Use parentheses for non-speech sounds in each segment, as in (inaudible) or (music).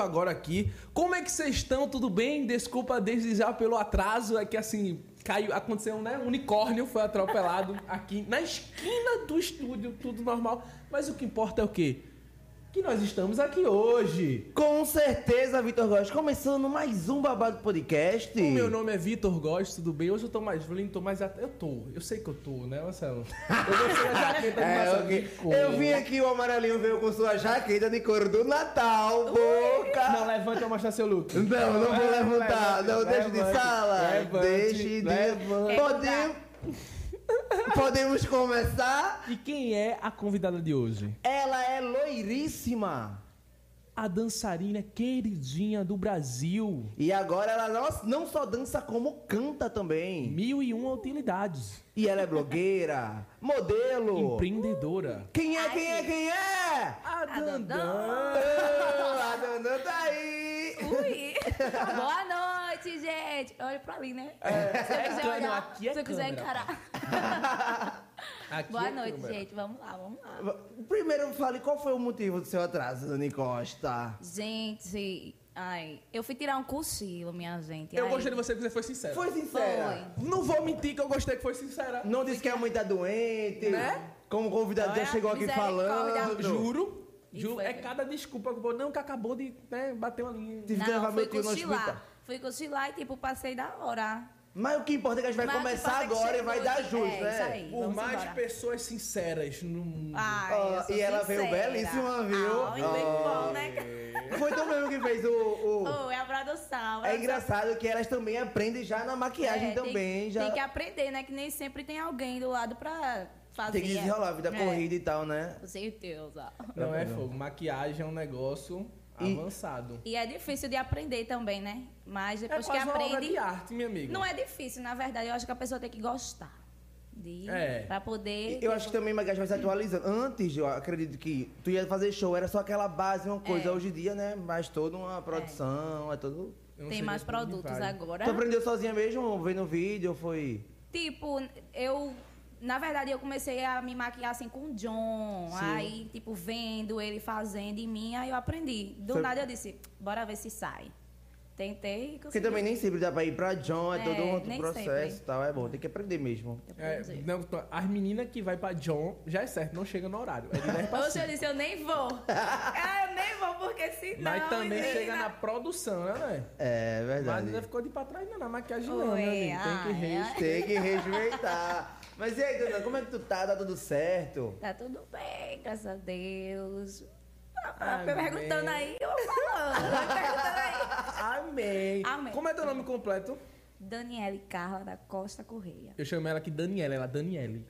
agora aqui. Como é que vocês estão? Tudo bem? Desculpa desde já pelo atraso. É que assim, caiu, aconteceu, né? Um unicórnio foi atropelado aqui na esquina do estúdio, tudo normal. Mas o que importa é o quê? Que nós estamos aqui hoje. Com certeza, Vitor Góes, começando mais um Babado Podcast. O meu nome é Vitor Góes, tudo bem? Hoje eu tô mais lindo, tô mais. at- Eu tô, eu sei que eu tô, né, Marcelo? Eu gostei da jaqueta do (laughs) É, Marcelo. ok. de cor. Eu vim aqui, o amarelinho veio com sua jaqueta de couro do Natal, boca. Não, levante pra mostrar seu look. Não, não vou Levante, levantar. Não, deixe de levante, sala. levante, Deixe de. levante. Podemos. Podemos começar? E quem é a convidada de hoje? Ela é loiríssima. A dançarina queridinha do Brasil. E agora ela não, só dança, como canta também. Mil e uma utilidades. E ela é blogueira, modelo. Empreendedora. Quem é, quem é, quem é? A Dandan. Ah, A Dandan tá aí. Ui! Boa noite, gente! Olha pra ali, né? É, se eu quiser câmera, olhar, aqui é se eu quiser câmera. encarar. (laughs) Aqui Boa é noite, câmera. gente. Vamos lá, vamos lá. Primeiro, fale qual foi o motivo do seu atraso, Dani Costa. Gente, ai, eu fui tirar um cochilo, minha gente. Eu ai. gostei de você que você foi sincera. Foi sincera. Não vou mentir que eu gostei que foi sincera. Não disse que a mãe tá doente. Né? Como convidado já chegou aqui falando. Juro. Juro. foi, É cada desculpa que. Não, que acabou de né, bater uma linha. Tive que levar Não, meu fui tio no hospital. cochilar. Fui cochilar e, tipo, passei da hora. Mas o que importa é que a gente vai Mas começar é agora e vai dar aqui. jus, É, né? isso aí. Por mais embora. pessoas sinceras no mundo. Ai, sou e ela veio sincera. belíssima, viu? Ai, bem Ó. bom, né? Foi tu mesmo que fez o. o- Oh, é a produção. É engraçado que elas também aprendem já na maquiagem É, tem- também. já Tem que aprender, né? Que nem sempre tem alguém do lado pra fazer. Tem que desenrolar a vida É, corrida e tal, né? Com certeza. Não é fogo. Maquiagem é um negócio avançado. E é difícil de aprender também, né? Mas É depois que quase uma obra aprende. de arte, minha amiga. Não é difícil, na verdade. Eu acho que a pessoa tem que gostar. De, É. Pra poder. Eu acho que também a maquiagem vai se atualizando. Antes, eu acredito que tu ia fazer show, era só aquela base, uma coisa. É. Hoje em dia, né? Mais toda uma produção, é, tudo. Eu não Tem mais produtos agora. Tu aprendeu sozinha mesmo, vendo vídeo, ou foi... Tipo, eu. Na verdade, eu comecei a me maquiar assim com o John. Sim. Aí, tipo, vendo ele fazendo em mim, aí eu aprendi. Do Foi- nada eu disse, bora ver se sai. Tentei e Porque consegui. também nem sempre dá pra ir pra John, é, É, todo um outro nem processo e tal. É bom, tem que aprender mesmo. É, não, as meninas que vai pra John, já é certo, não chega no horário. É de 10 pra Hoje 5. eu disse, eu nem vou. (laughs) ah, eu nem vou, porque senão. Mas também menina. chega na produção, né, velho? É Mas verdade. ainda ficou de pra trás, não, na maquiagem não, Oi, né, amigo? Tem ai, que ai. Tem que respeitar. (laughs) Mas e aí, Dona, como é que tu tá? Tá tudo certo? Tá tudo bem, graças a Deus. Amém. perguntando aí, eu vou falando. perguntando aí. Amém. Amém. Como é teu nome completo? Daniele Carla da Costa Correia. Eu chamo ela aqui Daniela, ela Daniele.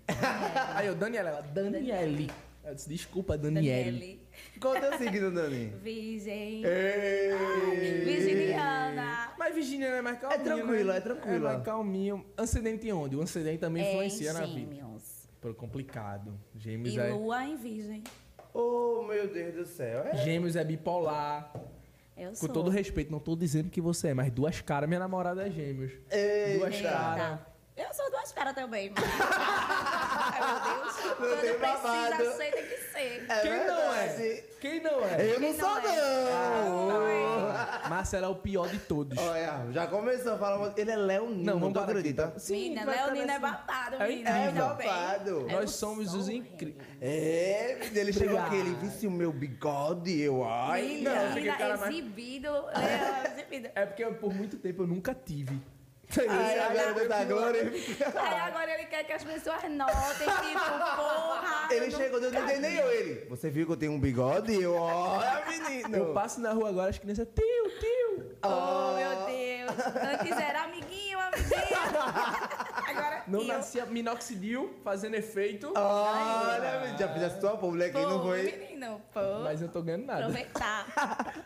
Aí eu, Daniela, ela Daniele. Eu disse, desculpa, Daniele. Qual é o teu signo, Dani? Virgem. Ei! Virginiana. Mas Virginia é mais calminha, tranquila, né? é tranquila. É mais calminho. Acidente onde? O acidente também É, influencia na vida. Gêmeos. Pô, complicado. Gêmeos E é... lua em virgem. Oh, meu Deus do céu. É. Gêmeos é bipolar. Eu Com sou. todo respeito, não tô dizendo que você é, mas duas caras, minha namorada é gêmeos. Duas Eita. caras. Eu sou duas caras também, mas... (laughs) Ai, meu Deus. Não Quando babado. precisa ser, tem que ser. É Quem não é? verdade. Quem não é? Eu não sou, não é? não. Marcelo é o pior de todos. Olha, já começou a falar. Ele é leonino, Não, não, aqui, acredita? tá? Sim, Menina, Leonina é babado, É menina. bem. babado. Eu Nós somos os incríveis. É, ele chegou aqui, ele visse o meu bigode, eu, ai. Menina, Não, aquele cara mais- exibido. É, exibido. (laughs) É porque por muito tempo eu nunca tive. Ai, agora Deus da glória. (laughs) Aí agora ele quer que as pessoas notem, tipo, porra. Ele eu chegou, não nunca entendeu ele. Você viu que eu tenho um bigode? Eu, olha, menino. Eu passo na rua agora, as crianças, tio, tio. Oh, meu Deus. Antes era amiguinho, amiguinho. (laughs) Agora Não eu. nascia minoxidil fazendo efeito, Olha, já fizesse tua aqui, não Pô, foi? menino, pô. mas eu tô ganhando nada. Aproveitar.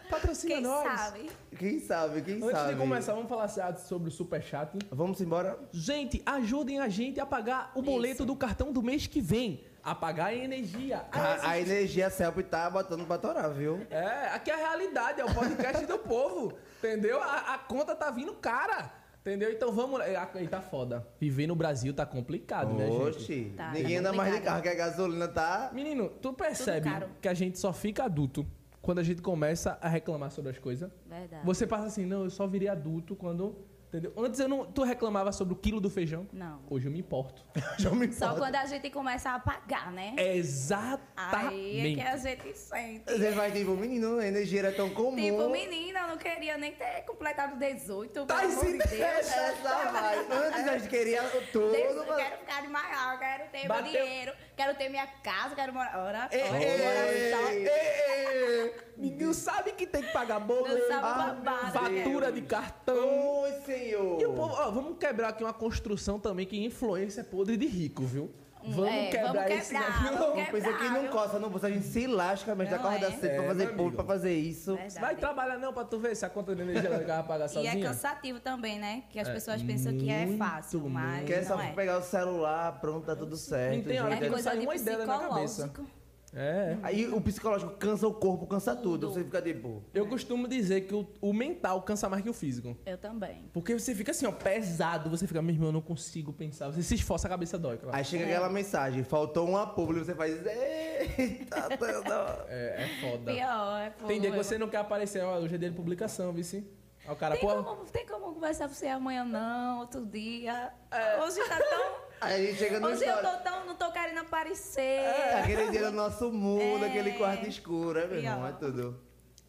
(laughs) Patrocina Quem nós. sabe? Quem sabe, quem Antes sabe. de começar, vamos falar sobre o superchat. Vamos embora? Gente, ajudem a gente a pagar o boleto Isso. do cartão do mês que vem. Apagar a energia. A, a energia Celp tá botando pra torar, viu? É, aqui é a realidade, é o podcast do povo. Entendeu? A, a conta tá vindo cara. Entendeu? Então vamos lá. Aí tá foda. Viver no Brasil tá complicado, né, gente? Oxi, Tá, ninguém tá anda mais de carro, que a gasolina tá... Menino, tu percebe que a gente só fica adulto quando a gente começa a reclamar sobre as coisas? Verdade. Você passa assim, não, eu só virei adulto quando. Entendeu? Antes eu não. Tu reclamava sobre o quilo do feijão? Não. Hoje eu me importo. (laughs) Já me Só importa. quando a gente começa a pagar, né? É Aí é Exatamente. que a gente sente. Você vai tipo, menino, a energia era tão comum. Tipo, menina, eu não queria nem ter completado 18. Tá Deus. Essa (laughs) vai. Antes a gente queria tudo. Eu mas- quero ficar de maior, quero ter Bateu. meu dinheiro, quero ter minha casa, quero morar. Ora, Ei, ora, ei, ora, ei, só- Ei, Ninguém sabe que tem que pagar boleto, Ah, babado. fatura de cartão. Oi, senhor. E o povo, ó, vamos quebrar aqui uma construção também que influência é podre de rico, viu? Vamos É, quebrar vamos esse quebrar, negócio. vamos Uma coisa que não costa, não. A gente se lasca, mas acorda é. cedo É, pra fazer público, amigo. pra fazer isso. Verdade. Vai trabalhar não pra tu ver se a conta de energia vai pagar E sozinha. é cansativo também, né? Que as É, pessoas pensam que é muito, fácil, mas Quer só é. pegar o celular, pronto, tá tudo certo. Não tem hora gente. que É não coisa sai de uma ideia minha cabeça. Psicológico. É. Aí o psicológico cansa o corpo, cansa tudo. Tudo. Você fica tipo. Eu costumo dizer que o, o mental cansa mais que o físico. Eu também. Porque você fica assim, ó, pesado, você fica, meu irmão, eu não consigo pensar. Você se esforça, a cabeça dói. Claro. Aí chega aquela mensagem, faltou uma publi, você faz. Eita, não. (laughs) É, é foda. Pior, é pô, Tem dia que você não quer aparecer, ó, hoje é dia de publicação, vice. Aí o cara, Tem pô. como, tem como conversar com você amanhã, não, outro dia. É. Hoje tá tão. (laughs) Aí a gente chega no Hoje eu história. tô tão. Não tô querendo aparecer. É, aquele dia no nosso mundo, É. aquele quarto escuro, é, meu irmão? É tudo.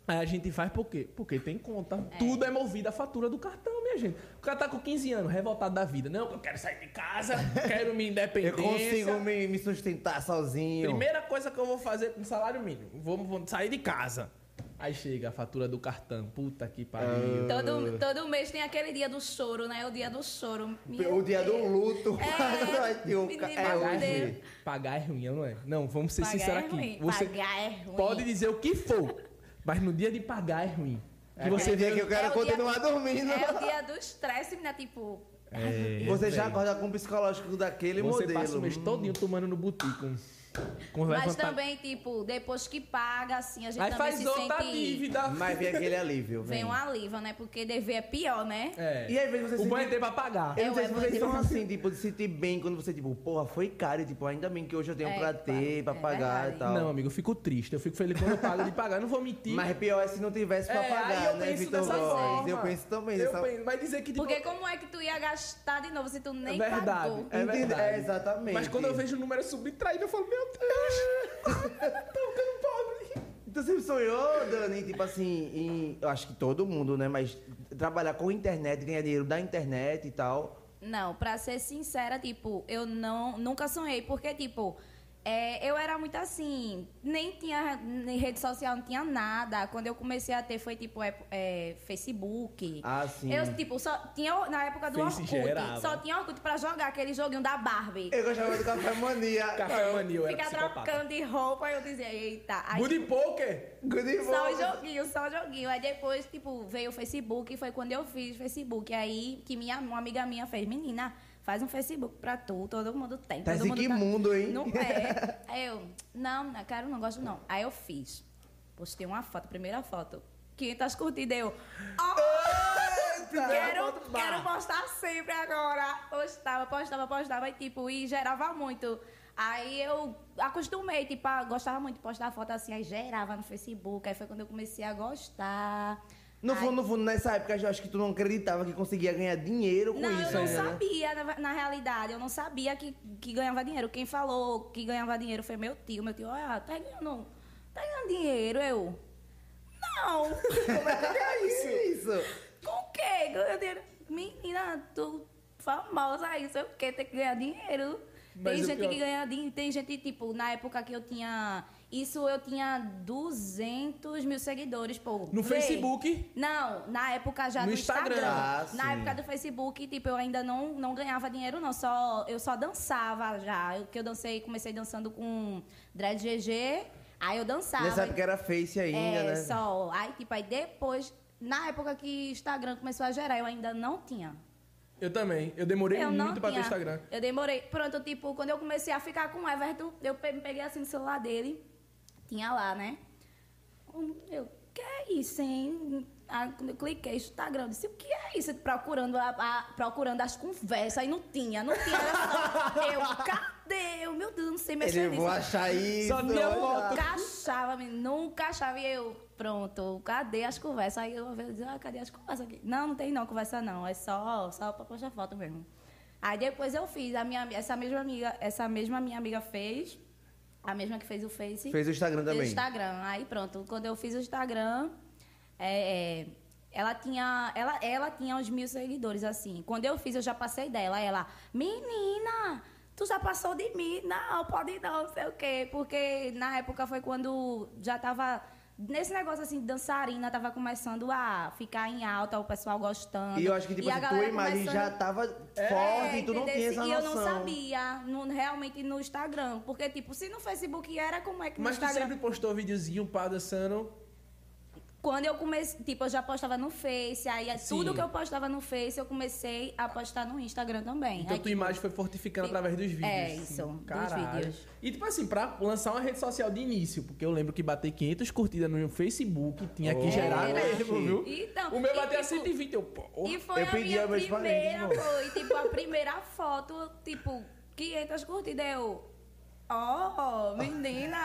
Aí a gente faz por quê? Porque tem conta. Tudo é movido à fatura do cartão, minha gente. O cara tá com 15 anos, revoltado da vida. Não, eu quero sair de casa, (laughs) quero minha Eu independência. consigo me, me sustentar sozinho. Primeira coisa que eu vou fazer com salário mínimo, vou, vou sair de casa. Aí chega a fatura do cartão. Puta que pariu. Todo, todo mês tem aquele dia do choro, né? O dia do choro. Meu o dia do Deus. luto. É, (laughs) o é é hoje. ruim. Pagar é ruim, não é? Não, vamos ser Pagar sinceros é aqui. Você Pagar é ruim. pode dizer o que for, mas no dia de pagar é ruim. Que É você vê que eu quero É o continuar dormindo. É o dia do estresse, menina, tipo. É, Você já acorda com o psicológico daquele Você modelo. passa o mês Hum. todinho tomando no botico. Com Mas também, tipo, depois que paga, assim, a gente Aí também faz se outra sente. dívida. Mas vem aquele alívio. Vem Vem. um alívio, né? Porque dever é pior, né? É. E às vezes você o bom é sente- ter pra pagar. Eu não sei É, se eu vocês são assim, tipo, de se sentir bem quando você, tipo, porra, foi caro, e, tipo, ainda bem que hoje eu tenho É, pra ter, pra é pagar verdade. e tal. Não, amigo, eu fico triste. Eu fico feliz quando eu pago de pagar. Eu não vou mentir. Mas pior é se não tivesse pra É, aí pagar, eu né, penso Vitor. Eu penso também Eu dessa penso- Vai dizer que tipo, Porque como é que tu ia gastar de novo se tu nem é verdade. pagou? É verdade. É, exatamente. Mas quando eu vejo o número subtraído, eu falo, meu Deus, tô ficando pobre. Tu sempre sonhou, Dani, tipo assim, em, eu acho que todo mundo, né, mas trabalhar com internet, ganhar dinheiro da internet e tal. Não, pra ser sincera, tipo, eu não nunca sonhei, porque, tipo, é, eu era muito assim, nem tinha nem rede social, não tinha nada. Quando eu comecei a ter foi tipo é, é, Facebook. Ah, sim. Eu, tipo, só tinha na época do Face Orkut, gerava. só tinha Orkut pra jogar aquele joguinho da Barbie. Eu gostava do Café Mania. (laughs) Café Mania, eu era Ficar trocando de roupa, eu dizia, eita. Aí, Good Poker. Good Só bom. joguinho, só joguinho. Aí depois, tipo, veio o Facebook e foi quando eu fiz Facebook. Aí que minha, uma amiga minha fez, menina, faz um Facebook pra tu, todo mundo tem. Tá todo mundo que mundo, hein? Não é. (laughs) Aí eu, não, quero, não gosto não. Aí eu fiz. Postei uma foto, primeira foto. 500 curtidas, eu. "Oh, quero, quero postar sempre agora. Postava, postava, postava e tipo, e gerava muito. Aí eu acostumei, tipo, a- gostava muito de postar foto assim, aí gerava no Facebook. Aí foi quando eu comecei a gostar. No fundo, no fundo, nessa época, eu acho que tu não acreditava que conseguia ganhar dinheiro com Não, isso eu não ainda, né? sabia, na, na realidade, eu não sabia que, que ganhava dinheiro. Quem falou que ganhava dinheiro foi meu tio. Meu tio, olha, tá ganhando, tá ganhando dinheiro, eu. Não! (laughs) Como é que é isso? isso? Com o quê? Ganhando dinheiro? Menina, tu famosa aí, sei o quê, tem que ganhar dinheiro. Mas tem gente pior- que ganha dinheiro, tem gente, tipo, na época que eu tinha. Isso eu tinha 200 mil seguidores, pô. No Vê. Facebook? Não, na época já No do Instagram. Instagram. Ah, na sim. época do Facebook, tipo, eu ainda não, não ganhava dinheiro, não. Só, eu só dançava já. Eu, que eu dancei, comecei dançando com Dread GG, aí eu dançava. Nessa época era Face ainda, é, né? só. Aí, tipo, aí depois, na época que Instagram começou a gerar, eu ainda não tinha. Eu também. Eu demorei Eu muito pra ter tinha. Instagram. Eu demorei. Pronto, tipo, quando eu comecei a ficar com o Everton, eu pe- peguei assim no celular dele. Tinha lá, né? Eu, que é isso, hein? Aí, quando eu cliquei Instagram, eu disse, o que é isso? Procurando, a, a- procurando as conversas, aí não tinha, não tinha. Era só, (laughs) eu, cadê? Eu, meu Deus, não sei mexer Ele, nisso. vou achar isso. Só uma achar. Nunca achava, menino, nunca achava. E eu, pronto, cadê as conversas? Aí eu disse, ah, cadê as conversas aqui? Não, não tem não conversa não, é só, só pra postar foto mesmo. Aí depois eu fiz, a minha, essa mesma amiga, essa mesma minha amiga fez, a mesma que fez o Face. Fez o Instagram fez o também. Instagram. Aí pronto, quando eu fiz o Instagram, é, é, ela tinha, ela, ela tinha uns mil seguidores, assim. Quando eu fiz, eu já passei dela. Ela, menina, tu já passou de mim? Não, pode não, não sei o quê. Porque na época foi quando já tava... Nesse negócio assim, de dançarina, tava começando a ficar em alta, o pessoal gostando. E eu acho que, tipo E a assim, tua imagem começando- já tava é, forte e tu não tinha essa E noção. eu não sabia, no- realmente no Instagram. Porque, tipo, se no Facebook era, como é que no Mas tu Instagram... sempre postou videozinho, pá, dançando. Quando eu comecei, tipo, eu já postava no Face, aí Sim. tudo que eu postava no Face, eu comecei a postar no Instagram também. Então Aí, tua tipo, imagem foi fortificando fi- através dos vídeos. É, isso, dos Caralho. vídeos. E tipo assim, pra lançar uma rede social de início, porque eu lembro que bater 500 curtidas no Facebook tinha que Oh, gerar Era. mesmo, viu? Então, o meu e, batia tipo, 120, eu... pô, E foi Eu a pedi minha primeira, parentes, foi, tipo, a primeira foto, tipo, 500 curtidas, eu... Oh, menina,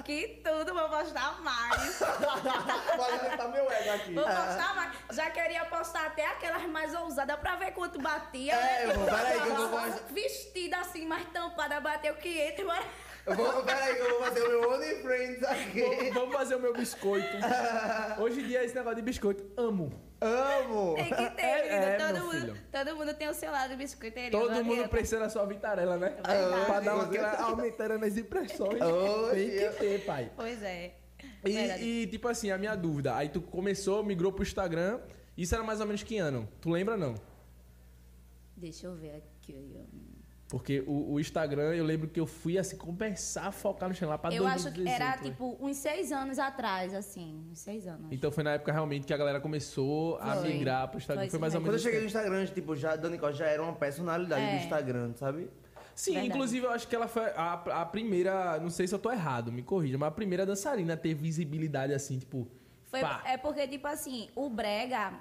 (laughs) que tudo, vou postar mais. (laughs) Meu ego aqui. Vou postar mais. Já queria postar até aquelas mais ousadas pra ver quanto batia. É, né? peraí que eu vou postar. Vestida assim, mais tampada, bateu 500, bora. Eu vou, peraí que eu vou fazer o meu Only Friends aqui. Vamos- Vamos fazer o meu biscoito. (laughs) Hoje em dia, esse negócio de biscoito, amo. Amo. (laughs) Tem que ter, É, é, todo, mundo, todo mundo tem o seu lado de biscoiteria. Todo mundo precisa da sua vitarela, né? verdade. pra dar aquela aumentando nas impressões. Oxe, Tem que ter, pai. Pois é. E, e, tipo assim, a minha dúvida. Aí tu começou, migrou pro Instagram. Isso era mais ou menos que ano? Tu lembra não? Deixa eu ver aqui. Porque o, o Instagram, eu lembro que eu fui assim, começar a focar no Instagram lá pra Eu acho que 2018, era né? tipo uns seis anos atrás, assim. Uns seis anos. Então foi na época realmente que a galera começou a Foi. migrar pro Instagram. Foi Foi, mais ou mesmo. Quando eu menos. cheguei no. Instagram, tipo, já, Dani Costa já era uma personalidade É. do Instagram, sabe? Sim, Verdade. inclusive eu acho que ela foi a, a primeira. Não sei se eu tô errado, me corrija, mas a primeira dançarina a ter visibilidade assim, tipo. Foi, pá. é porque, tipo assim, o Brega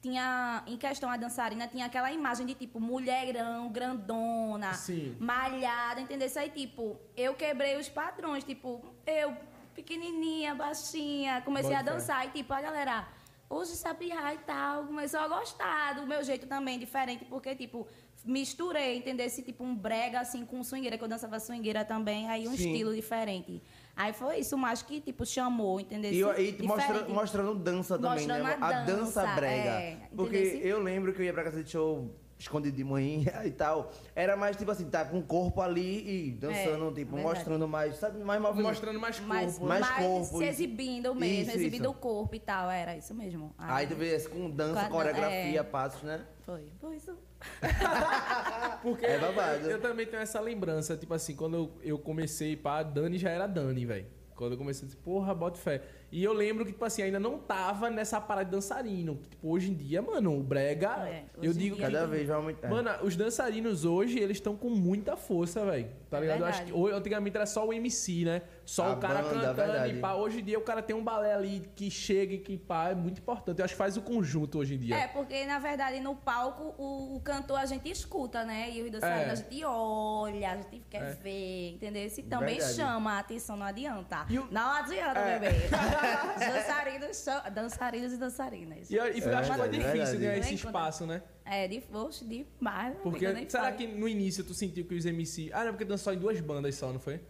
tinha, em questão a dançarina, tinha aquela imagem de tipo mulherão, grandona, Sim. malhada, entendeu? Isso aí, tipo, eu quebrei os padrões, tipo, eu, pequenininha, baixinha, comecei Bota a fé. dançar e, tipo, a galera, hoje sabiá e tal, começou a gostar do meu jeito também, diferente, porque, tipo, misturei, entendeu? Esse tipo um brega, assim, com swingueira, que eu dançava swingueira também, aí um Sim. estilo diferente. Aí foi isso, mais que, tipo, chamou, entendeu? E, e mostra, mostrando dança também, Mostrando né? a A dança dança, brega. é, Porque entendesse? eu lembro que eu ia pra casa de show escondido de manhã (laughs) e tal. Era mais tipo assim, tá com o corpo ali e dançando, É, tipo, verdade. mostrando mais, sabe, mais movimento. Mostrando mais corpo. mais, mais mais corpo, se exibindo mesmo, Isso, exibindo isso. o corpo e tal, era isso mesmo. Aí tu vê com dança, Com a- coreografia, é. passos, né? Foi, foi isso. (laughs) Porque É babado. Eu, também tenho essa lembrança, tipo assim, quando eu, eu comecei, pá, Dani já era Dani, velho. Quando eu comecei, eu disse, porra, bota fé. E eu lembro que, tipo assim, ainda não tava nessa parada de dançarino. Tipo, hoje em dia, mano, o brega, É, eu digo dia- que... Cada vez vai aumentar. Mano, os dançarinos hoje, eles estão com muita força, velho. Tá É ligado? Eu acho que antigamente era só o MC, né? Só A o cara banda, cantando verdade. e pá. Hoje em dia o cara tem um balé ali que chega e que pá, é muito importante. Eu acho que faz o conjunto hoje em dia. É, porque na verdade no palco o, o cantor a gente escuta, né? E os dançarinos É. a gente olha, a gente quer ver, entendeu? Isso também Verdade. chama a atenção, não adianta. E o- Não adianta, É. bebê. Os (laughs) dançarinos, são- dançarinos e dançarinas. E, eu- e eu acho que foi difícil ganhar esse Nem quando- espaço, né? É, de, oxe, demais. Porque, será falo. que no início tu sentiu que os MC... Ah, não, porque dançou em duas bandas só, não foi?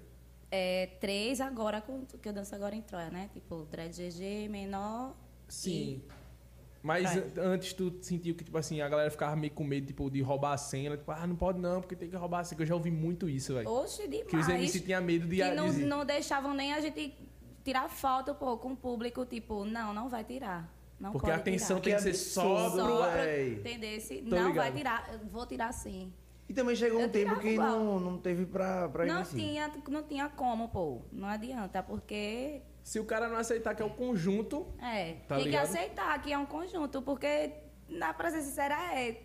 É, três agora, com, que eu danço agora em Troia, né? Tipo, Dread GG, menor. Sim. Mas É. an- antes tu sentiu que, tipo assim, a galera ficava meio com medo, tipo, de roubar a cena. Tipo, ah, não pode não, porque tem que roubar a cena. Que eu já ouvi muito isso, velho. Oxe, demais. Que os MC tinham medo de... que não, de- não deixavam nem a gente tirar foto, pô, com o público, tipo, não, não vai tirar. Não Porque pode a atenção tirar. tem que Que ser só pro... Só pra, véi. entender se Tô não ligado. vai tirar, vou tirar sim. E também chegou um tempo que igual. não, não teve pra, pra Não MC. tinha, não tinha como, pô. Não adianta, porque Se o cara não aceitar que é o conjunto... é, Tá tem ligado? que aceitar que é um conjunto, porque na pra ser sincera é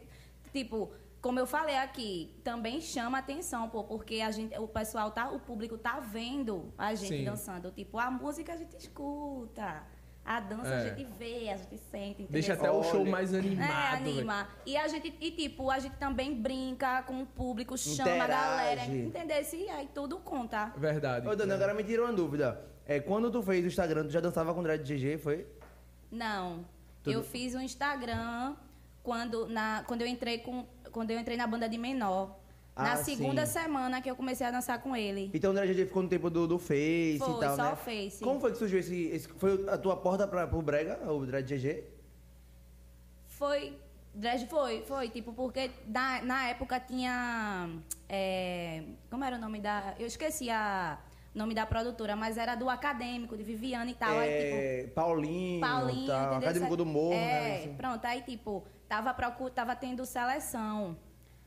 tipo, como eu falei aqui, também chama atenção, pô, porque a gente, o pessoal tá, o público tá vendo a gente Sim. dançando. Tipo, a música a gente escuta, a dança É. a gente vê, a gente sente, entendeu? Deixa até o show Olha. mais É, animado. velho. anima. E a gente, e tipo, a gente também brinca com o público, chama a Interage. galera, entendeu? E aí tudo conta. Verdade. Ô, Dani, agora me tirou uma dúvida. É, quando tu fez o Instagram, tu já dançava com o Dread GG, foi? Não. Tudo- Eu fiz um Instagram quando, na, quando, eu entrei com, quando eu entrei na banda de menor. Na Ah, segunda sim. semana que eu comecei a dançar com ele. Então o Dread GG ficou no tempo do, do Face Foi, e tal, só né? o Face. Como foi que surgiu esse, esse- Foi a tua porta pra, pro Brega, o Dread GG? Foi. Dress foi, foi, tipo, porque na, na época tinha. é, como era o nome da. Eu esqueci a, nome da produtora, mas era do acadêmico, de Viviane e tal. Aí, tipo, é, Paulinho, Paulinho, tal, entendeu? Acadêmico do Morro, é, né? Pronto, aí tipo, tava, procu tava tendo seleção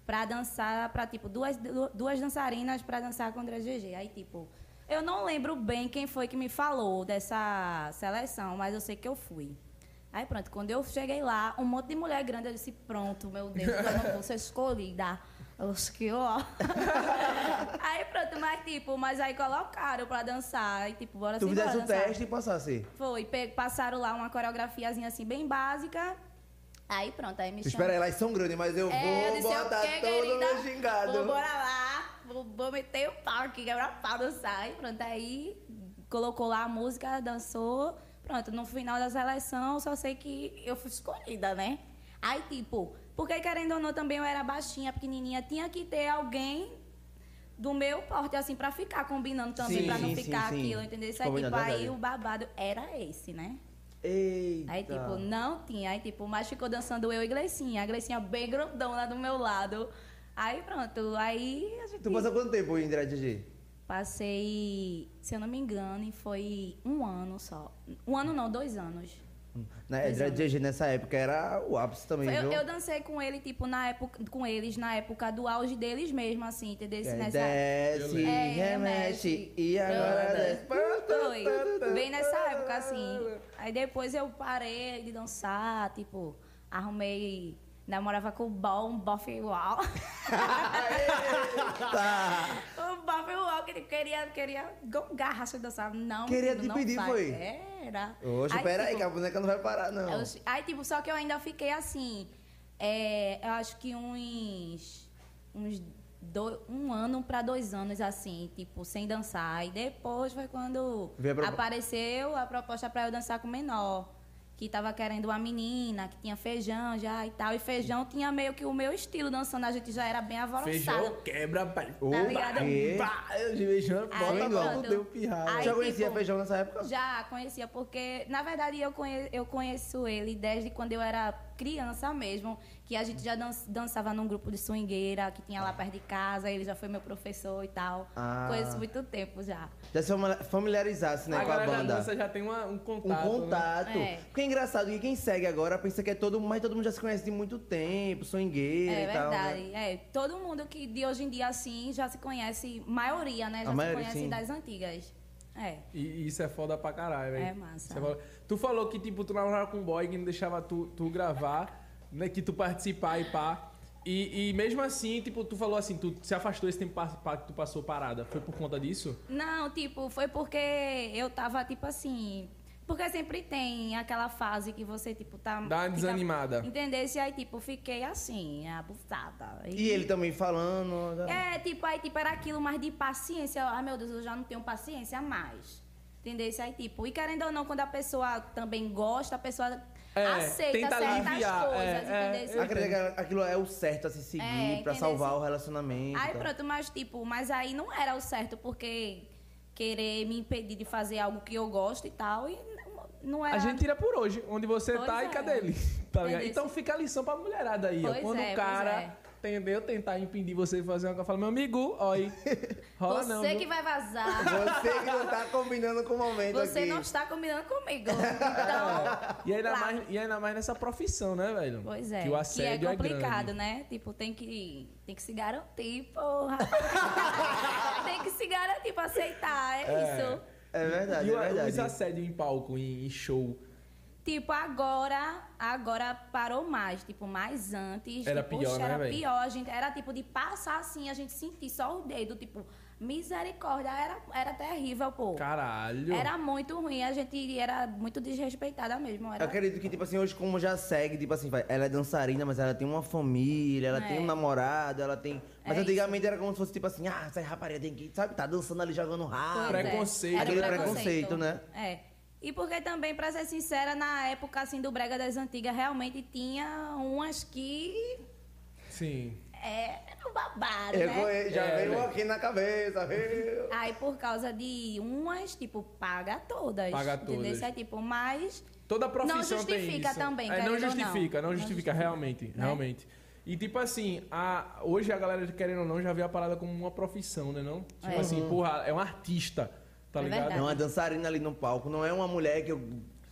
pra dançar, pra tipo, duas, du- duas dançarinas pra dançar com o André GG. Aí tipo, eu não lembro bem quem foi que me falou dessa seleção, mas eu sei que eu fui. Aí pronto, quando eu cheguei lá, um monte de mulher grande, eu disse, pronto, meu Deus, eu não vou ser escolhida. Eu acho que ó. (laughs) aí pronto, mas tipo, mas aí colocaram pra dançar. Aí tipo, bora Tu fizesse o dançar. teste e passasse. Foi, passaram lá uma coreografiazinha assim bem básica. Aí pronto, aí me chamaram. espera aí, elas são grandes, mas eu É, eu vou disse, botar o quê, todo querida? meu gingado. Vou bora lá, vou, vou meter o pau aqui, quebrar pau dançar. Aí pronto, aí colocou lá a música, dançou. Pronto, no final da seleção, só sei que eu fui escolhida, né? Aí, tipo, porque querendo ou não, também eu era baixinha, pequenininha, tinha que ter alguém do meu porte, assim, pra ficar combinando também, Sim, pra não sim, ficar sim, aquilo, entendeu? Isso aí, tipo, aí verdade. o babado era esse, né? Eita. Aí, tipo, não tinha. Aí, tipo, mas ficou dançando eu e Gleicinha. A Gleicinha bem grandona do meu lado. Aí, pronto. Aí, a gente... Tu passou quanto tempo em Dread? Passei, se eu não me engano, foi um ano só. Um ano não, dois anos. Né, Dread GG nessa época era o ápice também, Eu, viu? eu dancei com ele, tipo, na época, com eles, na época do auge deles mesmo, assim, entendeu? Aí Nessa... desce, É, remexe, e agora desce. Foi. Bem nessa época, assim. Aí depois eu parei de dançar, tipo, arrumei. Namorava com o Bom, um bofe igual. (laughs) O bofe igual, que ele queria, queria gongar, racha dançar. Não, Queria te não pedir, vai. foi? Era. Oxe, pera aí, tipo, que a boneca não vai parar, não. eu- aí, tipo, só que eu ainda fiquei assim. é, eu acho que uns. uns do- um ano pra dois anos, assim, tipo, sem dançar. E depois foi quando a apareceu a proposta pra eu dançar com menor. Que tava querendo uma menina, que tinha feijão já e tal. E feijão tinha meio que o meu estilo dançando. A gente já era bem avançada. Feijão quebra, pai. Opa, ligado? eu beijando, Aí, bota logo deu pirralho. Aí, Já conhecia tipo, feijão nessa época? Já conhecia, porque na verdade eu, conhe- eu conheço ele desde quando eu era criança mesmo, que a gente já dan- dançava num grupo de swingueira que tinha lá perto de casa, ele já foi meu professor e tal. Ah. Conheço muito tempo já. Já se famili- familiarizasse, né, a com a banda. dança já tem uma- um Um contato. né? contato. É. Porque é engraçado que quem segue agora pensa que é todo mundo, mas todo mundo já se conhece de muito tempo, swingueira É e tal. verdade. né? É, todo mundo que de hoje em dia assim já se conhece, maioria, né? Já A se maioria, conhece sim. das antigas. É. E isso é foda pra caralho, velho. É massa. Foda. Tu falou que, tipo, tu namorava com um boy que não deixava tu, tu gravar, né? Que tu participar e pá. E, e mesmo assim, tipo, tu falou assim, tu se afastou esse tempo que tu passou parada. Foi por conta disso? Não, tipo, foi porque eu tava, tipo assim. Porque sempre tem aquela fase que você, tipo, tá. Dá uma desanimada. Entendesse? Aí, tipo, fiquei assim, abusada. E ele também falando. né? É, tipo, aí, tipo, era aquilo mais de paciência. Ai, meu Deus, eu já não tenho paciência mais. Entendesse? Aí, tipo, e querendo ou não, quando a pessoa também gosta, a pessoa É, aceita tenta certas aliviar, coisas, é, é, entendesse? eu Acredito que aquilo é o certo a se seguir É, pra entendeu? salvar o relacionamento. Aí tá? pronto, mas tipo, mas aí não era o certo, porque querer me impedir de fazer algo que eu gosto e tal, e não, era. A gente tira por hoje, onde você Pois tá e é. cadê ele? (laughs) Tá ligado? Então fica a lição pra mulherada aí, ó. Pois Quando é, o pois cara, é. entendeu, tentar impedir você de fazer uma coisa, eu falo, meu amigo, ó aí. (laughs) Rola Você não. viu? que vai vazar. Você que não tá combinando com o momento Você aqui. não está combinando comigo. (laughs) Então. E ainda, lá. mais, e ainda mais nessa profissão, né, velho? Pois é. Que o assédio é é, complicado, grande. né? Tipo, tem que, tem que se garantir, porra. tem que se garantir pra aceitar, é, isso. É verdade, E é o, verdade. os assédios em palco, em, em show. Tipo, agora, agora parou mais. Tipo, mais antes. Era tipo, pior, oxe, né, Era pior. A gente, era tipo de passar assim, a gente sentir só o dedo. Tipo, misericórdia. Era, era terrível, pô. Caralho. Era muito ruim. A gente era muito desrespeitada mesmo. Era... Eu acredito que, tipo assim, hoje como já segue, tipo assim, vai, ela é dançarina, mas ela tem uma família, ela É. tem um namorado, ela tem... Mas É antigamente era como se fosse, tipo assim, ah, essa rapariga tem que, sabe, tá dançando ali, jogando rabo. é. Preconceito. Era Aquele preconceito, né? É. E porque também, pra ser sincera, na época assim do Brega das Antigas, realmente tinha umas que Sim. é, era um babado, Eu né? já É, veio velho. aqui na cabeça, viu? Aí por causa de umas, tipo, paga todas. Paga entendeu? todas. Isso é tipo, mas. Toda profissão Não justifica tem isso. também, é, não não. justifica, não, Não justifica, justifica, realmente, né? realmente. E tipo assim, a, hoje a galera, querendo ou não, já vê a parada como uma profissão, né não? Tipo É. assim, porra, é um artista, tá É ligado? verdade. É uma dançarina ali no palco, não é uma mulher que eu,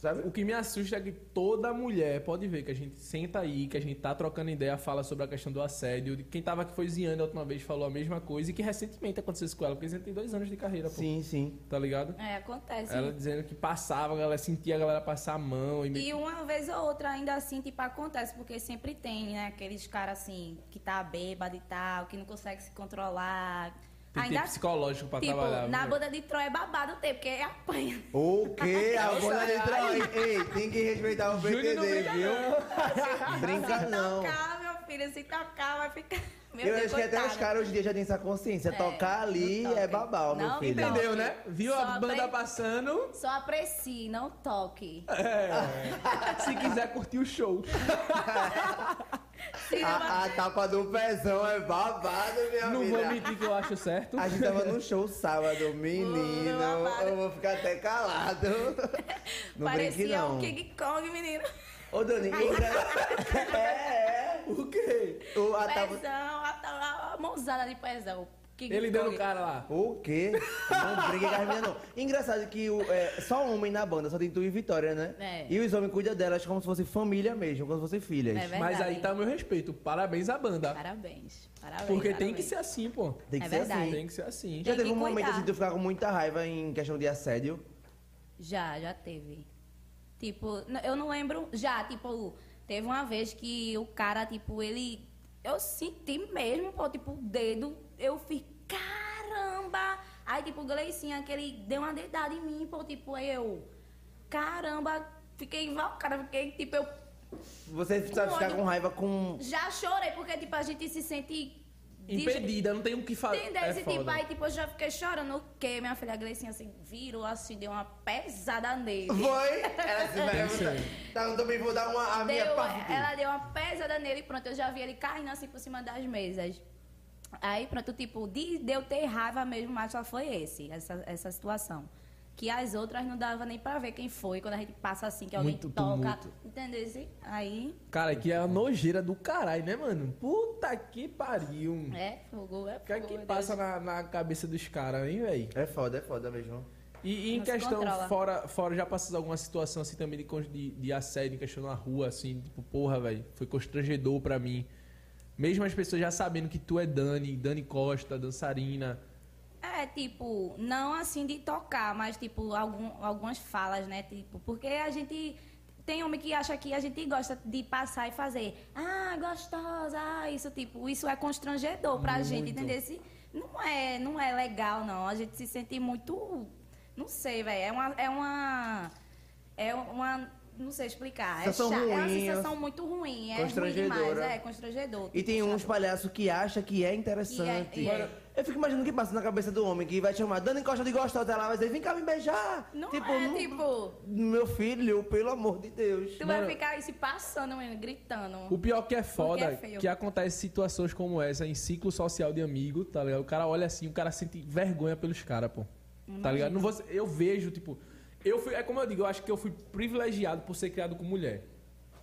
sabe? O que me assusta é que toda mulher, pode ver, que a gente senta aí, que a gente tá trocando ideia, fala sobre a questão do assédio. de Quem tava aqui foi Ziane a última vez, falou a mesma coisa e que recentemente aconteceu isso com ela, porque Ziane tem dois anos de carreira, pô. Sim, sim. Tá ligado? É, acontece. Ela dizendo que passava, a galera sentia a galera passar a mão e, meio E uma vez ou outra ainda assim, tipo, acontece, porque sempre tem, né? Aqueles caras assim, que tá bêbado e tal, que não consegue se controlar. Tem ainda psicológico pra Tipo, trabalhar. na viu? boda de Troia é babado tem, porque apanha. O quê? (laughs) A bola de. Troia. Ei, tem que respeitar o não PTD, brinca viu? Brinca se não. tocar, meu filho, se tocar, vai ficar. Meu Eu Deus, acho que até os caras hoje em dia já têm essa consciência. É, Tocar ali é babau, meu Não filho. Entendeu, né? Viu a Só banda apre- passando? Só aprecie, não toque. É. Se quiser curtir o show. (laughs) A, a tapa do pezão é babado, minha Não filha. vou mentir que eu acho certo. A gente tava no show sábado, menino. Eu vou ficar até calado. (laughs) Não brinque, Parecia não. um King Kong, menino. Ô, Dani, engra- (laughs) é, é. O quê? O, a tapa... Pezão, a, a, a mãozada de pezão. King Ele deu no cara lá. O quê? Não brigue com as meninas, não. Engraçado que o, é, só homem na banda, só tem tu e Vitória, né? É. E os homens cuidam delas como se fosse família mesmo, como se fossem filhas. É verdade. Mas aí tá o meu respeito. Parabéns à banda. Parabéns. Parabéns. Porque tem parabéns. que ser assim, pô. Tem que É ser verdade. assim. Tem que ser assim. Já Tem teve que um momento cuidar. assim de tu ficar com muita raiva em questão de assédio? Já, já teve. Tipo, eu não lembro. Já, tipo, teve uma vez que o cara, tipo, ele. Eu senti mesmo, pô, tipo, o dedo. Eu fiz, caramba! Aí, tipo, o Gleicinha, que ele deu uma dedada em mim, pô, tipo, eu. Caramba! Fiquei invocada, fiquei, tipo, eu Você Com ficar com raiva com. já chorei, porque, tipo, a gente se sente. Impedida, não tem o que fazer. Entendeu? É Esse tipo, aí, tipo, eu já fiquei chorando. O quê? Minha filha Gleicinha, assim, virou, assim, deu uma pesada nele. Foi? (laughs) Ela se vai. Tá, eu também vou dar uma, a minha Deu, parte. ela deu uma pesada nele e pronto, eu já vi ele caindo assim por cima das mesas. Aí pronto, tipo, de, de eu ter raiva mesmo, mas só foi esse, essa, essa situação. Que as outras não dava nem pra ver quem foi, quando a gente passa assim, que alguém Muito toca. tumulto. Entendeu? Assim? Aí, Cara, que é a nojeira do caralho, né, mano? Puta que pariu. é fogo, é O que é fogo. que passa na, na cabeça dos caras, hein, velho? É foda, é foda mesmo. E, e em questão, controla. fora, fora, já passas alguma situação assim também de, de, de assédio em questão na rua, assim, tipo, porra, velho, foi constrangedor pra mim. Mesmo as pessoas já sabendo que tu é Dani, Dani Costa, dançarina. É, tipo, não assim de tocar, mas tipo, algum, algumas falas, né? Tipo, porque a gente. Tem homem que acha que a gente gosta de passar e fazer. Ah, gostosa, ah, isso, tipo, isso é constrangedor pra Muito. gente, entendeu? Esse- Não é, não é legal, não. A gente se sente muito. Não sei, velho. É uma. É uma. É uma. Não sei explicar. É, chato, é uma ruim, sensação muito ruim. É ruim demais. Constrangedora. É constrangedor. E tem tipo, uns palhaços que acham que é interessante. Que é- é. Eu fico imaginando o que passa na cabeça do homem que vai te chamar Dani Costa de gostosa lá, vai dizer, vem cá me beijar. Não tipo, é, não- tipo. Meu filho, pelo amor de Deus. Tu Mano, vai ficar aí se passando, menino, gritando. O pior que é foda, Porque é que acontece situações como essa em ciclo social de amigo, tá ligado? O cara olha assim, o cara sente vergonha pelos caras, pô. Tá ligado? Não vou, eu vejo, tipo, eu fui, é como eu digo, eu acho que eu fui privilegiado por ser criado com mulher.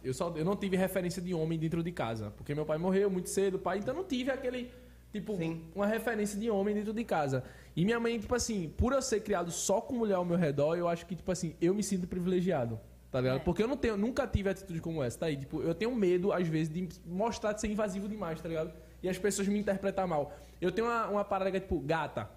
Eu só eu não tive referência de homem dentro de casa, porque meu pai morreu muito cedo, pai, então não tive aquele tipo Sim. uma referência de homem dentro de casa. E minha mãe, tipo assim, por eu ser criado só com mulher ao meu redor, eu acho que tipo assim, eu me sinto privilegiado. Tá ligado? É. Porque eu não tenho, nunca tive atitude como essa, tá aí? Tipo, eu tenho medo, às vezes, de mostrar de ser invasivo demais, tá ligado? E as pessoas me interpretar mal. Eu tenho uma, uma parada que é tipo, gata.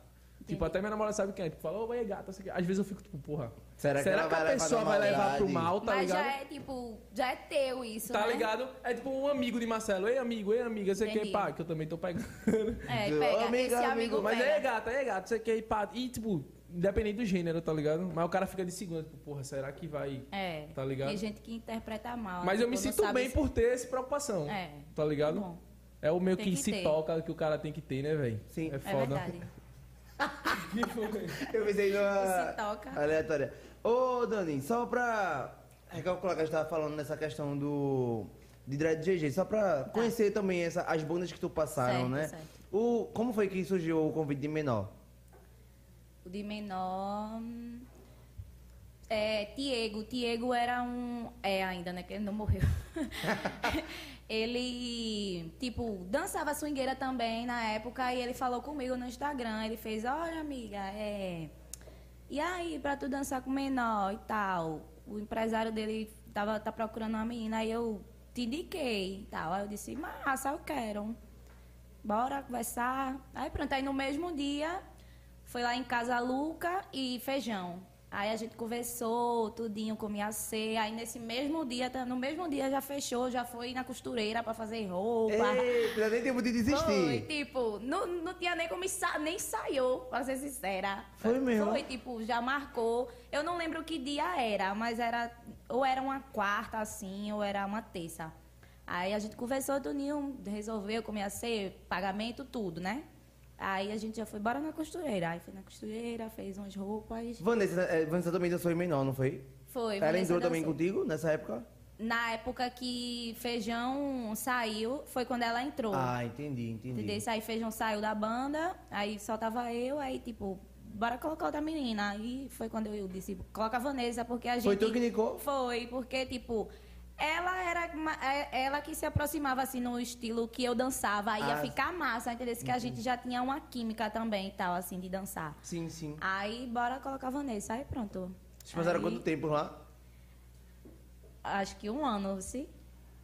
Tipo, até minha namorada sabe quem é. Tipo, fala, ô, ei, gata, sei o quê. Às vezes eu fico, tipo, porra. Será que ela a pessoa vai levar pro mal, tá Mas ligado? já é, tipo, já é teu isso, Tá né? ligado? É tipo um amigo de Marcelo. Ei, amigo, ei, amiga, sei que, Entendi. pá, que eu também tô pegando. É, pega, amiga, esse amigo, amigo, Mas pega. ei, gata, ei, gata, sei que, pá. E, tipo, independente do gênero, tá ligado? Mas o cara fica de segunda, tipo, porra, será que vai. É, Tá ligado? tem gente que interpreta mal. Mas eu tipo, me não sinto bem se- por ter essa preocupação. É. Tá ligado? Bom, É o meio que, que se ter. toca que o cara tem que ter, né, velho? Sim. É é (laughs) Eu pensei numa aleatória. Ô, Dani, só pra recalcular que a gente tava falando nessa questão do de Dread GG, só pra conhecer também essa, as bandas que tu passaram, Certo, né? certo. O, como foi que surgiu o convite de menor? O de menor. hum, É, Tiego. Tiego era um. É ainda, né? Que ele não morreu. (laughs) ele, tipo, dançava swingueira também na época e ele falou comigo no Instagram. Ele fez: Olha, amiga, é. E aí, pra tu dançar com menor e tal? O empresário dele tava tá procurando uma menina, aí eu te indiquei e tal. Aí eu disse: Massa, eu quero. Bora conversar. Aí pronto, aí no mesmo dia foi lá em casa Luca e feijão. Aí a gente conversou, tudinho, comia ceia. Aí nesse mesmo dia, tá- no mesmo dia já fechou, já foi na costureira pra fazer roupa. Eita, nem tempo de Foi, desistir. tipo, não, não tinha nem como ensa nem ensaiou, pra ser sincera. Foi mesmo? Foi, tipo, já marcou. Eu não lembro que dia era, mas era. Ou era uma quarta, assim, ou era uma terça. Aí a gente conversou, Toninho resolveu, comia ceia, pagamento, tudo, né? Aí a gente já foi, bora na costureira. Aí foi na costureira, fez umas roupas. Vanessa, eh, Vanessa também dançou em menor, não foi? Foi, Ela Vanessa entrou também contigo nessa época? Na época que Feijão saiu, foi quando ela entrou. Ah, entendi, entendi. Entendeu? Aí Feijão saiu da banda, aí só tava eu, aí tipo, bora colocar outra menina. Aí foi quando eu disse, coloca a Vanessa, porque a gente. Foi tu que indicou? Foi, porque, tipo, ela era é- ela que se aproximava assim no estilo que eu dançava, aí ia Ah. ficar massa, entendeu? Que a gente já tinha uma química também e tal, assim, de dançar. Sim, sim. Aí bora colocar a Vanessa, aí pronto. Vocês passaram Aí, quanto tempo lá? Acho que um ano, sim.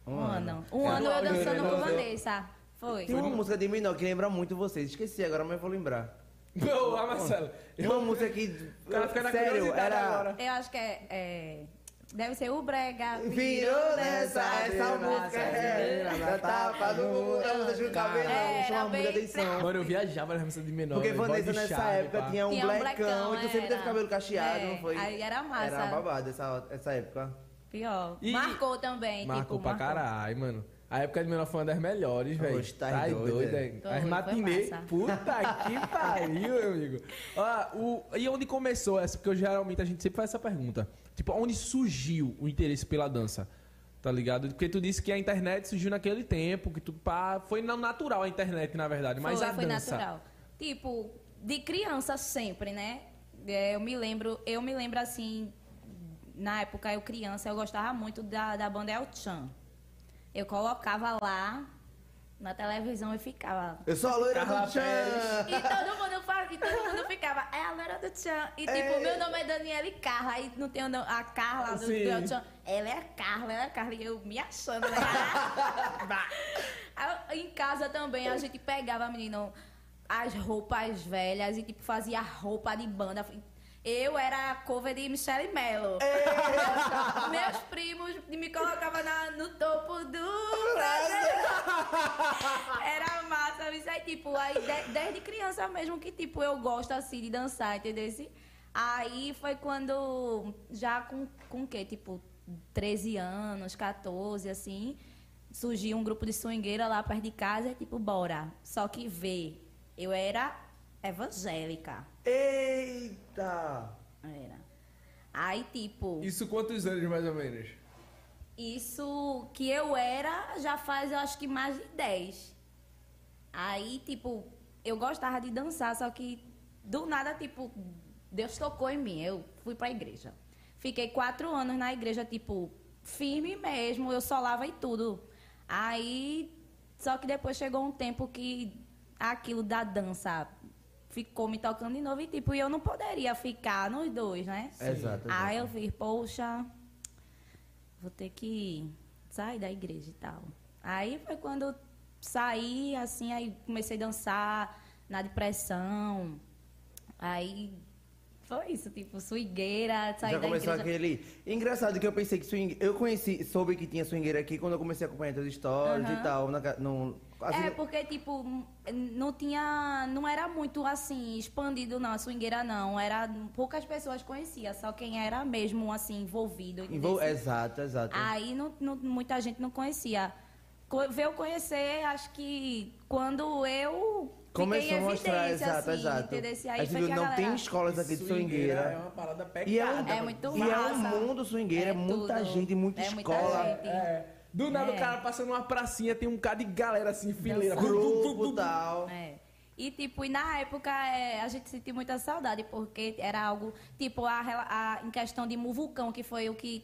Um Um, ano. ano. Um É, ano eu dançando com. Vanessa. Foi. Tem uma música de menor que lembra muito vocês. Esqueci agora, mas vou lembrar. Não, ah, Marcelo. Uma música que. O cara fica na sério, era. agora. Eu acho que é, é- Deve ser o Brega. Virou nessa, essa música é. Da tapa do mundo, a música de cabelo, chama bem atenção. Mano, eu viajava na remessa de menor. Porque Vanessa nessa chave, época pá. tinha um um blackão e tu sempre teve cabelo cacheado, É, não foi? aí era massa. Era babado essa, essa época. Pior. E- marcou também. Marcou tipo, pra caralho, mano. A época de menor foi uma das melhores, velho. Tá doido, é. Foi, As matinê. Puta que (laughs) pariu, meu amigo. Ó, o, e onde começou essa? Porque eu, geralmente a gente sempre faz essa pergunta. Tipo, onde surgiu o interesse pela dança? Tá ligado? Porque tu disse que a internet surgiu naquele tempo, que tu pá, foi na- natural a internet, na verdade, mas foi, a foi dança. natural. Tipo, de criança sempre, né? É, Eu me lembro, eu me lembro assim, na época eu criança, eu gostava muito da, da banda El Chan. Eu colocava lá na televisão e ficava. Eu sou a loira do Tchan. E todo mundo fa- e todo mundo ficava, é a loira do Tchan. E tipo, É. meu nome é Daniela Carla. Aí não tem o nome- a Carla do, do Sim. El Chan. Ela é a Carla, ela é a Carla. E eu me achando, né? (laughs) Aí, em casa também a gente pegava, menino, as roupas velhas e tipo, fazia roupa de banda. Eu era a cover de Michelle Mello. É. (laughs) Meus primos me colocavam na- no topo do era massa, isso aí, tipo, aí de- desde criança mesmo que, tipo, eu gosto, assim, de dançar, entendeu? Aí foi quando, já com, com o quê? Tipo, 13 anos, 14, assim, surgiu um grupo de swingueira lá perto de casa, e, tipo, bora. Só que vê, eu era evangélica, Eita! era. Aí, tipo... Isso quantos anos, mais ou menos? Isso que eu era já faz, eu acho que mais de 10. Aí, tipo, eu gostava de dançar, só que do nada, tipo, Deus tocou em mim. Eu fui pra igreja. Fiquei quatro anos na igreja, tipo, firme mesmo, eu solava e tudo. Aí, só que depois chegou um tempo que aquilo da dança ficou me tocando de novo e, tipo, eu não poderia ficar nos dois, né? Exato, Aí eu fiz, poxa, vou ter que sair da igreja e tal. Aí foi quando eu saí, assim, aí comecei a dançar na depressão. Aí foi isso, tipo, swingueira, sair Já da começou igreja. aquele. Engraçado que eu pensei que swing. Eu conheci, soube que tinha swingueira aqui quando eu comecei a acompanhar teus stories Aham. e tal. Na, no, assim, É, porque, tipo, não tinha. Não era muito assim, expandido, não, a swingueira não. Era. Poucas pessoas conheciam, só quem era mesmo, assim, envolvido. envol-? Exato, exato. Aí não, não- muita gente não conhecia. Co- Veio conhecer, acho que quando eu. Começou fiquei a mostrar, evidência, exato, assim, exato. Entendeu? Aí você foi viu, a não galera... tem escolas aqui de É swingueira. uma parada pegada. E é, um, É muito e é um massa. mundo swingueira, é, É muita tudo. gente, muita É muita escola. gente. É. Do nada É. o cara passando uma pracinha, tem um cara de galera assim, fileira. Grupo e tal. É. E, tipo, e na época é, a gente sentiu muita saudade, porque era algo, tipo, a, a- em questão de Muvucão, que foi o que.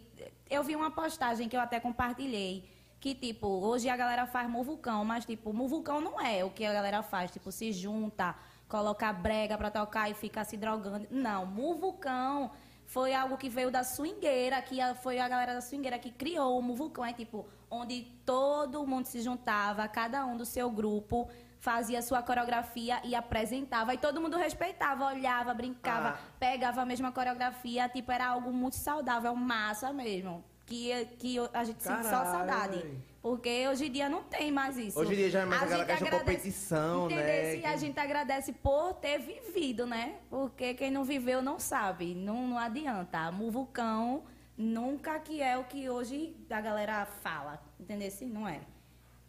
Eu vi uma postagem que eu até compartilhei. Que, tipo, hoje a galera faz Muvucão, mas, tipo, Muvucão não é o que a galera faz. Tipo, se junta, coloca brega pra tocar e fica se drogando. Não, Muvucão foi algo que veio da swingueira, que foi a galera da swingueira que criou o Muvucão. É, tipo, onde todo mundo se juntava, cada um do seu grupo fazia sua coreografia e apresentava. E todo mundo respeitava, olhava, brincava, Ah. pegava a mesma coreografia. Tipo, era algo muito saudável, massa mesmo. Que, que a gente sente só Caralho, saudade. Porque hoje em dia não tem mais isso. Hoje em dia já é mais A aquela questão agradece- competição, né? E a gente agradece por ter vivido, né? Porque quem não viveu não sabe. Não, não adianta. Muvucão nunca que é o que hoje a galera fala. Entendeu? Assim, não é.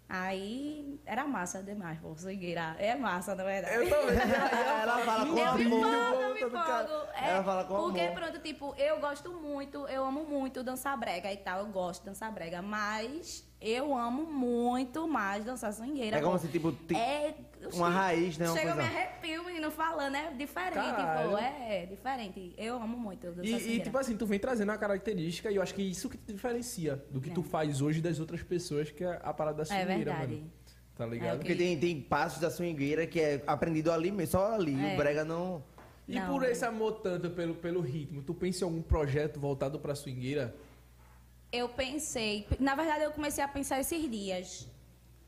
Aí era massa demais, pô, swingueira. É massa, na verdade. Eu vendo. Ela fala com Eu me amor. empolgo, eu me empolgo. É, Ela fala com porque, amor. pronto, tipo, eu gosto muito, eu amo muito dançar brega e tal. Eu gosto de dançar brega, mas eu amo muito mais dançar swingueira. É como pô. se, tipo, tem É, uma raiz, né? Uma Chega, eu me coisa- arrepio, menino, falando, é diferente, Caralho. pô. É, é diferente. Eu amo muito E, e, tipo assim, tu vem trazendo uma característica e eu acho que isso que te diferencia do que É. tu faz hoje das outras pessoas, que é a parada da É swingueira, verdade. mano. Tá ligado? É o Porque tem, tem passos da swingueira que é aprendido ali mesmo, só ali. É. O brega não... E Não, por né? esse amor tanto pelo, pelo ritmo, tu pensa em algum projeto voltado pra swingueira? Eu pensei, na verdade eu comecei a pensar esses dias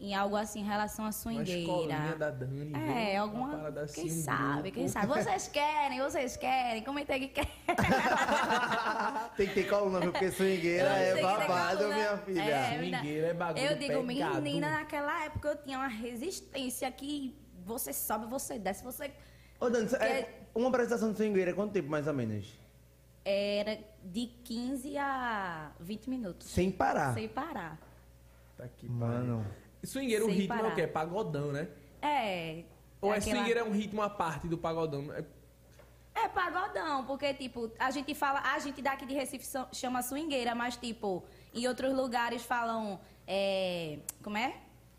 em algo assim em relação à Uma swingueira. escolinha da Dani. É, viu? Uma alguma. parada assim, quem sabe, quem sabe. Vocês (laughs) querem, vocês querem. Comentei que querem. (laughs) tem que ter coluna, viu? porque swingueira é babado, coluna. minha filha. É, Swingueira é bagulho Eu digo, pegado. menina, naquela época eu tinha uma resistência que você sobe, você desce, você. Ô, Dani, é, Que- uma apresentação de swingueira, quanto tempo mais ou menos? Era de 15 a 20 minutos. Sem parar. Sem parar. Tá aqui, Mano. Swingueira, o Sem ritmo é o parar. quê? É pagodão, né? É. Ou é aquela- swingueira é um ritmo à parte do pagodão? É- É pagodão, porque, tipo, a gente fala, a gente daqui de Recife chama swingueira, mas, tipo, em outros lugares falam, é, como é?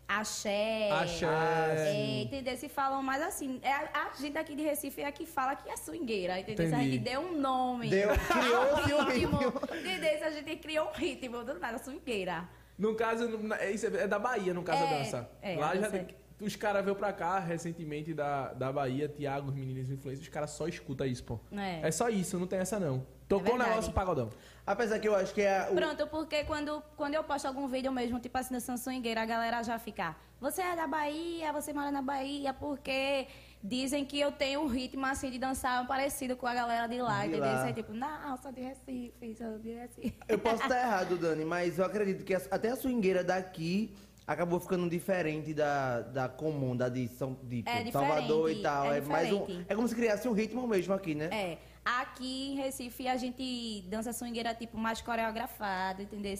Axé. Axé. É, entendeu? Se falam mais assim. É, a, gente aqui de Recife é a que fala que é swingueira, entendeu? Se A Entendi. gente deu um nome. Deu- criou-se um (laughs) ritmo. Entendeu? Se A gente criou um ritmo do nada, swingueira. No caso, no- é isso é da Bahia, no caso, a É, dança. é, Lá já tem- Os caras veio pra cá recentemente da, da Bahia, Tiago, os meninos influencers, os caras só escutam isso, pô. É. É só isso, não tem essa não. Tocou o verdade. negócio pagodão. Apesar que eu acho que é o... Pronto, porque quando, quando eu posto algum vídeo mesmo, tipo assim, dançando swingueira, a galera já fica, você é da Bahia, você mora na Bahia, porque dizem que eu tenho um ritmo assim de dançar parecido com a galera de lá, De entendeu? lá. Aí, tipo, não, sou de Recife, sou de Recife. Eu posso (laughs) estar errado, Dani, mas eu acredito que até a swingueira daqui acabou ficando diferente da, da comum, da de, São, de É tipo, Salvador e tal. é mais um, é como se criasse um ritmo mesmo aqui, né? É, aqui em Recife a gente dança swingueira, tipo, mais coreografado, entendeu?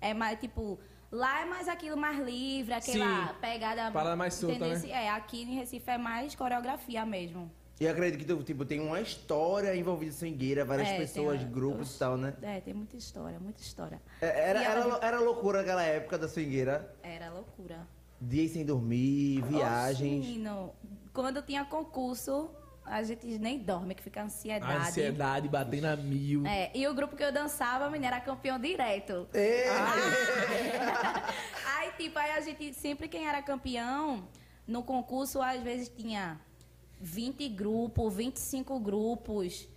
É mais, tipo, lá é mais aquilo mais livre, aquela Sim. pegada... Parada mais solta, né? É, aqui em Recife é mais coreografia mesmo. E eu acredito que tipo, tem uma história envolvida em swingueira, várias É, pessoas, tem grupos Oxe, e tal, né? É, tem muita história, muita história. É, Era, ela- era, era loucura aquela época da swingueira. Era loucura. Dias sem dormir, Oxe, viagens. menino, quando tinha concurso, a gente nem dorme, que fica ansiedade. A ansiedade batendo a mil. É, e o grupo que eu dançava, menina, era campeão direto. Ei! (laughs) aí, tipo, aí a gente, sempre quem era campeão, no concurso, às vezes tinha 20 grupos, 25 grupos.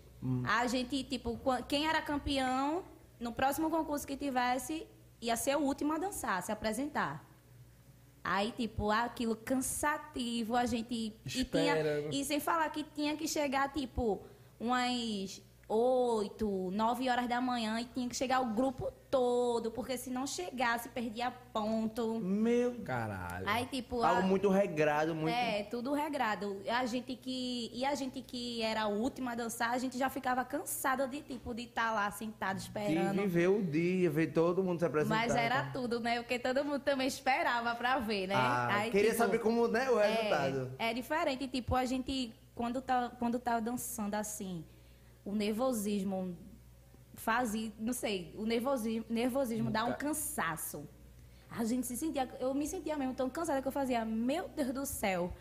A gente, tipo, quem era campeão, no próximo concurso que tivesse, ia ser o último a dançar, se apresentar. Aí, tipo, aquilo cansativo, a gente. E, Esperando. tinha, e sem falar que tinha que chegar, tipo, umas 8, 9 horas da manhã e tinha que chegar o grupo todo, porque se não chegasse, perdia ponto. Meu. Caralho. Aí, tipo, a- Algo muito regrado, muito. é, tudo regrado. A gente que. E a gente que era a última a dançar, a gente já ficava cansada de, tipo, de estar lá sentado De esperando. viver o dia, ver todo mundo se apresentar. Mas era tudo, né? Porque todo mundo também esperava pra ver, né? Ah, Aí, queria tipo, saber como, né, o resultado. É, é diferente, tipo, a gente, quando tá, quando tá dançando assim, o nervosismo fazia, não sei, o nervosismo, nervosismo dá um cansaço. A gente se sentia, eu me sentia mesmo tão cansada que eu fazia, meu Deus do céu.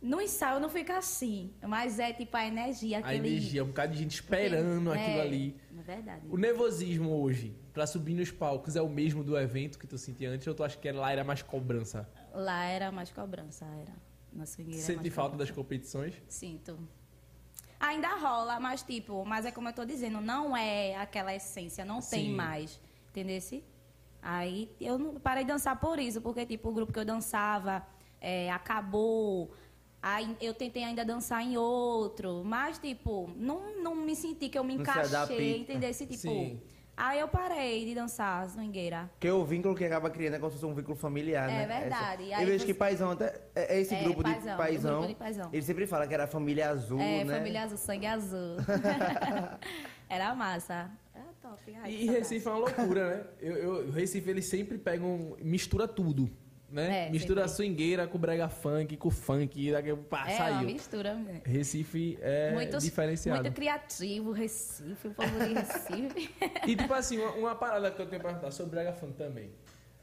No ensaio não fica assim, mas é tipo a energia, A aquele... energia, um bocado de gente esperando é, aquilo ali. É verdade. O nervosismo hoje, pra subir nos palcos, é o mesmo do evento que tu sentia antes ou tu acha que lá era mais cobrança? Lá era mais cobrança, era. Na swingueira era Sente falta cobrança. das competições? Sinto. Ainda rola, mas tipo, mas é como eu tô dizendo, não é aquela essência, não tem Sim. mais. Entendesse? Aí eu não parei de dançar por isso, porque tipo, o grupo que eu dançava é, acabou. Aí eu tentei ainda dançar em outro, mas tipo, não, não me senti que eu me Não encaixei, entendesse? Tipo, Sim. Aí eu parei de dançar swingueira. Porque o vínculo que acaba criando é como se fosse um vínculo familiar, É né? verdade. Essa- Aí Eu vejo você- que Paizão até. É é esse É, grupo de Paizão, o Paizão. grupo de Paizão. Ele sempre fala que era a família azul, é, né? família azul, sangue azul. (laughs) (laughs) Era massa. Era top. Ai, E. Recife é uma loucura, né? Eu, eu- o Recife, eles sempre pegam, mistura tudo, né? É, mistura a sempre. swingueira com o brega funk, com o funk, daqui, pá, É uma saiu. mistura mesmo. Recife é muito, diferenciado. muito criativo, Recife, o povo de Recife. (laughs) E tipo assim, uma, uma parada que eu tenho pra perguntar sobre brega funk também.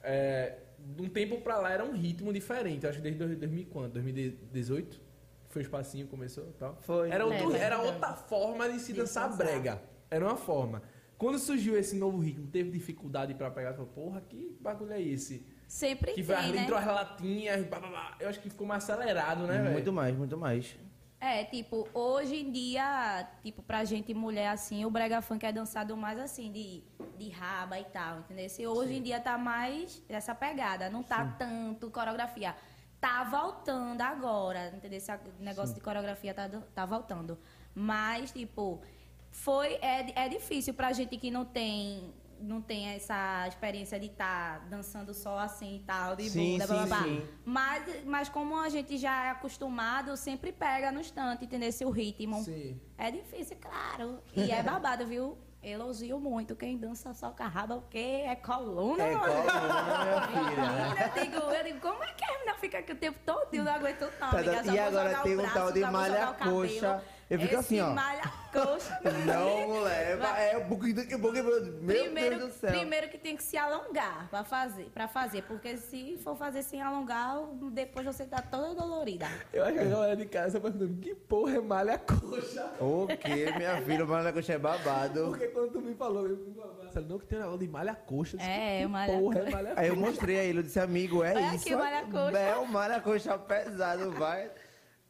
É, de um tempo pra lá era um ritmo diferente, acho que desde dois- 2000 e quanto? 2018? Foi o espacinho, começou e tal? Foi. Era, outro- É, era outra forma de se De dançar dançar. brega. Era uma forma. Quando surgiu esse novo ritmo, teve dificuldade pra pegar? Falou, porra, que bagulho é esse? Sempre Que tem, vai né? entrou as latinhas, blá, blá, blá. eu acho que ficou mais acelerado, né, velho? Muito mais, muito mais. É, tipo, hoje em dia, tipo, pra gente mulher assim, o brega funk é dançado mais assim, de, de raba e tal, entendeu? Se hoje em dia tá mais essa pegada, não tá tanto coreografia. Tá voltando agora, entendeu? Esse negócio de coreografia tá, do- tá voltando. Mas, tipo, foi, é, é difícil pra gente que não tem não tem essa experiência de estar dançando só assim e tal, de Sim, bunda, sim, blá, blá. sim. Mas, mas como a gente já é acostumado, sempre pega no instante, entendeu? Esse o ritmo. Sim. É difícil, claro. E é babado, viu? Elogio muito quem dança só com a raba, porque é coluna. É mano. coluna, (laughs) filha. Eu digo, eu digo, como é que a menina fica aqui o tempo todo? Eu não aguento não, Tá, amiga. Só e agora jogar o tem um tal de malha coxa. Eu fico Esse assim, ó. malha coxa. Não leva. É um pouquinho daqui, um pouquinho. Meu primeiro, Deus do céu. primeiro que tem que se alongar pra fazer, pra fazer. Porque se for fazer sem alongar, depois você tá toda dolorida. Eu acho que a galera de casa tá perguntando, que porra é malha coxa? O que, minha filha? O malha coxa é babado. Porque quando tu me falou, eu me falei, Marcelo, não que tem negócio de malha coxa. Disse, É, que malha porra é coxa. malha Aí eu coxa? mostrei a ele, eu disse, amigo, é Olha isso. aqui, malha coxa. É o malha coxa pesado, vai.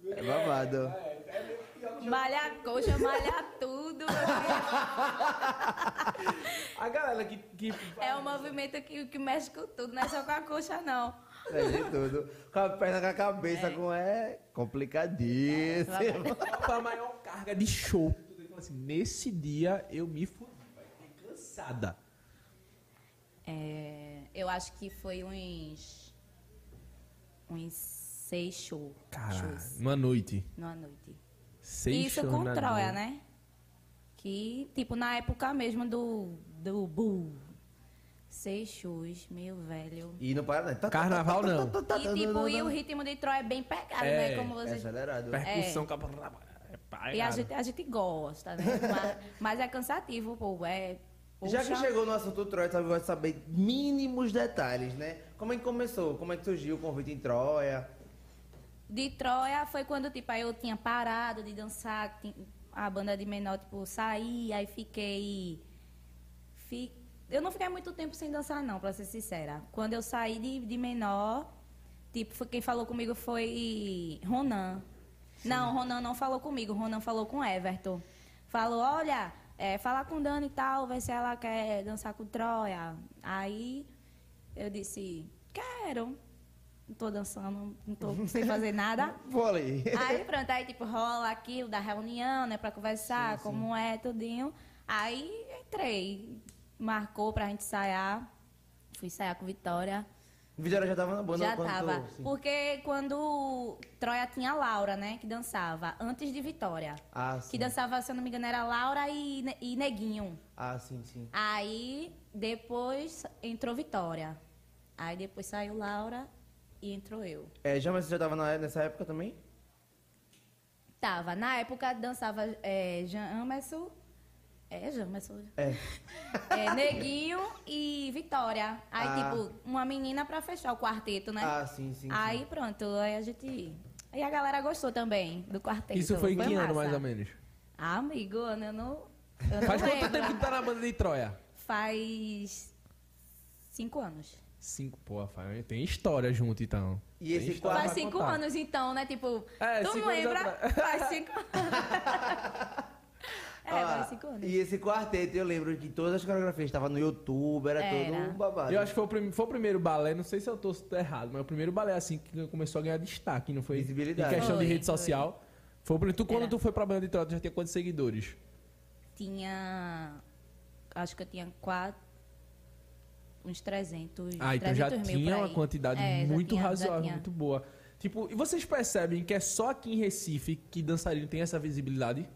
É babado. Malha coxa, malha tudo. (laughs) A galera que... que É um movimento que, que mexe com tudo, não é só com a coxa, não. É de tudo. Com a perna, com a cabeça, É. com é complicadíssimo. Qual a maior carga de show? Falar assim, nesse dia eu me fudi, vai ter cansada. É, eu acho que foi uns. uns seis shows. Caralho, shows numa noite. numa noite. Seis Isso Troia, noite. né? Que, tipo, na época mesmo do. do Bull. Seis shows, meu velho. E não para, né? Tá, tá, Carnaval não. tá, tá, E, tá, tipo, tá, e tá. o ritmo de Troia é bem pegado, É, né? Como É vocês. acelerado. Percussão, é E a gente, a gente gosta, né? (laughs) mas, mas é cansativo, pô. É. Já que Poxa. chegou no assunto Troia, sabe, de saber mínimos detalhes, né? Como é que começou? Como é que surgiu o convite em Troia? De Troia foi quando, tipo, aí eu tinha parado de dançar, a banda de menor, tipo, saí, aí fiquei. fi- Eu não fiquei muito tempo sem dançar, não, pra ser sincera. Quando eu saí de, de menor, tipo, quem falou comigo foi Ronan. Não, Ronan não falou comigo, Ronan falou com Everton. Falou, olha, é, fala com Dani e tal, ver se ela quer dançar com Troia. Aí eu disse, quero. Não tô dançando, não tô sem fazer nada. (laughs) Vou ali. Aí pronto, aí tipo, rola aquilo da reunião, né, pra conversar, como é, tudinho. Aí entrei, marcou pra gente ensaiar. Fui ensaiar com Vitória. Vitória já tava na banda Já quando tava. sim. Porque quando Troia tinha a Laura, né, que dançava, antes de Vitória. Ah, sim. Que dançava, se eu não me engano, era Laura e, e Neguinho. Ah, sim, sim. Aí depois entrou Vitória. Aí depois saiu Laura e entrou eu. É, já, mas você já tava na- nessa época também? Tava. Na época dançava é, Jamerson. É, Jamerson. É. (laughs) É, Neguinho e Vitória. Aí, Ah. tipo, uma menina pra fechar o quarteto, né? Ah, sim, sim. Aí pronto, aí a gente. Aí a galera gostou também do quarteto. Isso foi em que ano, massa. mais ou menos? Ah, amigo, eu não. Eu não Faz quanto lembro. tempo que tu tá na banda de Troia? Faz cinco anos. Cinco, pô, Rafael, tem história junto então. E Tem esse história Faz cinco contar. anos então, né? Tipo, É, tu anos lembra? atrás. (laughs) Faz cinco (laughs) É, Ah, faz cinco anos. E esse quarteto, eu lembro que todas as coreografias estavam no YouTube, era, Era. todo um babado. Eu acho que foi o, prim- foi o primeiro balé, não sei se eu tô errado, mas o primeiro balé assim que começou a ganhar destaque, não foi? Visibilidade. Em questão de Foi, rede foi. social. Foi o prim- tu, quando Era. tu foi pra banda de Troia, tu já tinha quantos seguidores? Tinha. Acho que eu tinha quatro. Uns 300. Ah, então já 300 mil tinha uma quantidade É, já muito tinha, já razoável, muito boa. Tipo, e vocês percebem que é só aqui em Recife que dançarino tem essa visibilidade?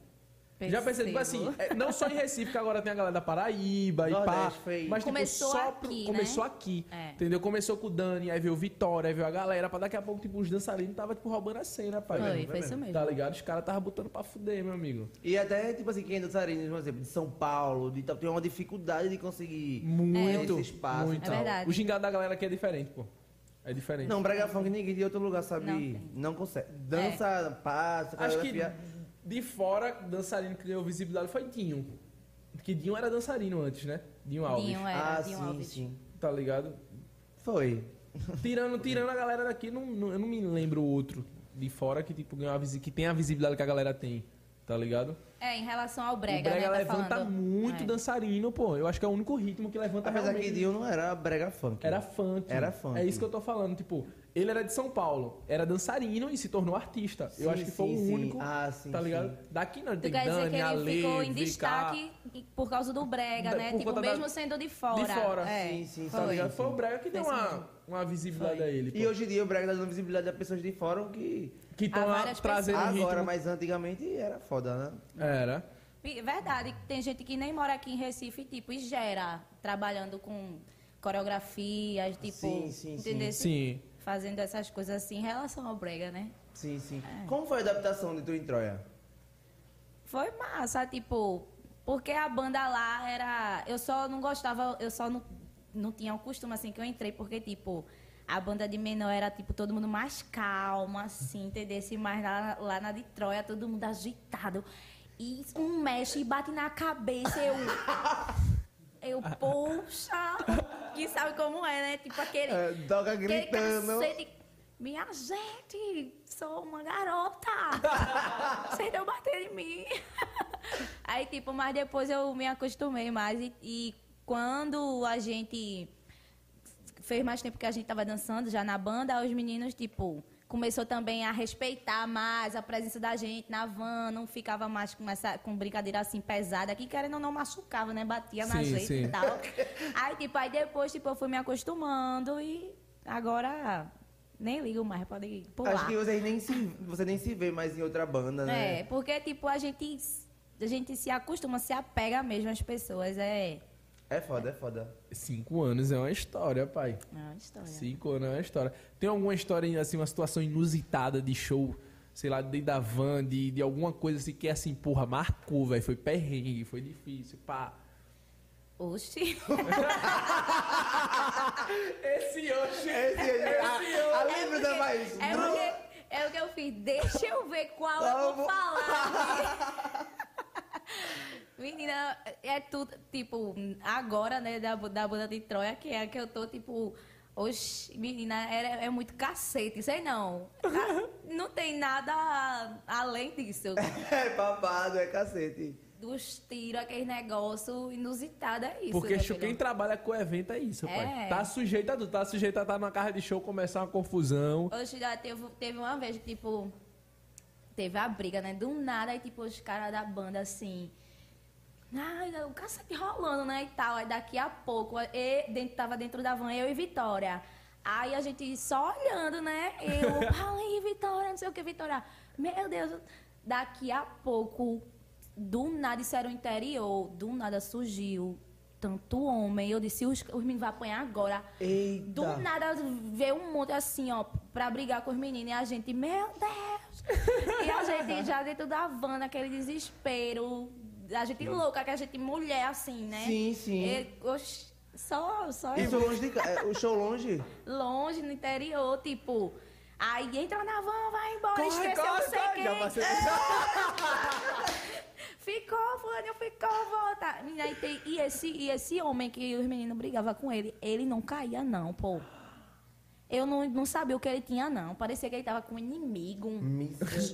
Já percebi, tipo assim, Percebo. é, não só em Recife, que agora tem a galera da Paraíba e pá. Foi- Mas tipo, Começou só aqui, começou né? aqui. É. Entendeu? Começou com o Dani, aí veio o Vitória, aí veio a galera, pra daqui a pouco, tipo, os dançarinos tava, tipo, roubando a cena, pai. Foi, foi isso mesmo. Tá ligado? Os caras tava botando pra fuder, meu amigo. E até, tipo assim, quem é dançarino, por exemplo, de São Paulo, de tal, tem uma dificuldade de conseguir Muito, esse espaço. muito. É verdade. O gingado da galera aqui é diferente, pô. É diferente. Não, brega funk ninguém de outro lugar sabe, Não não, consegue. Dança, passa, Acho que coreografia. De fora, dançarino que ganhou visibilidade foi Dinho. Porque Dinho era dançarino antes, né? Dinho Alves. Dinho era, ah, Dinho sim, Alves. sim. Tá ligado? Foi. Tirando, tirando a galera daqui, não, não- eu não me lembro outro de fora que, tipo, ganhou que tem a visibilidade que a galera tem. Tá ligado? É, em relação ao Brega, o Brega né? tá levanta falando. muito É. dançarino, pô. Eu acho que é o único ritmo que levanta Apesar realmente. que Dio não era brega funk. Era funk. Era funk. É isso que eu tô falando. Tipo, ele era de São Paulo, era dançarino e se tornou artista. eu Sim, acho que foi sim, o sim. único. Ah, sim, Tá ligado? sim. Daqui não, Tu tem quer dizer Dani, que ele Ale, ficou em VK, destaque por causa do Brega, Da- né? Tipo, conta da- mesmo sendo de fora. de fora. É, Sim, sim, Tá foi. ligado? Foi o Brega que deu uma, mesmo. uma visibilidade Foi. a ele. Pô. E hoje em dia o brega tá dando visibilidade a pessoas de fora, que que estão trazendo pessoas. agora, ritmo. mas antigamente era foda, né? Era. Verdade, tem gente que nem mora aqui em Recife, tipo, e gera, trabalhando com coreografias, tipo, Sim, sim, sim. entendeu? Sim. Fazendo essas coisas assim em relação ao Brega, né? Sim, sim. É. Como foi a adaptação de tu em Troia? Foi massa, tipo, porque a banda lá era. Eu só não gostava, eu só não, não tinha o costume assim que eu entrei, porque, tipo, a banda de menor era, tipo, todo mundo mais calmo, assim, entendeu? Mas lá, lá na de Troia, todo mundo agitado. E um mexe e bate na cabeça, eu. (laughs) Eu, poxa! (laughs) Que sabe como é, né? Tipo aquele. É, toca aquele gritando. cacete. Minha gente, sou uma garota. (laughs) Vocês não bateram em mim. (laughs) Aí, tipo, mas depois eu me acostumei mais. E, e quando a gente fez mais tempo que a gente tava dançando já na banda, os meninos, tipo, começou também a respeitar mais a presença da gente na van, não ficava mais com essa com brincadeira assim pesada, que querendo ou não machucava, né? Batia na gente sim. e tal. Aí, tipo, aí depois, tipo, eu fui me acostumando e agora nem ligo mais, pode pular. Acho que vocês nem se, você nem se vê mais em outra banda, né? É, porque, tipo, a gente, a gente se acostuma, se apega mesmo às pessoas. É, É foda, é foda. Cinco anos é uma história, pai. é uma história. Cinco anos é uma história. Tem alguma história, assim, uma situação inusitada de show, sei lá, dentro da van, de, de alguma coisa assim que, assim, porra, marcou, velho. Foi perrengue, foi difícil, pá. Oxi. (laughs) Esse hoje. Esse, a, a É lembra da mais. É, porque, é o que eu fiz. Deixa eu ver qual eu vou falar. (laughs) Menina, é tudo, tipo, agora, né, da, da banda de Troia, que é a que eu tô, tipo, oxe, menina, é, é muito cacete, sei não. (laughs) Ah, Não tem nada além disso. (laughs) É babado, é cacete. dos tiros, aquele negócio inusitado, é isso. Porque né, quem trabalha com evento é isso, É. pai. Tá sujeito a tudo. Tá sujeito a estar numa casa de show, começar uma confusão. Hoje já teve, teve uma vez, que, tipo, teve a briga, né? Do nada, aí, tipo, os caras da banda, assim... Ai, o cacete rolando, né, e tal. Aí, daqui a pouco, e, dentro, tava dentro da van, eu e Vitória. Aí, a gente só olhando, né? Eu, (laughs) falei, Vitória, não sei o que, Vitória. Meu Deus, daqui a pouco, do nada, isso era o interior, do nada surgiu tanto homem. Eu disse, os, os meninos vão apanhar agora. Eita. Do nada veio um monte assim, ó, pra brigar com os meninos. E a gente, meu Deus! (laughs) e a gente já dentro da van, naquele desespero. A gente louca, que a gente mulher assim, né? Sim, sim. E, oxi, só, só Isso longe de casa. é, O show longe? longe, no interior, tipo. Aí entra na van, vai embora, esqueceu não sei quem. Passei- (laughs) Ficou, fulano, ficou, volta. E, tem- e esse, e esse homem que os meninos brigavam com ele, ele não caía, não, pô. Eu não, não sabia o que ele tinha, não. Parecia que ele tava com um inimigo.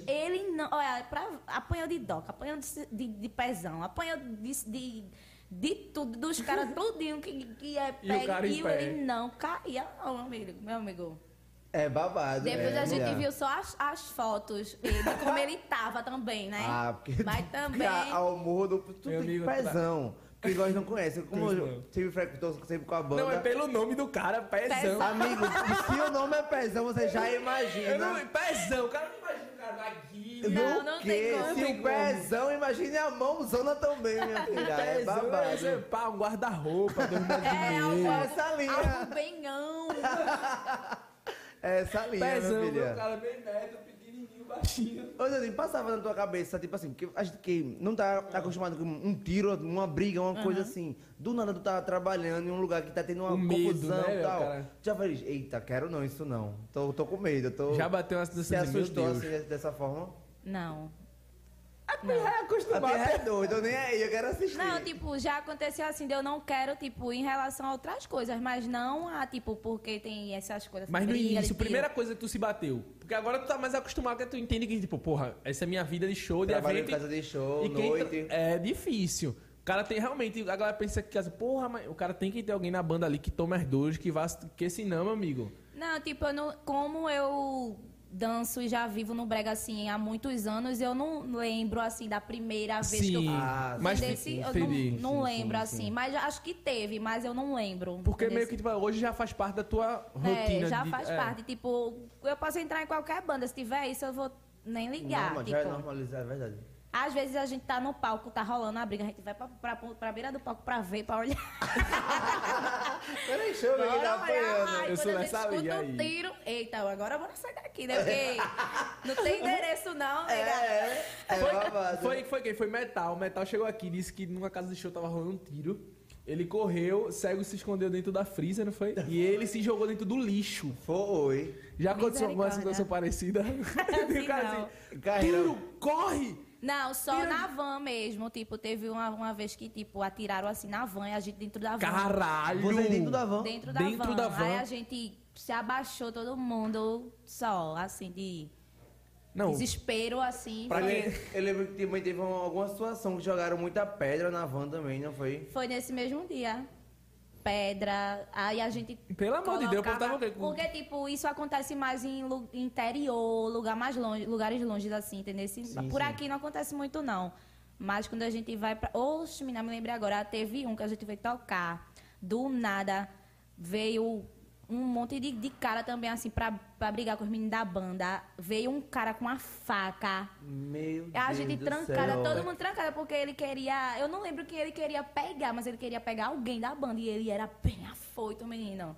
Ele não. Olha, pra, apanhou de doca, apanhou de, de, de pezão, apanhou de, de, de tudo, dos caras (laughs) tudinho que, que é E o em E pé. ele não caía, não, meu amigo. Meu amigo. É babado. Depois é, a gente mulher. viu só as, as fotos dele, como ele tava também, né? Ah, porque. Mas (laughs) também. Ao morro do. Tu Meu tem amigo, pezão. Quem gosta não conhece. Como eu sempre frequentou sempre com a banda. Não, é pelo nome do cara, pezão. Pezão. Amigo, se o nome é pezão, você já Eu imagina. não, pezão, o cara não imagina o cara da guilha. Não, não tem como. Se o pezão, imagine a mãozona também, minha filha. É Pezão, babado. é, pá, um guarda-roupa, dois É, algo. Essa linha. algo benhão. É (laughs) essa linha, Pezão, meu filha. cara bem pequenininho, baixinho. Ô, Danilo, passava na tua cabeça, tipo assim, que a gente que não tá acostumado com um tiro, uma briga, uma coisa assim. Do nada tu tá trabalhando em um lugar que tá tendo uma O medo, confusão né, e tal. cara? Já falei, eita, quero não, isso não. Tô, tô com medo, tô... Já bateu uma Se situação meu Deus. assim, dessa forma? Não. A pirra é A acostumada. pirra é doida, eu nem aí, eu quero assistir. Não, tipo, já aconteceu assim, de eu não quero, tipo, em relação a outras coisas, mas não a, tipo, porque tem essas coisas. Mas no briga início, primeira coisa que tu se bateu. Porque agora tu tá mais acostumado, que tu entende que, tipo, porra, essa é minha vida de show, de Trabalho em evento. casa de show, e noite. tra- É difícil. O cara tem realmente. A galera pensa que, porra, mas o cara tem que ter alguém na banda ali que tome as dores, que vá. Porque senão, meu amigo. Não, tipo, eu não, como eu danço e já vivo no brega assim há muitos anos, eu não lembro assim da primeira vez que eu Sim. Ah, mas Desse, eu entendi. não, não Sim, lembro sim, assim, sim. mas já- acho que teve, mas eu não lembro. Porque Entendeu? meio que, tipo, hoje já faz parte da tua rotina. É, já de- faz é. parte. Tipo, eu posso entrar em qualquer banda, se tiver isso, eu vou nem ligar. Não, tipo, já é normalizar, é verdade. Às vezes a gente tá no palco, tá rolando a briga, a gente vai pra, pra, pra beira do palco pra ver, pra olhar. (laughs) Peraí, deixa eu ver quem tá apanhando. Aí Eu sou quando a gente nessa linha escuta um aí. tiro, eita, agora bora sair daqui, né? Porque (laughs) não tem endereço não, nega. É, é Foi, babado. foi, foi quem? Foi Metal. Metal chegou aqui, disse que numa casa de show tava rolando um tiro. Ele correu, cego se escondeu dentro da freezer, não foi? E ele se jogou dentro do lixo. Foi. Já aconteceu alguma situação parecida? (laughs) Assim o cara não. assim, Carreira. tiro, corre! Não, só na van mesmo. Tipo, teve uma, uma vez que, tipo, atiraram assim na van e a gente dentro da van. Caralho! Você dentro da van? Dentro da, Dentro van. da van. Aí a gente se abaixou todo mundo só, assim, de Não, desespero, assim. Pra foi, quem, eu lembro que também teve uma- alguma situação que jogaram muita pedra na van também, não foi? foi nesse mesmo dia. Pedra, aí a gente. Pelo amor de Deus, colocava- tava Porque, tipo, isso acontece mais em interior, lugar mais longe, lugares longe assim, entendeu? Sim, Por sim. aqui não acontece muito, não. Mas quando a gente vai pra. Oxe, menina, me lembrei agora, teve um que a gente veio tocar. Do nada veio um monte de, de cara também, assim, pra, pra brigar com os meninos da banda. Veio um cara com uma faca. Meu Deus A gente do trancada, céu. todo mundo trancada, porque ele queria. Eu não lembro quem ele queria pegar, mas ele queria pegar alguém da banda. E ele era bem afoito, menino.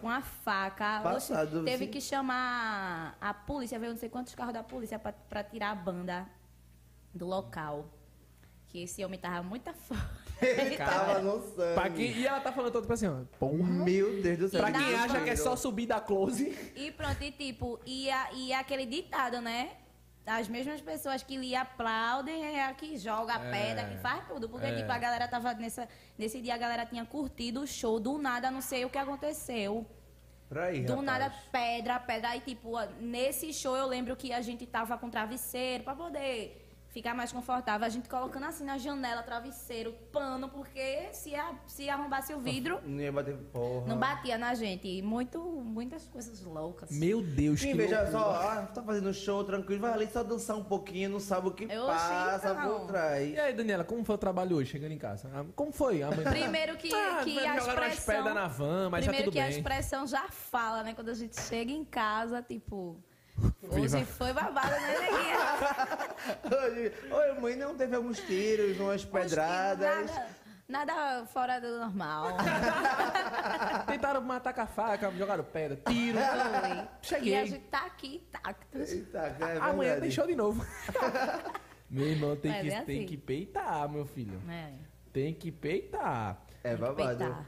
Com a faca. Oxe, Passado, teve sim. que chamar a polícia, veio não sei quantos carros da polícia pra, pra tirar a banda do local. Que esse homem tava muito afoito. Ele (laughs) tava no sangue. Pra quem- E ela tá falando todo tipo assim, ó. Porra. Meu Deus do céu. Pra quem acha que é só subir da close. E pronto, e tipo, e, a- e aquele ditado, né? As mesmas pessoas que lhe aplaudem é a que joga a pedra, que faz tudo. Porque, é. tipo, a galera tava nessa. Nesse dia a galera tinha curtido o show, do nada, não sei o que aconteceu. Pra aí, Do rapaz. nada, pedra, pedra. Aí, tipo, nesse show eu lembro que a gente tava com travesseiro pra poder ficar mais confortável. A gente colocando assim na janela, travesseiro, pano, porque se, a, se arrombasse o vidro, Não ia bater porra. não batia na gente. E muito, muitas coisas loucas. Meu Deus, Sim, que veja loucura. só, ah, tá fazendo show tranquilo, vai ali só dançar um pouquinho, não sabe o que Eu passa achei, não. por trás. E aí, Daniela, como foi o trabalho hoje, chegando em casa? Ah, Como foi? amanhã? Primeiro que, Ah, que a expressão... na van, mas tá primeiro tudo que a bem. expressão já fala, né? Quando a gente chega em casa, tipo... Viva. Hoje foi babado, né, neguinha? Oi, (laughs) Oi, mãe, não teve alguns tiros, umas pedradas. Nada, nada fora do normal. (laughs) Tentaram matar com a faca, jogaram pedra, tiro. Foi. Cheguei. E a gente tá aqui intactos. Eita, é Amanhã tem show de novo. (laughs) meu irmão tem, É que, tem assim. que peitar, meu filho. É. Tem que peitar. É Tem babado. peitar.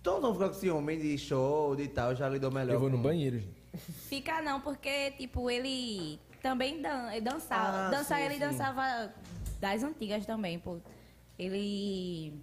Então não fica com ciúme de show, de tal, já lidou melhor. Eu vou no banheiro, gente. Fica não, porque, tipo, ele também dan dançava. Ah, dançar sim, ele sim. dançava das antigas também, pô. Ele.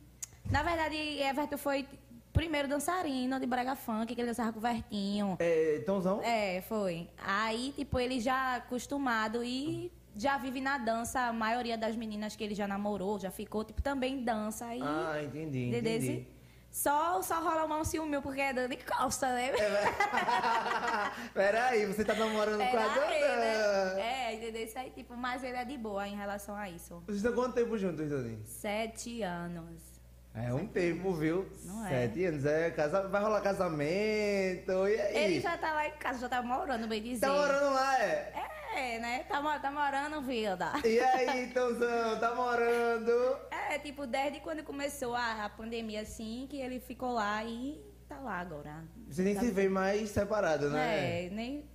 Na verdade, Everton foi primeiro dançarino de Braga Funk, que ele dançava com o Vertinho. É, Tomzão? É, foi. Aí, tipo, ele já acostumado e já vive na dança. A maioria das meninas que ele já namorou, já ficou, tipo, também dança. Aí, Ah, entendi, entendi. Só, só rola um ciúme, porque é Dani Costa, né? (laughs) Peraí, você tá namorando com a Dana? né? É, entendeu? Isso aí, tipo, mas ele é de boa em relação a isso. Vocês estão quanto tempo juntos, Dani? Sete anos. É um tempo, viu? Não é. Sete anos, é. Casa... Vai rolar casamento, e aí? Ele já tá lá em casa, já tá morando, bem dizer. Tá morando lá, é? É, né? Tá, tá morando, vida. E aí, Tomzão, tá morando? É, tipo, desde quando começou a, a pandemia, assim, que ele ficou lá e tá lá agora. Você nem Tá- se vê mais separado, né? É, nem...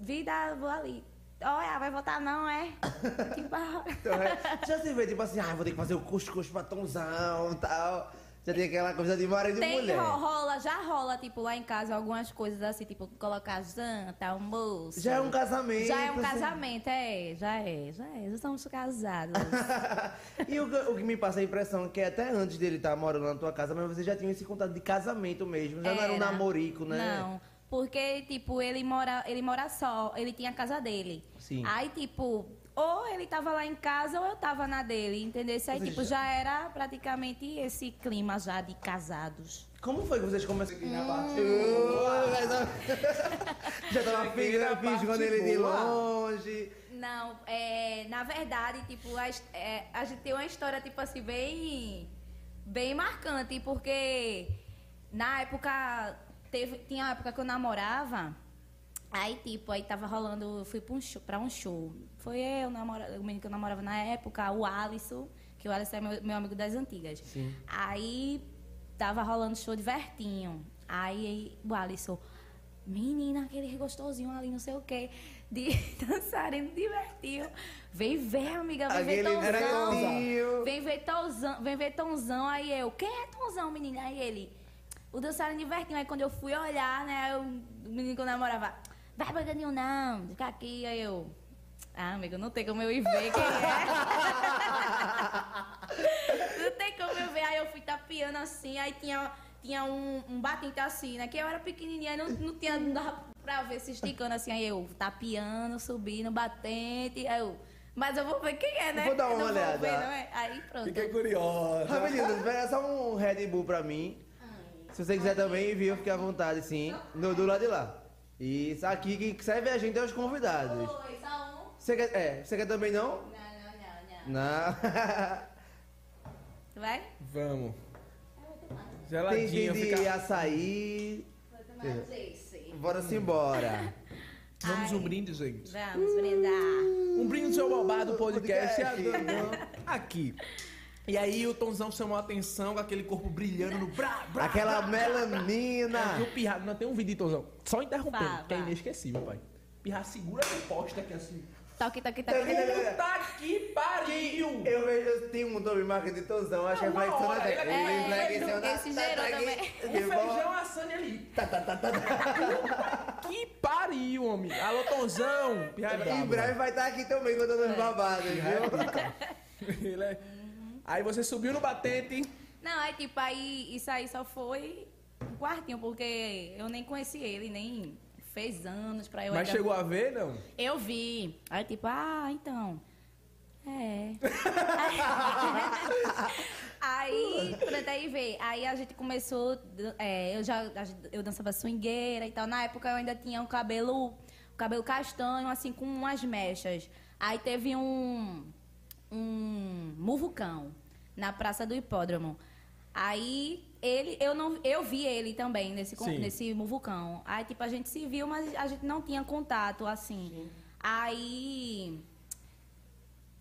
Vida, vou ali. Olha, vai voltar não, é? (laughs) tipo, (laughs) Então, é, já se vê, tipo assim, ah, vou ter que fazer o cuscuz pra Tomzão e tal. Já tem aquela coisa de marido e Tem, mulher. ro- rola, já rola, tipo, lá em casa, algumas coisas assim, tipo, colocar janta, almoço. Já é um casamento. Já é um assim. casamento, é, já é, já é, já somos casados. (laughs) e o, que- o que me passa a impressão é que até antes dele estar morando na tua casa, mas você já tinha esse contato de casamento mesmo. Já não era um Era. namorico, né? Não, porque, tipo, ele mora, ele mora só, ele tinha a casa dele. Sim. Aí, tipo, ou ele tava lá em casa ou eu tava na dele, entendeu? Isso aí, tipo, já era praticamente esse clima já de casados. Como foi que vocês começaram? Hum. Oh, já tava (laughs) Cheguei na fingindo fisgando parte ele de longe. Não, é, na verdade, tipo, a, é, a gente tem uma história, tipo assim, bem, bem marcante, porque na época, teve, tinha uma época que eu namorava, aí, tipo, aí tava rolando, eu fui pra um show, pra um show. Foi eu, namora, o menino que eu namorava na época, o Alisson, que o Alisson é meu, meu amigo das antigas. Sim. Aí tava rolando show de Vertinho. Aí o Alisson, menina, aquele gostosinho ali, não sei o quê, de (laughs) dançarino de Vertinho. Vem ver, amiga, vem ver Aquele Tonzão. Vertinho. Vem ver Tonzão, vem ver Tonzão. Aí eu, quem é Tonzão, menina? Aí ele, o dançarino de Vertinho. Aí quando eu fui olhar, né, eu- o menino que eu namorava, vai pra não, fica aqui. Aí eu, ah, amigo, não tem como eu ir ver quem é. (laughs) Não tem como eu ver. Aí eu fui tapeando assim, aí tinha, tinha um, um batente assim, né? Que eu era pequenininha, aí não, não tinha, não dava pra ver se esticando assim. Aí eu tapeando, subindo, batente. Aí eu, mas eu vou ver quem é, né? Vou dar uma não olhada. Ver, não é? Aí pronto. Fiquei curiosa. Rapidinho, pega só um Red Bull pra mim. Se você quiser também, viu, fique à vontade, sim. No, do lado de lá. Isso aqui que serve a gente é os convidados. Oi, só um? Você quer, é, você quer também não? Não, não, não, não. Não. Vai? Vamos. Tem, Geladinho, tem de fica... açaí. Vou tomar esse. Bora-se embora. (laughs) Vamos Ai. um brinde, gente. Vamos brindar. Um brinde do seu babado podcast. Podcast. Aqui. E aí o Tonzão chamou a atenção com aquele corpo brilhando no brá, brá, Aquela brá. melanina. E o Pirra, não tem um vídeo, Tonzão. Só interrompendo, Vá, que é inesquecível, pai. Pirra segura a posta aqui assim. Toque, toque, toque. Toque. Puta que pariu! Eu vejo, eu tenho um nome marca de Tozão, acho que é na ele é- é, esse gerou também. O feijão assando ali. Tá, tá, tá, tá, tá. Puta que pariu, homem. Alô, Tonzão. É Em breve vai estar aqui também contando os babados, Pirra é viu? pica. (laughs) Ele é... Aí você subiu no batente. Não, aí tipo, aí isso aí só foi um quartinho, porque eu nem conheci ele, nem fez anos pra eu Mas chegou a ver, não? Eu vi. Aí tipo, ah, então. É. (laughs) aí, pronto, aí vê. Aí a gente começou. é, eu já eu dançava swingueira e tal. Na época eu ainda tinha um cabelo, um cabelo castanho, assim, com umas mechas. Aí teve um. um muvucão na Praça do Hipódromo. Aí ele, eu não, eu vi ele também nesse Sim. nesse muvucão. Aí tipo a gente se viu, mas a gente não tinha contato assim. Aí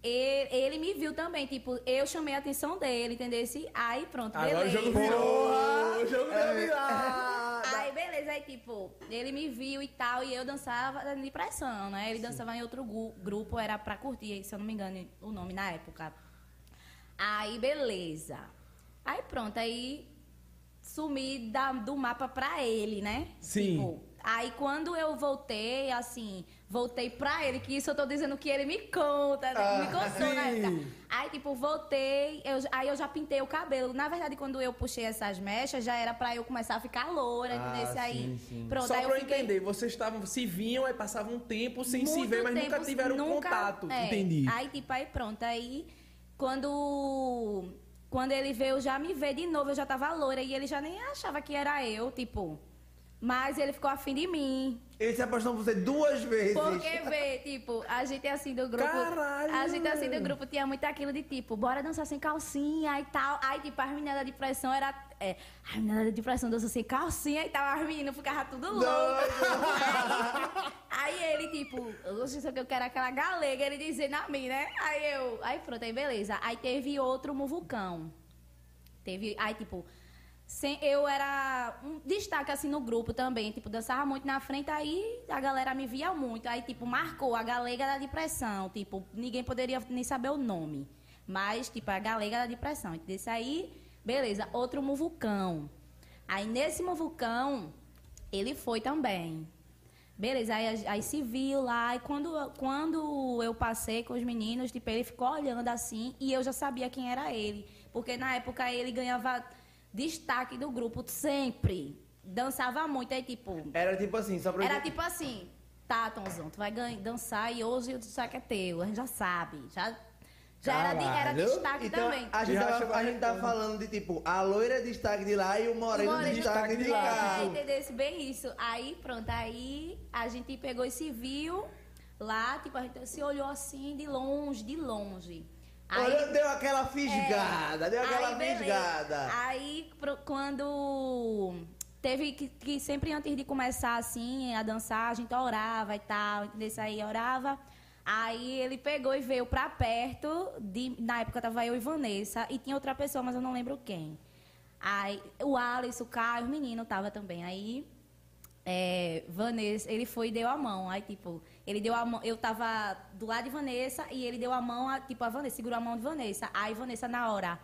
ele, ele me viu também, tipo, eu chamei a atenção dele, entendeu? Aí pronto, Agora o beleza. jogo virou! O jogo deu virada! Aí, beleza, aí, tipo, ele me viu e tal, e eu dançava de pressão, né? Ele dançava em outro grupo, era pra curtir, se eu não me engano o nome na época. Aí, beleza. Aí, pronto, aí sumi da- do mapa pra ele, né? Sim. Tipo, aí, quando eu voltei, assim, voltei pra ele, que isso eu tô dizendo que ele me conta, né? me contou na sim. época. Aí, tipo, voltei, eu, aí eu já pintei o cabelo. Na verdade, quando eu puxei essas mechas, já era pra eu começar a ficar loura, Ah, entendeu? aí, sim, sim. pronto, Só aí pra eu fiquei... entender, vocês estavam, se viam, aí passavam um tempo sem se muito ver, mas tempo, nunca tiveram nunca- contato. é. Entendi. Aí, tipo, aí pronto. Aí, quando, quando ele veio já me ver de novo, eu já tava loura e ele já nem achava que era eu, tipo. Mas ele ficou afim de mim. Ele se apaixonou por você duas vezes. Porque, vê, tipo, a gente assim do grupo. Caralho, A gente assim do grupo tinha muito aquilo de tipo, bora dançar sem calcinha e tal. Aí, tipo, as meninas da depressão era. É, as meninas da depressão dançam sem calcinha e tal. As meninas ficavam tudo loucas. Aí, aí ele, tipo, oxe, só que eu quero aquela galega, ele dizendo a mim, né? Aí eu. Aí pronto, aí beleza. Aí teve outro muvucão. Teve. Aí, tipo. Sem- eu era um destaque assim no grupo também, tipo, dançava muito na frente, aí a galera me via muito. Aí, tipo, marcou a galega da depressão. Tipo, ninguém poderia nem saber o nome. Mas, tipo, a galega da depressão. Desse aí, beleza, outro muvucão. Aí nesse muvucão, ele foi também. Beleza, aí, aí se viu lá, e quando, quando eu passei com os meninos, tipo, ele ficou olhando assim, e eu já sabia quem era ele. Porque na época ele ganhava destaque do grupo sempre. Dançava muito, aí tipo. Era tipo assim, só pra Era tipo assim, tá, Tomzão, tu vai ganhar, dançar e hoje o destaque é teu, a gente já sabe. Já, já era, de- era destaque Então, também. a gente, tava, a gente tá falando de tipo, a loira de destaque de lá e o moreno de Moreno destaque de cá. É, entendesse bem isso. Aí, pronto, aí a gente pegou e se viu lá, tipo, a gente se olhou assim, de longe, de longe. Aí, Olha, deu aquela fisgada, deu aquela aí, fisgada. Aí, pro- quando teve que, que sempre antes de começar assim a dançar, a gente orava e tal, entendeu? Aí orava. Aí ele pegou e veio pra perto, de, na época tava eu e Vanessa, e tinha outra pessoa, mas eu não lembro quem. Aí o Alisson, o Caio, o menino tava também. Aí é, Vanessa, ele foi e deu a mão. Aí, tipo, ele deu a mão. Eu tava do lado de Vanessa e ele deu a mão, a, tipo, a Vanessa, segurou a mão de Vanessa. Aí Vanessa na hora.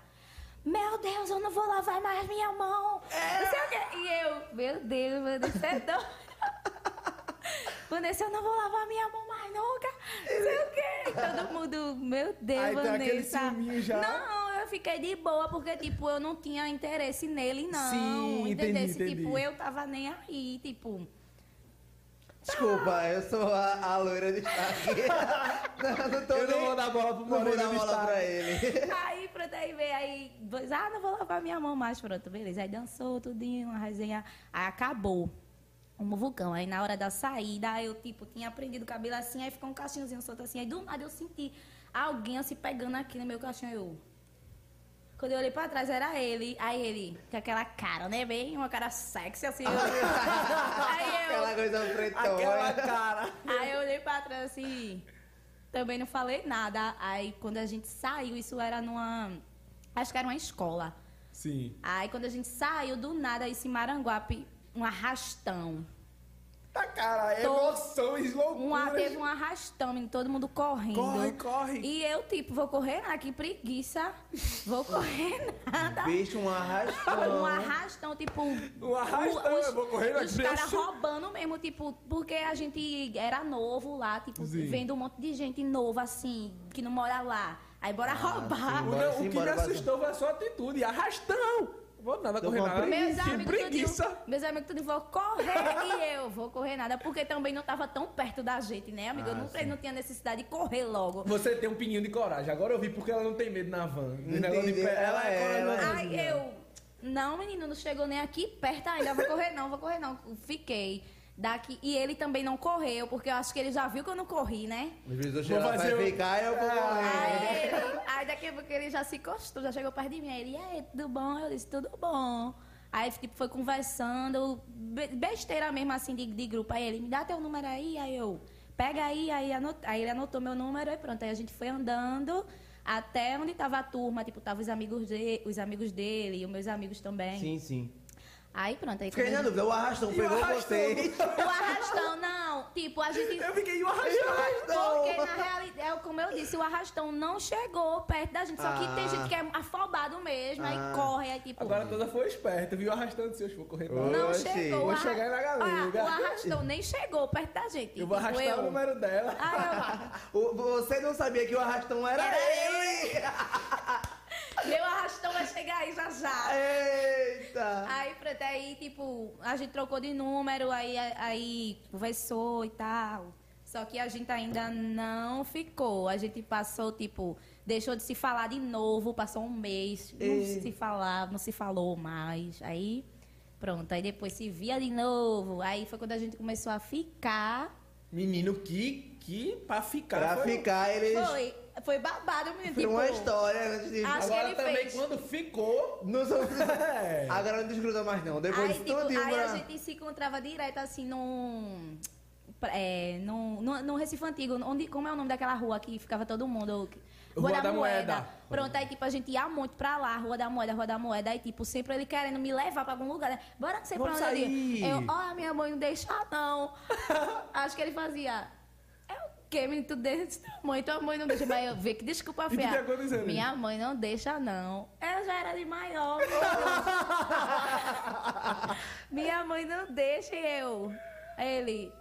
Meu Deus, eu não vou lavar mais minha mão. Não sei o quê. E eu, meu Deus, Vanessa é doida. (laughs) Vanessa, eu não vou lavar minha mão mais nunca. Não sei o quê. Todo mundo, meu Deus, Aí tem aquele Vanessa. já. Não, eu fiquei de boa, porque, tipo, eu não tinha interesse nele, não. Sim, entendi, Entendesse? entendi. Tipo, eu tava nem aí, tipo. Desculpa, eu sou a, a loira de destaque. (laughs) não, não tô Eu não nem- vou dar bola pro Não vou moreno dar bola pra ele. (laughs) Aí, pronto, aí veio, aí, dois, ah, não vou lavar minha mão mais, pronto, beleza. Aí dançou tudinho, uma resenha, aí acabou o muvucão. Aí na hora da saída, aí eu, tipo, tinha prendido o cabelo assim, aí ficou um cachinhozinho solto assim, aí do nada eu senti alguém assim pegando aqui no meu cachinho, eu... Quando eu olhei pra trás, era ele. Aí ele, com aquela cara, né? Bem, uma cara sexy, assim. eu- (laughs) aí eu... Aquela coisa pretona. Aquela cara. Aí eu olhei pra trás assim, também não falei nada. Aí quando a gente saiu, isso era numa. Acho que era uma escola. Sim. Aí quando a gente saiu do nada, esse Maranguape, um arrastão. Tá, cara, Tô- emoções, loucuras. Uma, teve um arrastão, menino, todo mundo correndo. Corre, corre. E eu, tipo, vou correr nada, que preguiça. Vou correr nada. Bicho, um arrastão. Um arrastão, tipo. Um arrastão, eu vou correr na Os caras roubando mesmo, tipo, porque a gente era novo lá, tipo, Sim. vendo um monte de gente nova, assim, que não mora lá. Aí bora roubar. O, Bora o sim, que me bora, bora. assustou foi a sua atitude. Arrastão! Vou nada Tô correr nada. Meus Que amigos preguiça. tudinho, meus amigos tudinho vão correr (laughs) e eu vou correr nada, porque também não tava tão perto da gente, né, amigo? eu Ah, não, sim. não tinha necessidade de correr logo. Você tem um pinguinho de coragem. Agora eu vi porque ela não tem medo na van. De Entendi. pé- Ela é é, corajosa. ela Aí eu, não, menino, não chegou nem aqui perto ainda, vou correr não, vou correr não. Fiquei. Daqui, e ele também não correu, porque eu acho que ele já viu que eu não corri, né? Às vezes eu chego vai ficar e eu vou Ah, correr. Aí, ele, aí daqui a pouco ele já se encostou, já chegou perto de mim. Aí ele, e aí, tudo bom? Eu disse, tudo bom. Aí tipo, foi conversando, be- besteira mesmo assim de, de grupo. Aí ele, me dá teu número aí, aí eu, pega aí, aí, anot- aí ele anotou meu número e pronto. Aí a gente foi andando até onde tava a turma, tipo, tava os amigos, de, os amigos dele e os meus amigos também. Sim, sim. Aí pronto, aí Fiquei na dúvida, o arrastão E o pegou arrastão? você. O arrastão, não. Tipo, a gente. Eu fiquei o E o arrastão. arrastão? Porque, na realidade, é como eu disse, o arrastão não chegou perto da gente. Só que tem Ah. gente que é afobado mesmo, Ah. aí corre, aí tipo. Agora toda foi esperta, viu? Arrastando se eu for correr pra não chegou. vou o arra- chegar na galega. Olha, o arrastão nem chegou perto da gente. Eu vou tipo, arrastar eu. o número dela. Aí (laughs) O- Você não sabia que o arrastão era, Era ele? eu, (laughs) meu arrastão vai chegar aí já já. Eita! Aí, pronto, aí, tipo, a gente trocou de número, aí, aí conversou e tal. Só que a gente ainda não ficou. A gente passou, tipo, deixou de se falar de novo, passou um mês, não E- se falava, não se falou mais. Aí, pronto, aí depois se via de novo. Aí foi quando a gente começou a ficar. Menino, que, que pra ficar. Pra foi- ficar, eles. Foi, foi babado, menino. Foi Tipo, uma história antes de. Acho que Agora ele também, fez. quando ficou. Não sou... (laughs) É. Agora não desgruda mais, não. Depois Aí, de tipo, tudo aí pra... a gente se encontrava direto assim num. É, num, num, num Recife Antigo, onde, como é o nome daquela rua que ficava todo mundo? Rua da Moeda. Pronto, aí tipo, a gente ia muito pra lá, Rua da Moeda, Rua da Moeda, aí tipo, sempre ele querendo me levar pra algum lugar, né? Bora que você pra onde eu sair. ia? Eu, ó, minha mãe não deixa não. (laughs) Acho que ele fazia. O quê, menino? Tu desse tamanho, tua mãe não deixa. Mas eu vi que desculpa, E tu feia. tinha quantos anos? Minha mãe não deixa, não. Eu já era de maior. (laughs) Minha mãe não deixa e eu. Ele.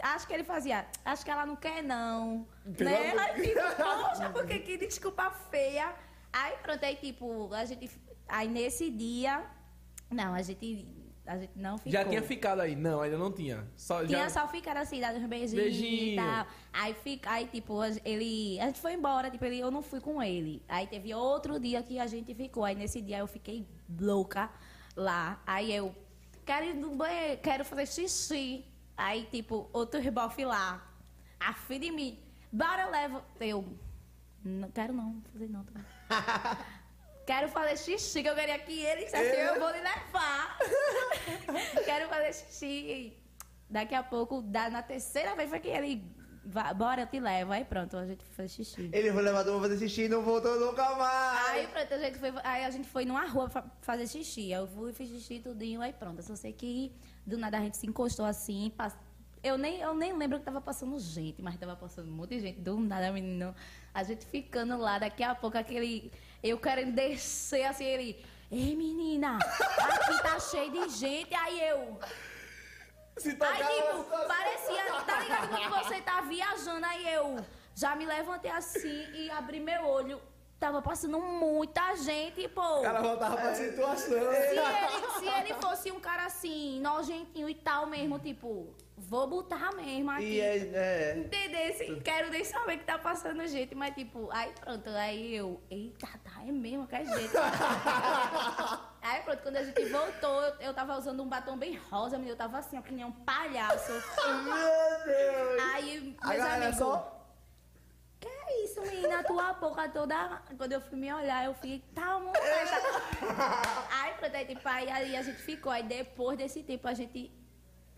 Acho que ele fazia. Acho que ela não quer, não. Pelo né? amor- Aí, tipo, poxa, porque que desculpa feia. Aí pronto, aí tipo, a gente. Aí nesse dia. Não, a gente. A gente não ficou. Já tinha ficado aí? Não, ainda não tinha. Só, Tinha já... só ficar assim, dado uns beijinhos Beijinho. e tal. Aí, fica, aí, tipo, ele. A gente foi embora, tipo, ele, eu não fui com ele. Aí teve outro dia que a gente ficou. Aí nesse dia eu fiquei louca lá. Aí eu quero ir no banheiro, quero fazer xixi. Aí, tipo, outro rebofe lá. A de mim. Bora, eu levo. Eu. Não quero não, fazer não também. (laughs) Quero fazer xixi, que eu queria que ele dissesse, eu vou lhe levar. (laughs) Quero fazer xixi. Daqui a pouco, na terceira vez, foi que ele. "Vá, Bora, eu te levo. Aí pronto, a gente fez xixi. Ele foi levado pra fazer xixi e não voltou nunca mais. Aí pronto, a gente foi, aí a gente foi numa rua fa- fazer xixi. Eu fui, fiz xixi tudinho, aí pronto. Eu só sei que do nada a gente se encostou assim. pass- Eu nem, eu nem lembro que tava passando gente, mas tava passando um monte de gente. Do nada, menino. A gente ficando lá, daqui a pouco aquele. Eu querendo descer assim, ele. Ei, menina, aqui tá cheio de gente. Aí eu. Se Aí, tocar, tipo, ela só- parecia, tá ligado quando você tá viajando, aí eu já me levantei assim e abri meu olho. Tava passando muita gente, pô. Ela voltava pra situação. Se ele, se ele fosse um cara assim, nojentinho e tal mesmo, tipo, vou botar mesmo aqui. E é, é. Entendesse? Quero nem saber que tá passando gente, mas tipo, aí pronto, aí eu, eita, tá, é mesmo, que é jeito. (laughs) aí pronto, quando a gente voltou, eu, eu tava usando um batom bem rosa, menino, eu tava assim, ó, que nem um palhaço. Meu Deus! Aí, meus amigos, só- que é isso, menina, tua boca toda... Quando eu fui me olhar, eu fiquei, tá, molesta. aí pronto, aí, tipo, aí, aí a gente ficou, aí depois desse tempo a gente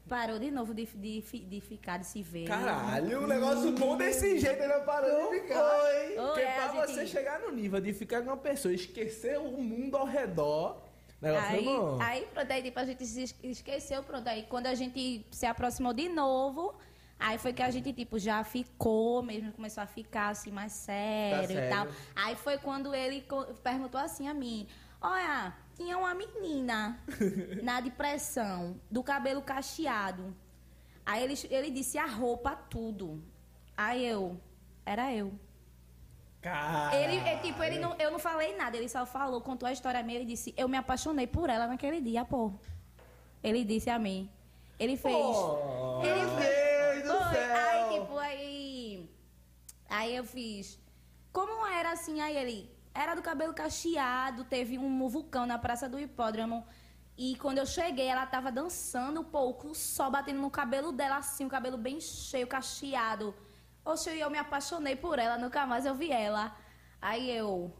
parou de novo de, de, de ficar, de se ver. Caralho, um negócio bom desse jeito, ele não parou de ficar. Foi. Porque é, pra a você gente- chegar no nível de ficar com uma pessoa esquecer o mundo ao redor, negócio Aí, bom. aí, pronto, aí tipo, a gente se es- esqueceu, pronto. Aí quando a gente se aproximou de novo, aí foi que a gente, tipo, já ficou mesmo, começou a ficar assim mais sério, e sério. tal. Aí foi quando ele perguntou assim a mim, olha, tinha uma menina (laughs) na depressão, do cabelo cacheado. Aí ele, ele disse a roupa, tudo. Aí eu, era eu. Ele, é, tipo, ele não, eu não falei nada, ele só falou, contou a história minha, ele disse, eu me apaixonei por ela naquele dia, pô. Ele disse a mim. Ele fez. Pô. ele fez. Foi. Aí, tipo, aí. Aí eu fiz. Como era assim? Aí ele. Era do cabelo cacheado, teve um vulcão na Praça do Hipódromo. E quando eu cheguei, ela tava dançando um pouco, o sol batendo no cabelo dela assim, o cabelo bem cheio, cacheado. Oxe, eu me apaixonei por ela, nunca mais eu vi ela. Aí eu.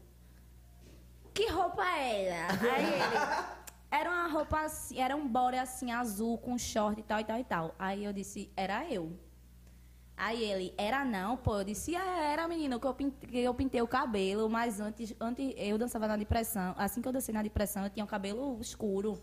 Que roupa era? Aí ele. (laughs) Era uma roupa assim, era um body assim, azul, com short e tal e tal e tal. Aí eu disse, era eu. Aí ele, era não, pô. Eu disse, é, era, menino, que eu, pintei, que eu pintei o cabelo, mas antes, antes eu dançava na depressão. Assim que eu dancei na depressão, eu tinha o cabelo escuro.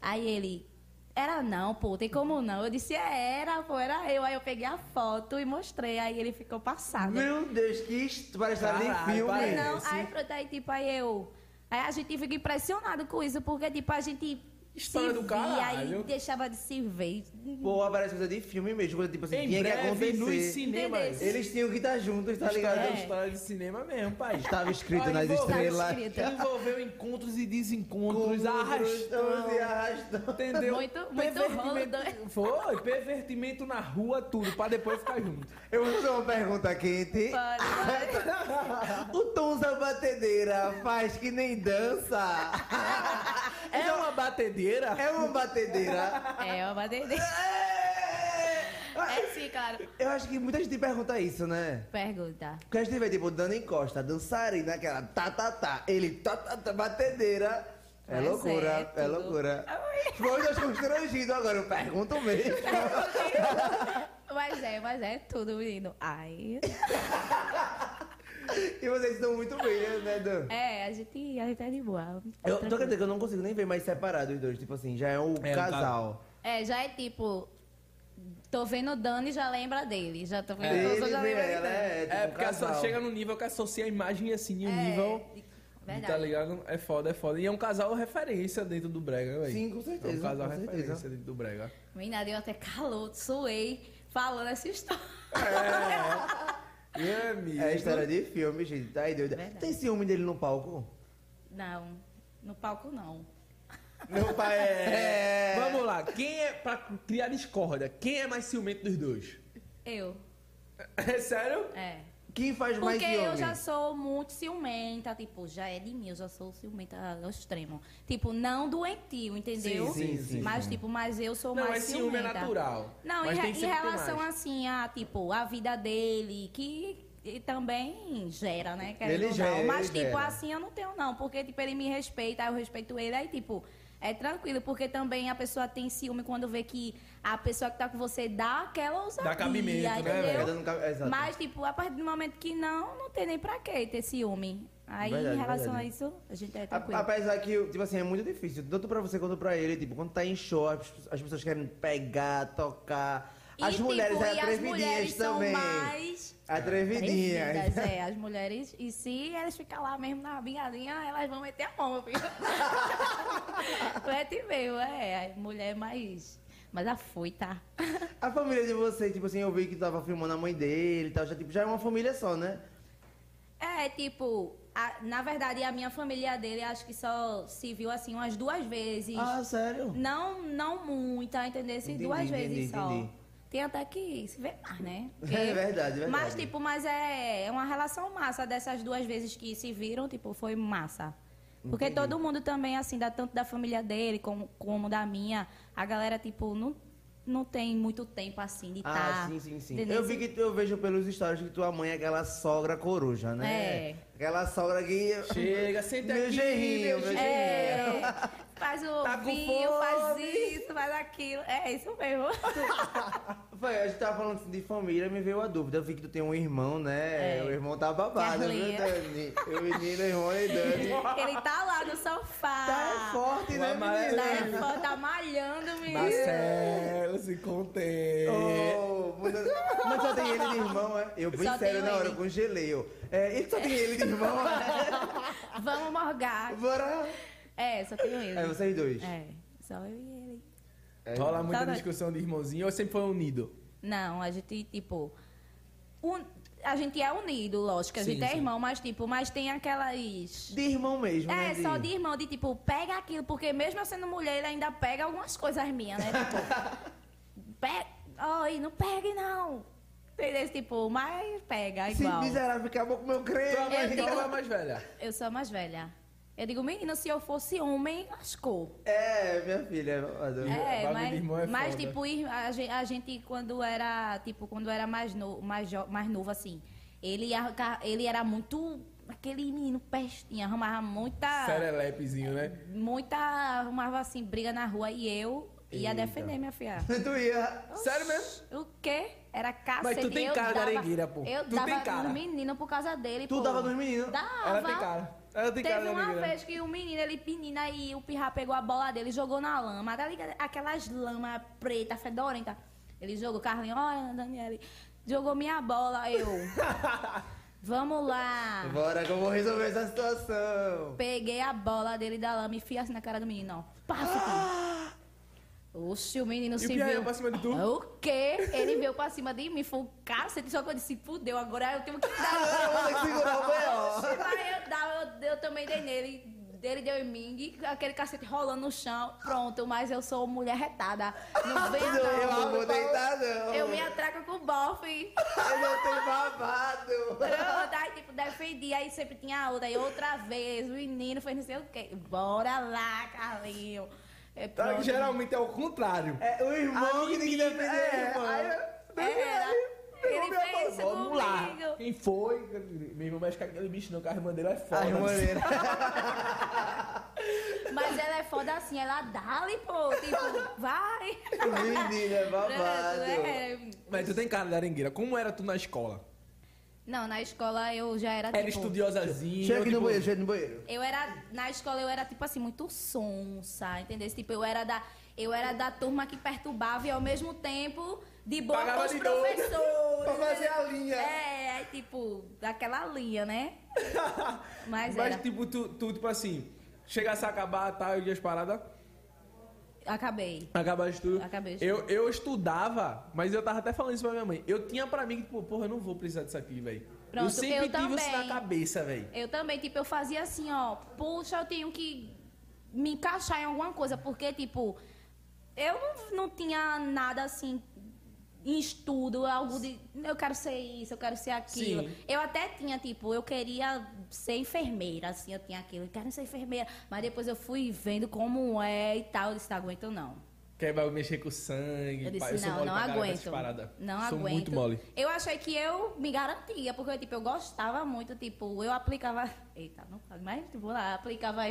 Aí ele, era não, pô, tem como não? Eu disse, é, era, pô, era eu. Aí eu peguei a foto e mostrei, aí ele ficou passado. Meu Deus, que hist- parece estar em Caralho, filme. parece. Não, aí pronto, aí tipo, aí eu. Aí a gente fica impressionado com isso, porque tipo, a gente História se do caralho. e deixava de se ver. Pô, parece coisa de filme mesmo, coisa tipo assim, Em tinha que breve, nos acontecer. cinemas. Eles tinham que estar juntos, tá ligado? História, É. história de cinema mesmo, pai. Estava escrito Aí nas envolveu- estrelas. Envolveu encontros e desencontros, Encontros e arrastão. Entendeu? Muito- muito Pervertimento- rolo, Foi, pervertimento na rua, tudo, pra depois ficar junto. Eu vou fazer uma pergunta quente. Pode, pode. (laughs) O Tonza Batedeira faz que nem dança. É uma batedeira? É uma batedeira. É uma batedeira. É sim, claro. Eu acho que muita gente pergunta isso, né? Pergunta. Porque a gente vê, tipo, Dani Costa, dançarina, aquela tá, tá, tá. Ele, tá, tá, tá, batedeira. É Mas loucura, é é, tudo. loucura. Foi dois constrangidos agora, eu pergunto mesmo. (laughs) Mas é, mas é tudo, menino. Ai. (laughs) (laughs) E vocês estão muito bem, né, Dan? É, a gente, a gente é de boa. Eu tô querendo que eu não consigo nem ver mais separado os dois. Tipo assim, já é o É, casal. É, já é tipo. Tô vendo o Dani já lembra dele. Já tô vendo Ele o Dani, já lembra ela, dele. é, tipo, É, um porque a só casal. chega no nível que associa a imagem assim, e o É, nível. Verdade. Tá ligado? É foda, é foda. E é um casal referência dentro do Brega, velho. Sim, com certeza, É um casal com certeza. referência dentro do Brega. Menina, deu até calor, suei falando essa história. É. (laughs) (laughs) E amigo. É história de filme, gente. Tá aí, doida. Verdade. Tem ciúme dele no palco? Não, no palco não. Meu pai é. Vamos lá, quem é, pra criar discórdia, quem é mais ciumento dos dois? Eu, É sério? é. Quem faz mais Porque eu já sou muito ciumenta, tipo, já é de mim, eu já sou ciumenta ao extremo. Tipo, não doentio, entendeu? Sim, sim, sim. Mas, tipo, mas eu sou Não, mais é ciúme é ciumenta. natural. Não, Mas em, em relação mais. assim a, tipo, a vida dele, que e também gera, né? querendo Ele não. gera, ele Mas, tipo, gera. assim eu não tenho, não. Porque, tipo, ele me respeita, eu respeito ele, aí, tipo, é tranquilo, porque também a pessoa tem ciúme quando vê que a pessoa que tá com você dá aquela ousadia, Dá cabimento, né, entendeu? Exato. Mas, tipo, a partir do momento que não, não tem nem pra que ter ciúme. Aí, Verdade, em relação verdade. a isso, a gente é A- tranquilo. Apesar que, tipo assim, é muito difícil, tanto pra você quanto pra ele, tipo, quando tá em show, as, as pessoas querem pegar, tocar. As E, mulheres tipo, é e as atrevidinhas mulheres são também. mais Atrevidinhas. é, (laughs) as mulheres. E se elas ficarem lá mesmo na bingadinha, elas vão meter a mão, filho. Mete mesmo, é. A mulher é mais. Mais afoita. A família de vocês, tipo assim, eu vi que tava filmando a mãe dele e tal, já, tipo, já é uma família só, né? É, tipo, a- na verdade, a minha família dele acho que só se viu assim umas duas vezes. Ah, sério? Não, não muita, entendeu? Se Entendi, duas entendi, vezes só. entendi. Tem até que se ver mais, né? (laughs) É verdade, verdade. Mas, tipo, mas é, é uma relação massa dessas duas vezes que se viram, tipo, foi massa. Porque Entendi. todo mundo também, assim, da, tanto da família dele como, como da minha, a galera, tipo, não, não tem muito tempo, assim, de estar... Ah, sim, sim, sim. Eu vi que tu- eu vejo pelos stories que tua mãe é aquela sogra coruja, né? É. Aquela sogra que. Chega, senta Meu aqui. gerrinho, meu É, faz o Tá vinho, faz isso, faz aquilo. É isso mesmo. (laughs) Foi, a gente tava falando assim de família, me veio a dúvida. Eu vi que tu tem um irmão, né? É. O irmão tá babado, viu. Dani? O menino, o irmão e Dani. (laughs) Ele tá lá no sofá. Tá forte, O né. Tá, menino? é foda, tá malhando, menino. Marcelo, se contém. Oh, Mas só tem ele de irmão, é? Eu bem Só sério na hora, ele. eu congelei. Eu. É, ele só tem ele de irmão, é? Vamos (laughs) morgar. Bora! É, só tenho ele. É, vocês dois. É, só eu e ele. É. Rola muita discussão de irmãozinho ou sempre foi unido? Não, a gente, tipo. un- a gente é unido, lógico, a Sim, gente é sim. irmão, mas tipo, mas tem aquelas. De irmão mesmo, né? É, só de irmão, de tipo, pega aquilo, porque mesmo eu sendo mulher, ele ainda pega algumas coisas minhas, né? Tipo, (laughs) pega. Oi, não pegue não. Entendeu? Tipo, mas pega, Se igual. miserável, acabou com o meu Tu é creme. a mais nova ou a mais velha? Eu sou a mais velha. Eu digo, menina, se eu fosse homem, lascou. É, minha filha. adoro. É, mas, é mas tipo, ir- a gente, a gente, quando era, tipo, quando era mais, no, mais, jo- mais novo, assim, ele, ele era muito, aquele menino pestinha, arrumava muita, Serelepezinho, né? muita, arrumava assim, briga na rua e eu ia Eita. defender minha filha. (laughs) Tu ia. Sério mesmo? O quê? Era cacete. Mas tu tem eu cara de dava, arengueira, pô. Eu Tu dava tem cara. nos meninos por causa dele, Tu pô. dava nos meninos? Dava. Ela tem cara. Ela tem Teve cara de uma arengueira. vez que o menino, ele penina e o pirra pegou a bola dele e jogou na lama. Tá? Aquelas lamas preta, fedorenta. Ele jogou, Carlinhos, olha, Daniele, jogou minha bola, eu. (laughs) Vamos lá. Bora que eu vou resolver essa situação. Peguei a bola dele da lama e fui assim na cara do menino, ó. Pá, fiquei. Oxi, o menino E o se Pia viu. pra cima de tu? O quê? Ele veio pra cima de mim, foi um cacete, só que eu disse, fudeu, agora eu tenho que dar. (laughs) Eu vou segurar o B.O. Aí eu, dava, eu, eu também dei nele. Ele deu em mim, e aquele cacete rolando no chão. Pronto, mas eu sou mulher retada. Não venha, Eu não não. vou deitar, não. Eu me atraco com bofe. Eu não tenho babado. Pronto, aí tipo, defendi. Aí sempre tinha outra. Aí outra vez, o menino fez não sei o quê. Bora lá, Carlinho. É, pronto. Geralmente é o contrário. É o irmão A que tem que defender é, o irmão. Era. Ele fez Vamos lá. comigo. Quem foi? Meu irmão mexe com aquele bicho não, que a irmã dele é foda. A irmã dele. (laughs) Mas ela é foda assim, ela dá-lhe, pô. Tipo, vai. Menina, é (laughs) babado. É, Mas tu tem cara de arengueira. Como era tu na escola? Não, na escola eu já era Era tipo. estudiosazinho? Chega aqui tipo, no banheiro, chega no banheiro. Eu era. Na escola eu era, tipo assim, muito sonsa, entendeu? Tipo, eu era da. Eu era da turma que perturbava e ao mesmo tempo de boa Pagava com os de doido. professores. (laughs) Pra fazer a linha. É, aí, tipo, daquela linha, né? (laughs) Mas, Mas, era. tipo, tu, tu, tipo assim, chegasse a acabar, tá, eu ia as paradas, Acabei. acabaste tudo. Acabei de Eu, eu estudava, mas eu tava até falando isso pra minha mãe. Eu tinha pra mim que, tipo, porra, eu não vou precisar disso aqui, velho. Eu Pronto, sempre eu tive isso na cabeça, velho. Eu também, tipo, eu fazia assim, ó, puxa, eu tenho que me encaixar em alguma coisa, porque, tipo, eu não, não tinha nada assim em estudo, algo de eu quero ser isso, eu quero ser aquilo. Sim. Eu até tinha, tipo, eu queria ser enfermeira, assim, eu tinha aquilo, eu quero ser enfermeira, mas depois eu fui vendo como é e tal, eu disse, não aguento não. Quer vai mexer com sangue. Eu pá, disse, sou não, não aguento. Não sou aguento. muito mole. Eu achei que eu me garantia, porque tipo, eu gostava muito, tipo, eu aplicava. Eita, não mas tipo, lá, aplicava,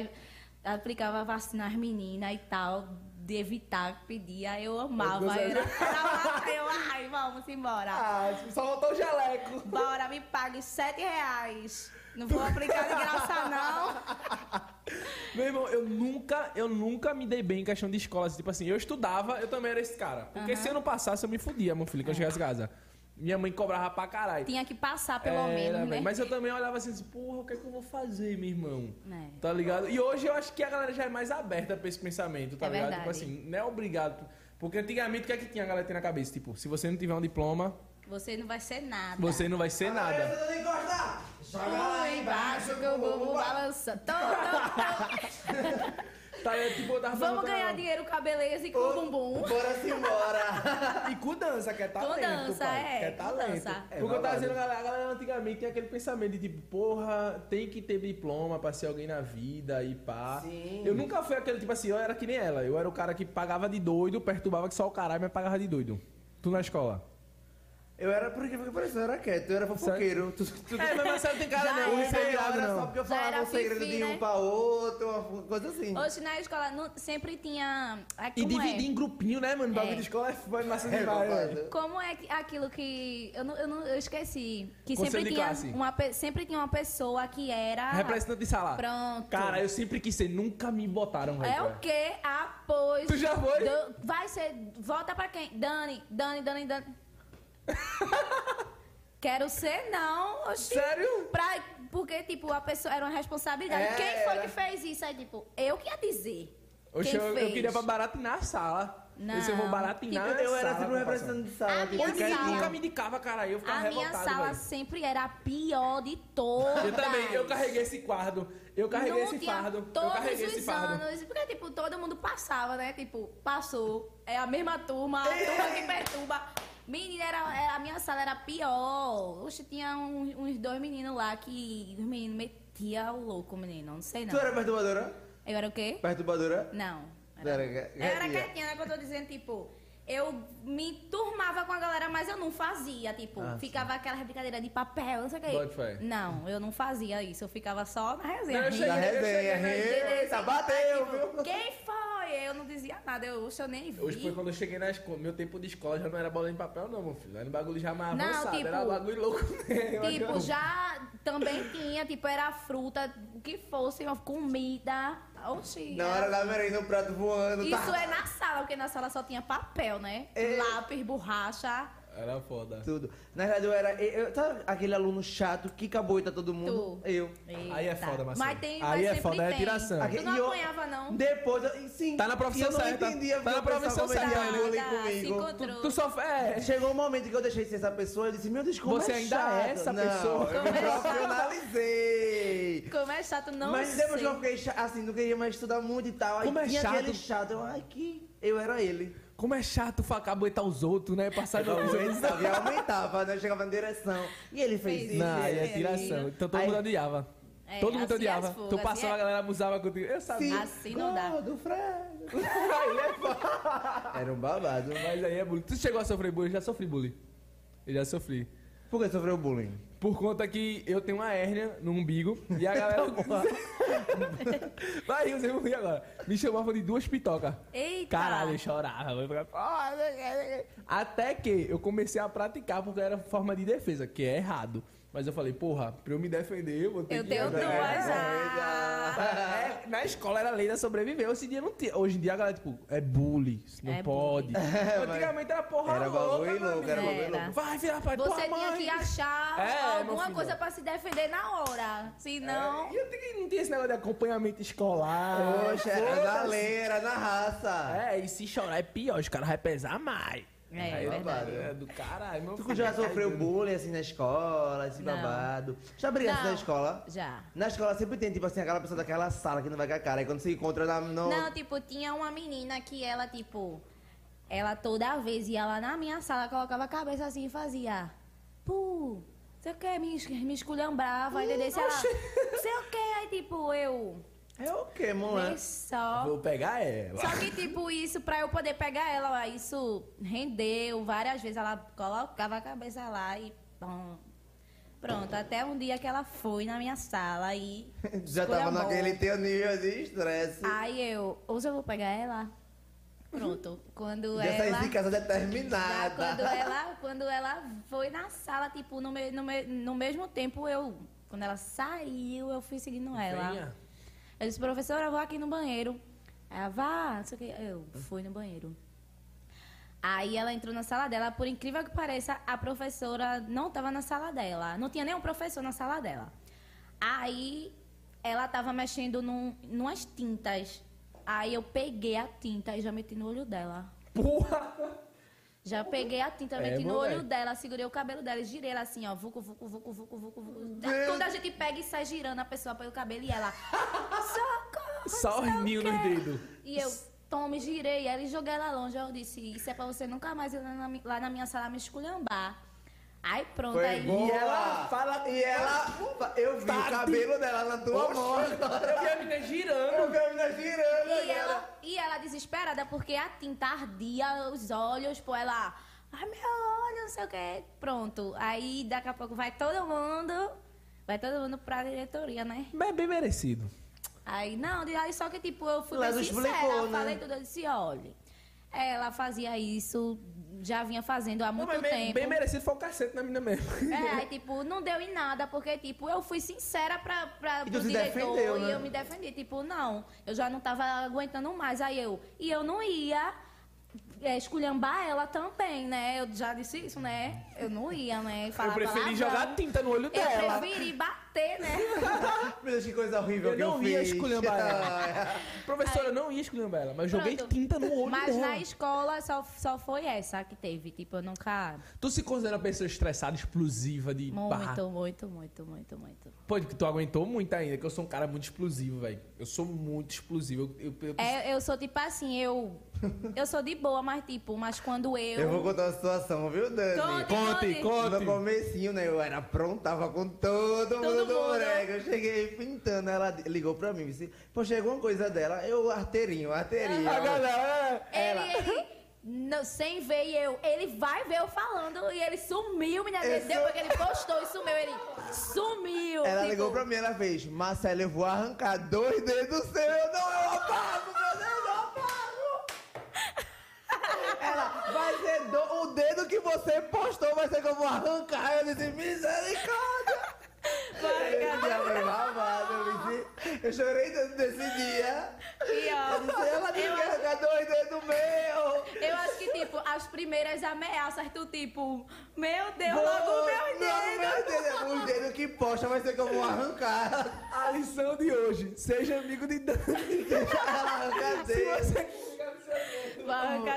aplicava vacina às meninas e tal, de evitar, pedia, eu amava. Era, era, eu, ai, vamos embora. Ah, só faltou o jaleco. Bora, me pague sete reais. Não vou aplicar de graça, não. (laughs) Meu irmão, eu nunca, eu nunca me dei bem em questão de escola. Tipo assim, eu estudava, eu também era esse cara. Porque se eu não passasse, eu me fudia, meu filho, quando eu chegasse em casa. Minha mãe cobrava pra caralho. Tinha que passar, pelo Era, menos, né? Mas eu também olhava assim, porra, o que é que eu vou fazer, meu irmão? É. Tá ligado? E hoje eu acho que a galera já é mais aberta pra esse pensamento, tá É ligado? verdade. Tipo assim, não é obrigado. Porque antigamente o que é que tinha a galera tinha na cabeça? Tipo, se você não tiver um diploma, Você não vai ser nada. você não vai ser nada. Eu. Joga lá embaixo que o bumbum balança. Tô, tô, tô. (laughs) (laughs) Tá ligado? Tipo, Vamos ganhar dinheiro com a beleza e com o bumbum. Bora-se embora. (laughs) E com dança, que é talento, dança, pai. é, Que é com talento. dança. Porque É eu tava dizendo, a galera, a galera antigamente tinha aquele pensamento de tipo, porra, tem que ter diploma pra ser alguém na vida e pá. Sim. Eu nunca fui aquele tipo assim, eu era que nem ela. Eu era o cara que pagava de doido, perturbava que só o caralho, mas pagava de doido. Tu na escola. Eu era, por incrível que pareça, eu era quieto, eu era fofoqueiro. Tu, tu, É, mas Marcelo tem cara Já não, era. não virado era só não. porque eu Já falava era o segredo fifi, de um né? pra outro, uma coisa assim. Hoje na escola não- sempre tinha. ah, E dividir é? em grupinho, né, mano? Bagulho É. de escola é foi massa É, demais, velho. Como é que- aquilo que. Eu, não, eu, não, eu esqueci. Que Conselho sempre tinha, classe. uma, sempre tinha uma pessoa que era. Representante de sala. Pronto. Cara, eu sempre quis ser, nunca me botaram, velho. É o quê? Após. Tu já foi? Do- vai ser. Volta pra quem? Dani, Dani, Dani, Dani. (laughs) Quero ser, não. Oxi. Sério? Pra, porque, tipo, a pessoa era uma responsabilidade. É, Quem foi era. que fez isso? Aí, tipo, eu que ia dizer. Oxe, Quem eu, eu queria pra baratinar a sala. Não. Eu eu vou baratinar Tipo, a Eu era sempre um representante de sala. A tipo, minha sala- nunca me indicava, cara. Eu ficava A minha revoltado, sala velho. sempre era a pior de todas. Eu também, eu carreguei esse fardo. Eu carreguei não esse tinha fardo. Eu todos carreguei esse os fardo. anos, porque, tipo, todo mundo passava, né? Tipo, passou. É a mesma turma, a turma que (laughs) perturba. Menina, era, era- a minha sala era pior. Oxe, tinha uns, uns dois meninos lá que os meninos metiam o louco, menino. Não sei, não. Tu era perturbadora? Eu era o quê? Perturbadora? Não. Era Era, eu era quietinha. né? Que eu tô dizendo, tipo... Eu me turmava com a galera, mas eu não fazia, tipo, Ah, ficava aquela brincadeira de papel, não sei o que. Não, eu não fazia isso, eu ficava só na resenha. Não, eu cheguei- Da resenha, cheguei- eita, bateu, Tipo, viu? Quem foi? Eu não dizia nada, eu, eu nem vi. Hoje foi quando eu cheguei na escola. Meu tempo de escola já não era bola de papel, não, meu filho. Era um bagulho já mais Não, avançado. tipo- Era bagulho louco (laughs) mesmo. Tipo, já também tinha, tipo, era fruta, o que fosse, uma comida. Oxi. Na hora da merenda, o prato voando. Isso tá? é na sala, porque na sala só tinha papel, né? É. Lápis, borracha. Era foda. Tudo. Na verdade, eu era. Eu, sabe aquele aluno chato que caboita todo mundo? Tu. Eu. Aí é Eita. foda, Marcelo. Mas tem, Aí mas é sempre foda, é tem. tiração. Aqui- Tu não eu- apanhava, não? Depois, eu- sim. Tá na profissão e eu não certa. entendia Tá na profissão certa. bullying Nada, se comigo. encontrou. Tu só. É. Chegou um momento que eu deixei de ser essa pessoa e disse, meu Deus, como Você é ainda chato. é essa não, pessoa. Eu me é profissionalizei. Como é chato, não Mas sei. depois que eu fiquei assim, não queria mais estudar muito e tal. Aí Como é tinha chato. aquele chato. Eu, ai, que eu era ele. Como é chato caboetar os outros, né? Passar de Eu uma coisa. aumentava, e aumentava, né? Chegava na direção. E ele fez isso. Não, aí é tiração. Então todo mundo odiava. É, todo mundo assim odiava. fugas, tu passava, é. a galera abusava contigo. Eu sabia. Sim. Assim não dá. do frango. (laughs) Aí é foda. Era um babado. Mas aí é bullying. Tu chegou a sofrer bullying? Eu já sofri bullying. Eu já sofri. Por que sofreu bullying? Por conta que eu tenho uma hérnia no umbigo e a galera. (laughs) (laughs) Vai, vocês vão rir agora. Me chamavam de duas pitocas. Eita. Caralho, eu chorava. Eu ficava, "Ah, Até que eu comecei a praticar porque era forma de defesa, que é errado. Mas eu falei, porra, pra eu me defender, eu vou ter Eu que. tenho duas É, já. é, na escola era lei da sobreviver. Hoje em dia não tinha. Hoje em dia a galera, tipo, é bullying, não É pode. (laughs) É, mas- Antigamente era porra Era louca, bagulho meu louco, era bagulho Era. louco. Vai, filha, pai, Você tinha mãe. que achar É, alguma coisa pra se defender na hora. Senão. É, e eu tenho- não tinha esse negócio de acompanhamento escolar. Poxa, era na lei, era na raça. É, e se chorar é pior, os caras vão pesar mais. É, Aí, é verdade. É do caralho, meu Tu filho. já sofreu bullying assim na escola, esse Não. babado? Já brigaste na escola? Já. Na escola sempre tem, tipo assim, aquela pessoa daquela sala que não vai com a cara. E quando se encontra na, no... Não, tipo, tinha uma menina que ela, tipo, ela toda vez ia lá na minha sala, colocava a cabeça assim e fazia. Pu, você quer me, me esculhambrava, entendeu? Se ela, sei o que, aí tipo, eu. É o quê, moleque? Vê só. Vou pegar ela. Só que, tipo, isso, pra eu poder pegar ela, isso rendeu várias vezes. Ela colocava a cabeça lá e. Pum. Pronto, até um dia que ela foi na minha sala e. (laughs) Já tava naquele teu nível de estresse. Aí eu, hoje eu vou pegar ela. Pronto. Quando Já saí ela. de casa Já determinada. quando ela, quando ela foi na sala, tipo, no, me- no, me- no mesmo tempo eu. Quando ela saiu, eu fui seguindo ela. Venha. Eu disse, professora, eu vou aqui no banheiro. Ela, vá, não sei o que. Eu fui no banheiro. Aí ela entrou na sala dela. Por incrível que pareça, a professora não estava na sala dela. Não tinha nenhum professor na sala dela. Aí ela estava mexendo num, numas tintas. Aí eu peguei a tinta e já meti no olho dela. Porra! Já peguei a tinta, É, meti no moleque. olho dela, segurei o cabelo dela e girei ela assim, ó. Vucu, vucu, vucu, vucu, vucu, vucu. Quando a gente pega e sai girando a pessoa pelo cabelo e ela. (laughs) Socorro! Só o quê." nos dedos. E eu, tome, girei ela e joguei ela longe. Eu disse, isso é pra você nunca mais ir lá na, mi- lá na minha sala me esculhambar. Aí pronto, Foi aí. boa. E ela fala- E ela... Eu vi o cabelo dela na tua mão. Eu vi a menina Eu girando. vi a menina girando. E ela, e ela desesperada, porque a tinta ardia os olhos, pô, ela. Ai, meu olho, não sei o quê. Pronto. Aí daqui a pouco vai todo mundo. Vai todo mundo pra diretoria, né? Mas é bem merecido. Aí, não, aí só que, tipo, eu fui Mas bem sincera, explicou, eu né? falei tudo, eu disse, olha, ela fazia isso, já vinha fazendo há Não, muito mas bem, tempo. bem merecido foi o cacete na menina mesmo. É, (laughs) aí, tipo, não deu em nada, porque, tipo, eu fui sincera pra, pra, E pro diretor defendeu, e né? eu me defendi. Tipo, não, eu já não tava aguentando mais. Aí eu, e eu não ia é, esculhambar ela também, né? Eu já disse isso, né? Eu não ia, né? Eu Falar preferi palavrão. jogar tinta no olho Eu dela. preferi bater, né? (laughs) Meu Deus, que coisa horrível Eu que eu não ia fiz. esculhambar ela. (laughs) Professora, eu não ia esculhambar ela, mas eu joguei Pronto. tinta no olho Mas dela. na escola só, só foi essa que teve. Tipo, eu nunca. Tu se considera uma pessoa estressada, explosiva, de barra? Muito, muito, muito, muito, muito. Pô, que tu aguentou muito ainda, que eu sou um cara muito explosivo, velho. Eu sou muito explosivo. Eu, eu, eu- É, eu sou tipo assim, eu. Eu sou de boa, mas tipo, mas quando eu. Eu vou contar uma situação, viu, Dani? Conte, Conte, conte. No comecinho, né? Eu era aprontava com todo, Todo mundo do. Eu cheguei pintando, ela ligou pra mim, disse, pô, chegou uma coisa dela, eu arteirinho, arteirinho. A galera... Ele, ele, não, sem ver eu, ele vai ver eu falando e ele sumiu, menina. Eu Depois sou- que ele postou e sumiu, ele sumiu. Ela tipo, ligou pra mim, ela fez, Marcelo, eu vou arrancar dois dedos seus. Eu não, eu apago, meu Deus, eu apago. Ela, vai ser do- o dedo que você postou, vai ser que eu vou arrancar. Eu disse, misericórdia. Foi babado, eu, chorei tanto desse dia. E, ó, Eu disse, ela tem eu arrancar dois dedos meus. Eu acho que, tipo, as primeiras ameaças, tu, tipo, meu Deus, Vou- logo meu dedo. meu dedo. O dedo que posta vai ser que eu vou arrancar. A lição de hoje, seja amigo de Dani. Ela (laughs) arranca Se dedo. você Vai arrancar.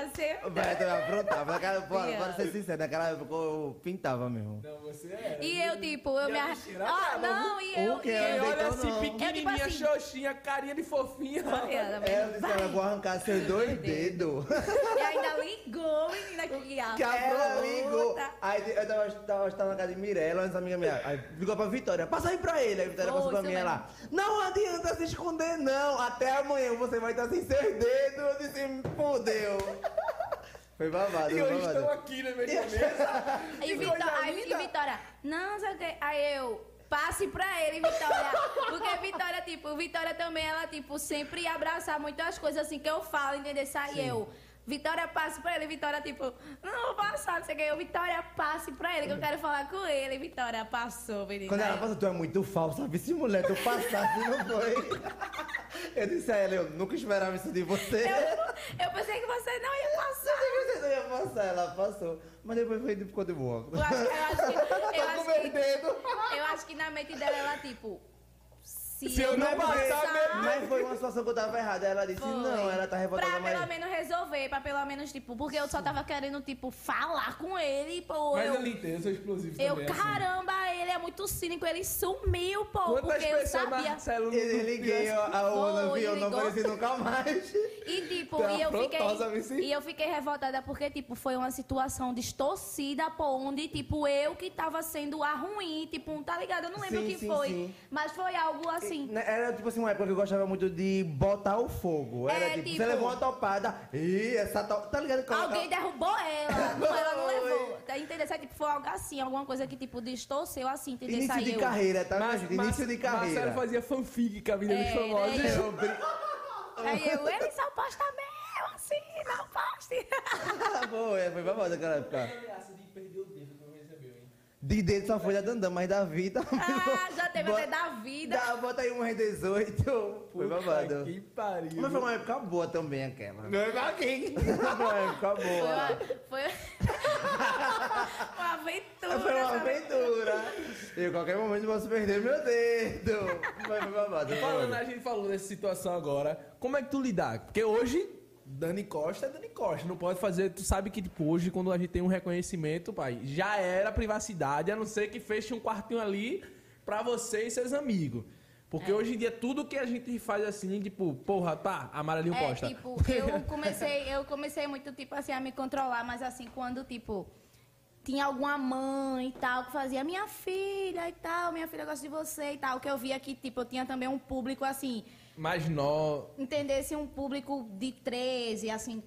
Vai, tu vai aprontar. Bora, bora ser sincero, naquela época eu pintava mesmo. Não, você é. E eu, tipo, eu E me a arran... bichinha Ah, não, e eu... O quê? e E eu... olha assim, não. pequenininha, É tipo assim- xoxinha, carinha de fofinha. Ela É, eu disse, eu vou arrancar seus dois dedos. E ainda ligou, menina, que (laughs) a Que ela puta. ligou. Aí eu tava, tava, tava na casa de Mirella, uma amiga minha. Aí ligou pra Vitória, passa aí pra ele. Aí a Vitória passou pra mim ela. Não adianta se esconder, não. Até amanhã você vai estar sem seus dedos. Eu disse, fodeu. Foi babado, E foi hoje estão babado. aqui na minha mesa. (laughs) E, Que Vitó- coisa aí, e Vitória, não, sei o quê. Aí eu, passe pra ele, Vitória. Porque Vitória, tipo, Vitória também, ela, tipo, sempre abraçar muitas coisas assim que eu falo, entendeu? Aí eu, Vitória, passe pra ele. Vitória, tipo, não vou passar, não sei o quê. Eu, Vitória, passe pra ele, que eu quero falar com ele. Vitória, passou, menina. Quando ela passa, tu é muito falsa. Vê se mulher, tu passasse, não foi? (laughs) Eu disse a ela, eu nunca esperava isso de você. Eu, eu pensei que você não ia passar. Você não ia passar, ela passou. Mas depois foi, ficou de boa. Eu acho, eu acho que. Eu acho que, (laughs) eu acho que na mente dela, ela, tipo. Se, Se eu não passar, meu- Mas foi uma situação que eu tava errada. Ela disse, Foi. não, ela tá revoltada, Pra mas... pelo menos resolver, pra pelo menos, tipo, porque eu só tava querendo, tipo, falar com ele, pô. Mas eu, eu lhe entendo, eu sou explosivo eu, também. assim. caramba, ele é muito cínico, ele sumiu, pô, Quantas porque eu sabia. Marcelo Ele liguei a, a Ona, viu? Eu não apareci nunca mais. E tipo, e eu fiquei. E eu fiquei revoltada porque, tipo, foi uma situação distorcida, pô, onde, tipo, eu que tava sendo a ruim, tipo, tá ligado? Eu não lembro Sim, o que sim, foi. sim. Mas foi algo assim. Né, Era tipo assim, uma época que eu gostava muito de botar o fogo. Era É, tipo, tipo- você levou uma topada. Ih, essa to... Tá ligado? que Alguém derrubou ela, não, ela não levou. Tá entendendo? Sabe, Tipo, foi algo assim, alguma coisa que, tipo, distorceu assim, entendeu? Início de Saiu. carreira, tá? Mas, Mas, Início de carreira. Marcelo fazia fanfic com a vida dos É, famosos. né? Eu Aí eu, ele só posta meu, assim, não poste. (laughs) Foi, foi babado naquela época. ameaça de perder o dedo que não recebeu, hein? De dedo só foi da Dandã, mas da vida. Ah, já teve Bota- até da vida. Dá, bota aí umas 18. Foi babado. Que pariu. Mas foi uma época boa também aquela. Não é pra quem? (laughs) Foi uma época Foi boa. uma, foi (laughs) uma aventura. Foi uma aventura. E a qualquer momento posso perder meu dedo. Mas foi babado. foi Falando, a gente falou dessa situação agora. Como é que tu lidar? Porque hoje, Dani Costa é Dani Costa. Não pode fazer. Tu sabe que, tipo, hoje, quando a gente tem um reconhecimento, pai, já era privacidade, a não ser que feche um quartinho ali pra você e seus amigos. Porque hoje em dia, tudo que a gente faz assim, tipo, porra, tá, Amarelinho É, Costa. tipo, eu comecei, eu comecei muito, tipo, assim, a me controlar, mas assim, quando, tipo, tinha alguma mãe e tal, que fazia minha filha e tal, minha filha gosta de você e tal, que eu via que, tipo, eu tinha também um público, assim, Mas nó. entendesse um público de 13, assim,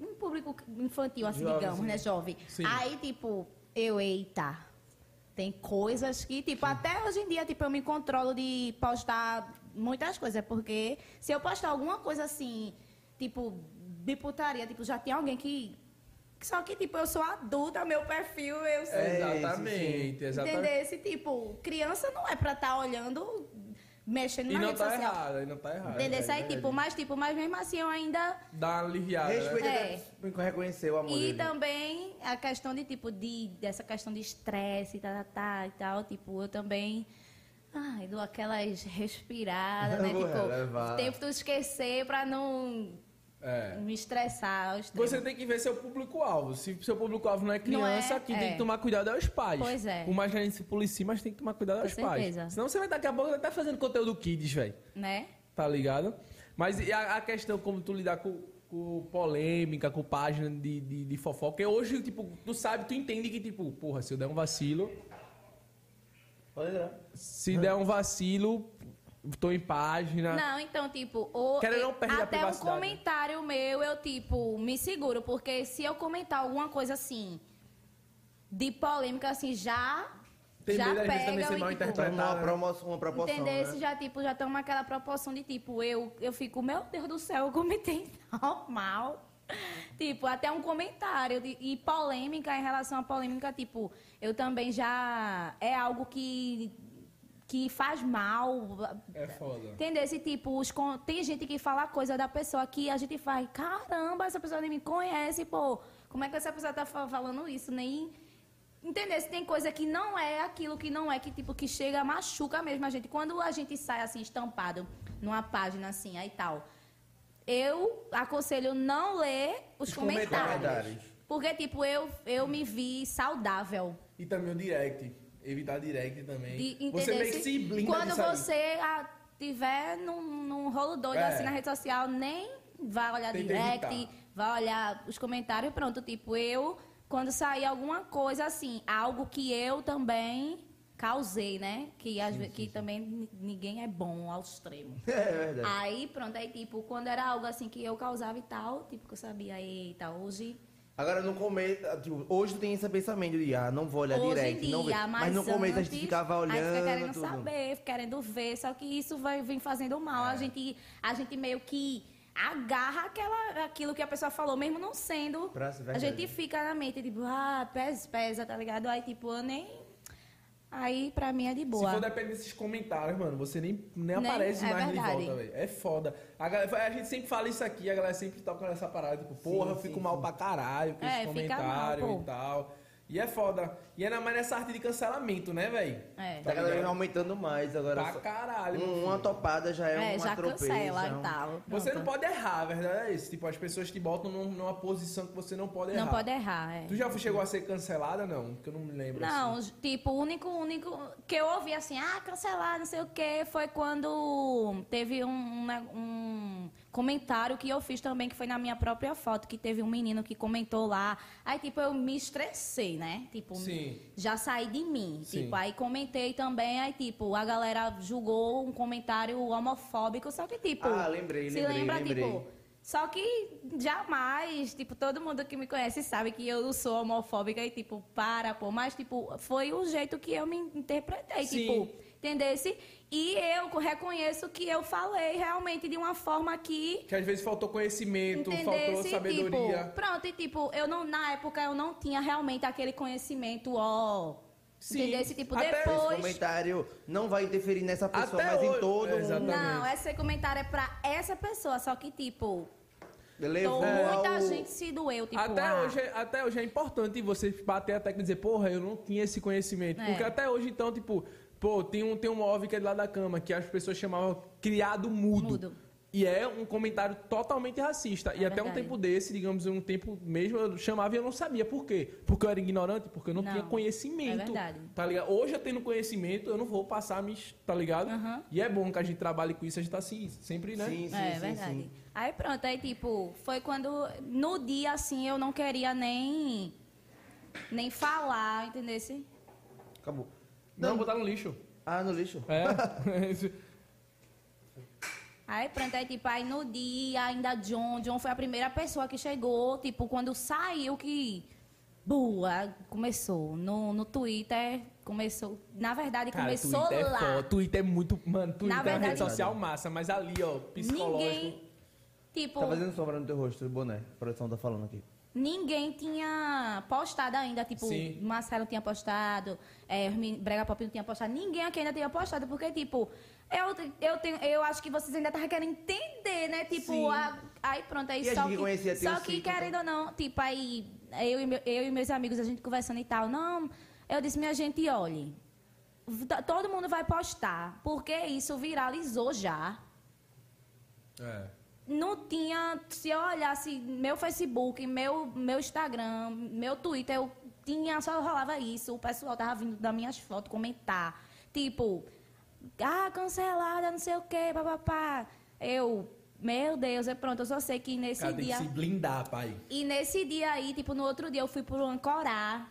um público infantil, assim, Jovem, digamos, sim. né, jovem. Sim. Aí, tipo, eu, eita, tem coisas que, tipo, até hoje em dia, tipo, eu me controlo de postar muitas coisas, porque se eu postar alguma coisa assim, tipo, de putaria, tipo, já tem alguém que. Só que, tipo, eu sou adulta, meu perfil, eu sou. É, exatamente, exatamente. Entender esse tipo, criança não é pra estar olhando mexendo E na não rede tá social. errado, e não tá errado. Entendeu? Isso aí, verdade. tipo, mas, tipo, mas mesmo assim eu ainda. Dá uma aliviada, Respeita né? É. até reconhecer o amor E dele. também a questão de, tipo, de, dessa questão de estresse, tá, tá, tá, e tal, tipo, eu também. Ai, dou aquelas respiradas, (laughs) né? Vou tipo, relevar. tento esquecer pra não É. me estressar. ao extremo. Você tem que ver seu público-alvo. Se seu público-alvo não é Não é, criança, quem tem é. que tomar cuidado é os pais. Pois é. Por mais que a gente se policie, mas tem que tomar cuidado Com aos certeza. pais. Senão você vai daqui a pouco estar fazendo conteúdo kids, velho. Né? Tá ligado? Mas e a, a questão como tu lidar com, com polêmica, com página de, de, de fofoca, porque hoje, tipo, tu sabe, tu entende que, tipo, porra, se eu der um vacilo, Pode entrar. se der um vacilo, tô em página. Não, então, tipo, o, Quero não perder a até um privacidade. comentário meu, eu, tipo, me seguro, porque se eu comentar alguma coisa assim, de polêmica, assim, já. Tem já medo, às vezes, também pega ser e, mal tipo, interpretado. Uma, né? promoção, uma proporção, Entender? né? já, tipo, já estão naquela proporção de, tipo, eu, eu fico, meu Deus do céu, eu comentei (laughs) normal. Tipo, até um comentário de- e polêmica em relação à polêmica, tipo, eu também já. É algo que, que faz mal. É foda. Entendeu? Esse tipo, os tem gente que fala coisa da pessoa que a gente faz, caramba, essa pessoa nem me conhece, pô. Como é que essa pessoa tá fa- falando isso? Nem. Entendeu? Se tem coisa que não é aquilo que não é, que tipo, que chega, machuca mesmo a gente. Quando a gente sai assim, estampado numa página assim, aí tal. Eu aconselho não ler os, Os comentários. comentários. Porque, tipo, eu, eu me vi saudável. E também o direct. Evitar direct também. De, você meio que se blinda Quando você ah, tiver num, num rolo doido É. assim na rede social, nem vai olhar Tenta direct, evitar. vai olhar os comentários e pronto. Tipo, eu, quando sair alguma coisa assim, algo que eu também causei, né? Que, às ve- que também ni- ninguém é bom ao extremo. (laughs) É verdade. Aí, pronto, aí tipo, quando era algo assim que eu causava e tal, tipo, que eu sabia, eita, hoje. Agora, no começo, tipo, hoje tu tem esse pensamento de, ah, não vou olhar Hoje direct, em dia, não mas, Mas no começo a gente ficava olhando Aí fica querendo tudo. saber, querendo ver, só que isso vai vem fazendo mal. É. A, gente, a gente meio que agarra aquela, aquilo que a pessoa falou, mesmo não sendo. A gente fica na mente, tipo, ah, pesa, pesa, tá ligado? Aí, tipo, eu nem. Aí, pra mim, é de Se boa. for depender desses comentários, mano, você nem, nem, Nem- aparece é mais verdade. de volta, velho. É foda. A, galera- a gente sempre fala isso aqui, a galera sempre toca nessa parada, tipo, porra, eu sim, fico sim. mal pra caralho com É, esse fica comentário mal, pô. e tal. E é foda. E ainda mais nessa arte de cancelamento, né, velho? É. Tá cada vez aumentando mais agora. Pra só- caralho. Um- uma topada já é, É, uma já tropeça. cancela um- e tal. Você não pode errar, a verdade é isso. Tipo, as pessoas te botam num- numa posição que você não pode errar. Não pode errar, é. Tu já chegou a ser cancelada, não? Que eu não me lembro. Não, assim. tipo, o único, único que eu ouvi assim, ah, cancelar, não sei o que, foi quando teve um, um comentário que eu fiz também, que foi na minha própria foto, que teve um menino que comentou lá. Aí, tipo, eu me estressei, né? Tipo, Sim. já saí de mim. Sim. Tipo, aí comentei também, aí, tipo, a galera julgou um comentário homofóbico, só que, tipo. Ah, lembrei, se lembrei, lembra, lembrei. tipo. Só que jamais, tipo, todo mundo que me conhece sabe que eu sou homofóbica e, tipo, para, pô. Mas, tipo, foi o jeito que eu me interpretei, Sim. tipo, entendesse? E eu reconheço que eu falei realmente de uma forma que. Que às vezes faltou conhecimento, faltou Entendesse? sabedoria. Tipo, pronto, e tipo, eu não, na época eu não tinha realmente aquele conhecimento, ó. Sim. Entendesse? Tipo, Até Esse depois. comentário não vai interferir nessa pessoa, Até mas hoje- em todo mundo. Exatamente. Não, esse comentário é pra essa pessoa, só que, tipo, Levou muita ao- gente se doeu, tipo, até, ah, hoje, é- até hoje é importante você bater a tecla e dizer, porra, eu não tinha esse conhecimento. É. Porque até hoje, então, tipo, pô, tem um, tem um móvel que é do lado da cama, que as pessoas chamavam criado mudo. Mudo. E é um comentário totalmente racista. e É até um verdade. tempo desse, digamos, um tempo mesmo, eu chamava e eu não sabia. Por quê? Porque eu era ignorante, porque eu não, Não, tinha conhecimento. é verdade. Tá ligado? Hoje eu tendo conhecimento, eu não vou passar me. Tá ligado? Aham. E é bom que a gente trabalhe com isso, a gente tá assim, sempre, né? Sim, sim, é sim, verdade. sim. Aí pronto, aí tipo, foi quando no dia assim eu não queria nem nem falar, entendeu? Acabou. Não, Não, botar no lixo. Ah, no lixo. É. (laughs) Aí pronto, aí tipo, aí no dia ainda John, John foi a primeira pessoa que chegou, tipo, quando saiu que boa, começou no, no Twitter, começou, na verdade Cara, começou Twitter é lá. foda. Twitter é muito. Mano, Twitter Na é uma rede verdade- social massa, mas ali, ó, psicológico. Ninguém tipo, Tá fazendo sombra no teu rosto, boné. A produção tá falando aqui. Ninguém tinha postado ainda, tipo, Sim. Marcelo tinha postado, é, Brega Pop não tinha postado, ninguém aqui ainda tinha postado, porque, tipo, Eu, eu, tenho, eu acho que vocês ainda estavam querendo entender, né? Tipo, a- aí pronto, aí E só que, só que ciclo, querendo ou não, tipo, aí eu e, meu- eu e meus amigos, a gente conversando e tal, não, eu disse, minha gente, olhe, todo mundo vai postar, porque isso viralizou já. É. Não tinha, se eu olhasse meu Facebook, meu, meu Instagram, meu Twitter, eu tinha, só rolava isso. O pessoal tava vindo das minhas fotos comentar. Tipo, ah, cancelada, não sei o quê, papapá. Eu, meu Deus, é pronto, eu só sei que nesse Cara, tem que dia. se blindar, pai. E nesse dia aí, tipo, no outro dia eu fui pro Ancorá.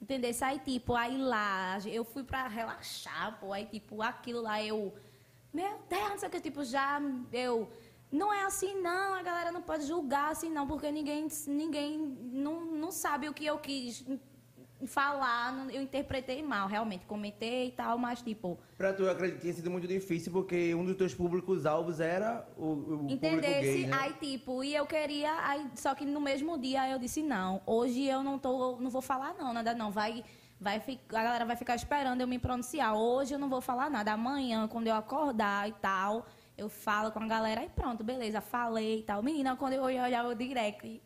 Entendeu? Aí, tipo, aí lá, eu fui pra relaxar, pô. Aí, tipo, aquilo lá eu. Meu Deus, não sei o que, tipo, já eu. Não é assim, não, a galera não pode julgar assim, não, porque ninguém, ninguém não, não sabe o que eu quis falar. Eu interpretei mal, realmente, comentei e tal, mas, tipo, Pra tu, eu acredito que tinha sido muito difícil, porque um dos teus públicos-alvos era o, o Entendesse? gay, né? Aí, tipo, e eu queria. Aí, só que no mesmo dia eu disse, não, hoje eu não tô. Não vou falar, não, nada não. Vai. Vai fi- a galera vai ficar esperando eu me pronunciar. Hoje eu não vou falar nada. Amanhã, quando eu acordar e tal, eu falo com a galera e pronto, beleza, falei e tal. Menina, quando eu olhar o direct.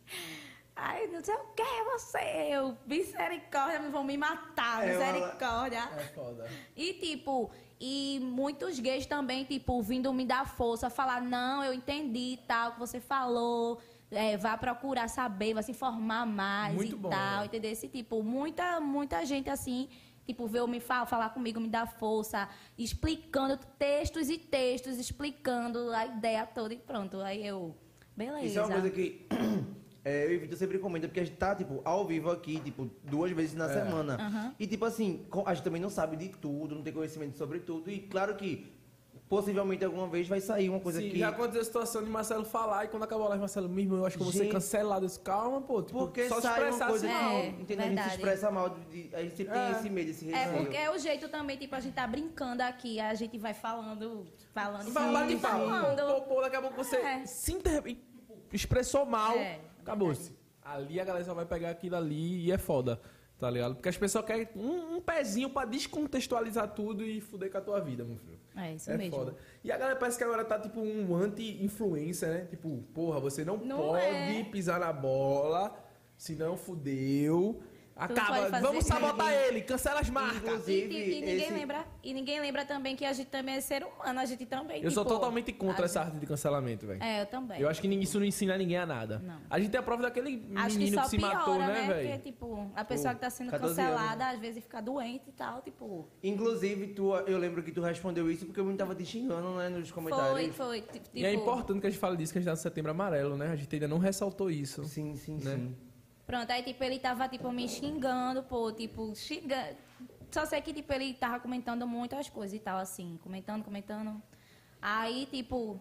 Ai, não sei o que é você. Eu, misericórdia, vão me matar, É, misericórdia. É foda. E, tipo, e muitos gays também, tipo, vindo me dar força, falar, não, eu entendi tal, que você falou. É, vá procurar saber, vai se informar mais Muito e bom, tal, né? entendeu? Esse tipo, muita, muita gente assim, tipo, veio me falar, falar comigo, me dar força, explicando textos e textos, explicando a ideia toda e pronto. Aí eu, beleza. Isso é uma coisa que (clears throat) é, eu e o Vitor sempre comenta, porque a gente tá, tipo, ao vivo aqui, tipo, duas vezes na semana. Aham. E, tipo assim, a gente também não sabe de tudo, não tem conhecimento sobre tudo. E, claro que, possivelmente, alguma vez vai sair uma coisa Sim, que... já aconteceu a situação de Marcelo falar e quando acabou a live, Marcelo, meu irmão, eu acho que eu vou ser Gente. cancelado. Disse, calma, pô. Tipo, Porque só sai uma expressar coisa assim, que, É, entendeu? A gente verdade. se expressa mal, de, de- a gente sempre É. tem esse medo, esse É receio. porque é o jeito também, tipo, a gente tá brincando aqui, a gente vai falando, falando, lá falando, e fala. Pô, falando. pô, daqui a pouco você É. se inter... expressou mal, É, acabou-se. Ali a galera só vai pegar aquilo ali e é foda, tá ligado? Porque as pessoas querem um, um pezinho pra descontextualizar tudo e fuder com a tua vida, meu filho. É isso é mesmo. foda. E a galera parece que agora tá tipo um anti-influencer, né? Tipo, porra, você não, Não pode é. pisar na bola, senão fudeu. Acaba, vamos sabotar nada. ele, cancela as marcas. E, Inclusive, e ninguém esse- lembra, e ninguém lembra também que a gente também é ser humano, a gente também. Eu sou tipo, totalmente contra essa arte de cancelamento, velho. É, eu também. Eu acho que ninguém- isso não ensina ninguém a nada. Não. A gente tem a prova daquele Acho que menino só que, se piora, matou, né, né? Porque, velho? tipo, a pessoa Pô, que tá sendo 14 cancelada, às vezes fica doente e tal, tipo. Inclusive, tu, eu lembro que tu respondeu isso porque o menino tava te xingando, né, nos comentários. Foi, foi. ti- Tipo, E é importante que a gente fale disso, que a gente tá no setembro amarelo, né? A gente ainda não ressaltou isso. Sim, sim, Né? sim. Pronto, aí, tipo, ele tava, tipo, me xingando, pô, tipo, xingando. Só sei que, tipo, ele tava comentando muitas coisas e tal, assim, comentando, comentando. Aí, tipo.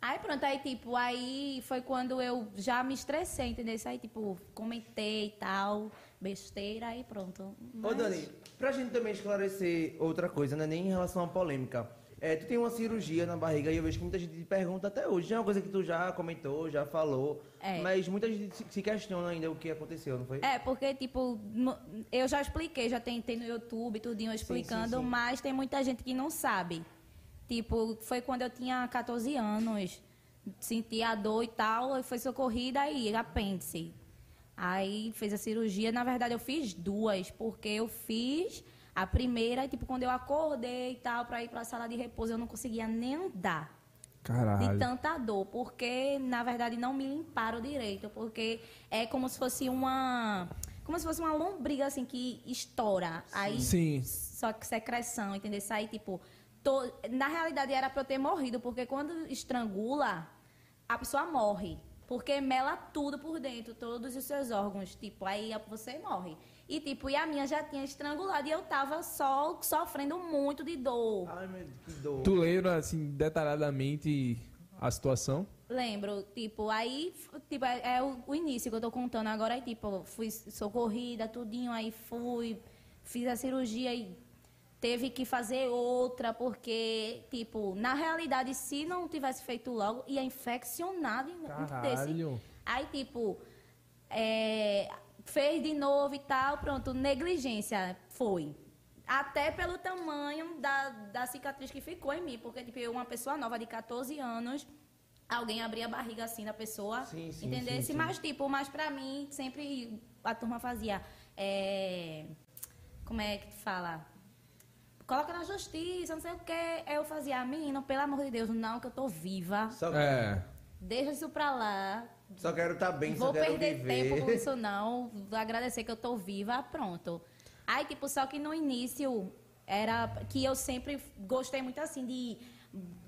Aí pronto, aí tipo, aí foi quando eu já me estressei, entendeu? Aí, tipo, comentei e tal, besteira, aí pronto. Ô, Mas- Dani, pra gente também esclarecer outra coisa, né? Nem em relação à polêmica. É, tu tem uma cirurgia na barriga e eu vejo que muita gente te pergunta até hoje. Já é uma coisa que tu já comentou, já falou. É. Mas muita gente se- questiona ainda o que aconteceu, não foi? É, porque, tipo, eu já expliquei, já tentei no YouTube, tudinho explicando, sim. mas tem muita gente que não sabe. Tipo, foi quando eu tinha 14 anos, senti a dor e tal, e foi socorrida aí, apêndice. Aí fez a cirurgia, na verdade eu fiz duas, porque eu fiz a primeira, tipo, quando eu acordei e tal, pra ir pra sala de repouso, eu não conseguia nem andar de Caralho. tanta dor, porque na verdade não me limparam direito, porque é como se fosse uma como se fosse uma lombriga assim que estoura, aí Sim. só que secreção, entendeu? Aí tipo to- na realidade era para eu ter morrido, porque quando estrangula a pessoa morre. Porque mela tudo por dentro, todos os seus órgãos. Tipo, aí você morre. E, tipo, e a minha já tinha estrangulado e eu tava só sofrendo muito de dor. Ai, meu Deus, que dor. Tu lembra, assim, detalhadamente a situação? Lembro, tipo, aí, tipo, é, é o, o início que eu tô contando agora, aí, tipo, fui socorrida, tudinho, aí fui, fiz a cirurgia e teve que fazer outra, porque, tipo, na realidade, se não tivesse feito logo, ia infeccionado em Caralho. Aí, tipo, é, fez de novo e tal, pronto, negligência, foi. Até pelo tamanho da, da cicatriz que ficou em mim. Porque, tipo, eu, uma pessoa nova de 14 anos, alguém abria a barriga assim da pessoa. Sim, sim, entendesse? sim, sim. Mas, tipo, mas pra mim, sempre a turma fazia. é, como é que fala? Coloca na justiça, não sei o quê. Eu fazia, menino, pelo amor de Deus, não, que eu tô viva. Só, É. Deixa isso pra lá. só quero estar bem, Vou só quero perder viver. tempo com isso (laughs) não. Vou agradecer que eu tô viva, pronto. Aí, tipo, só que no início era que eu sempre gostei muito assim de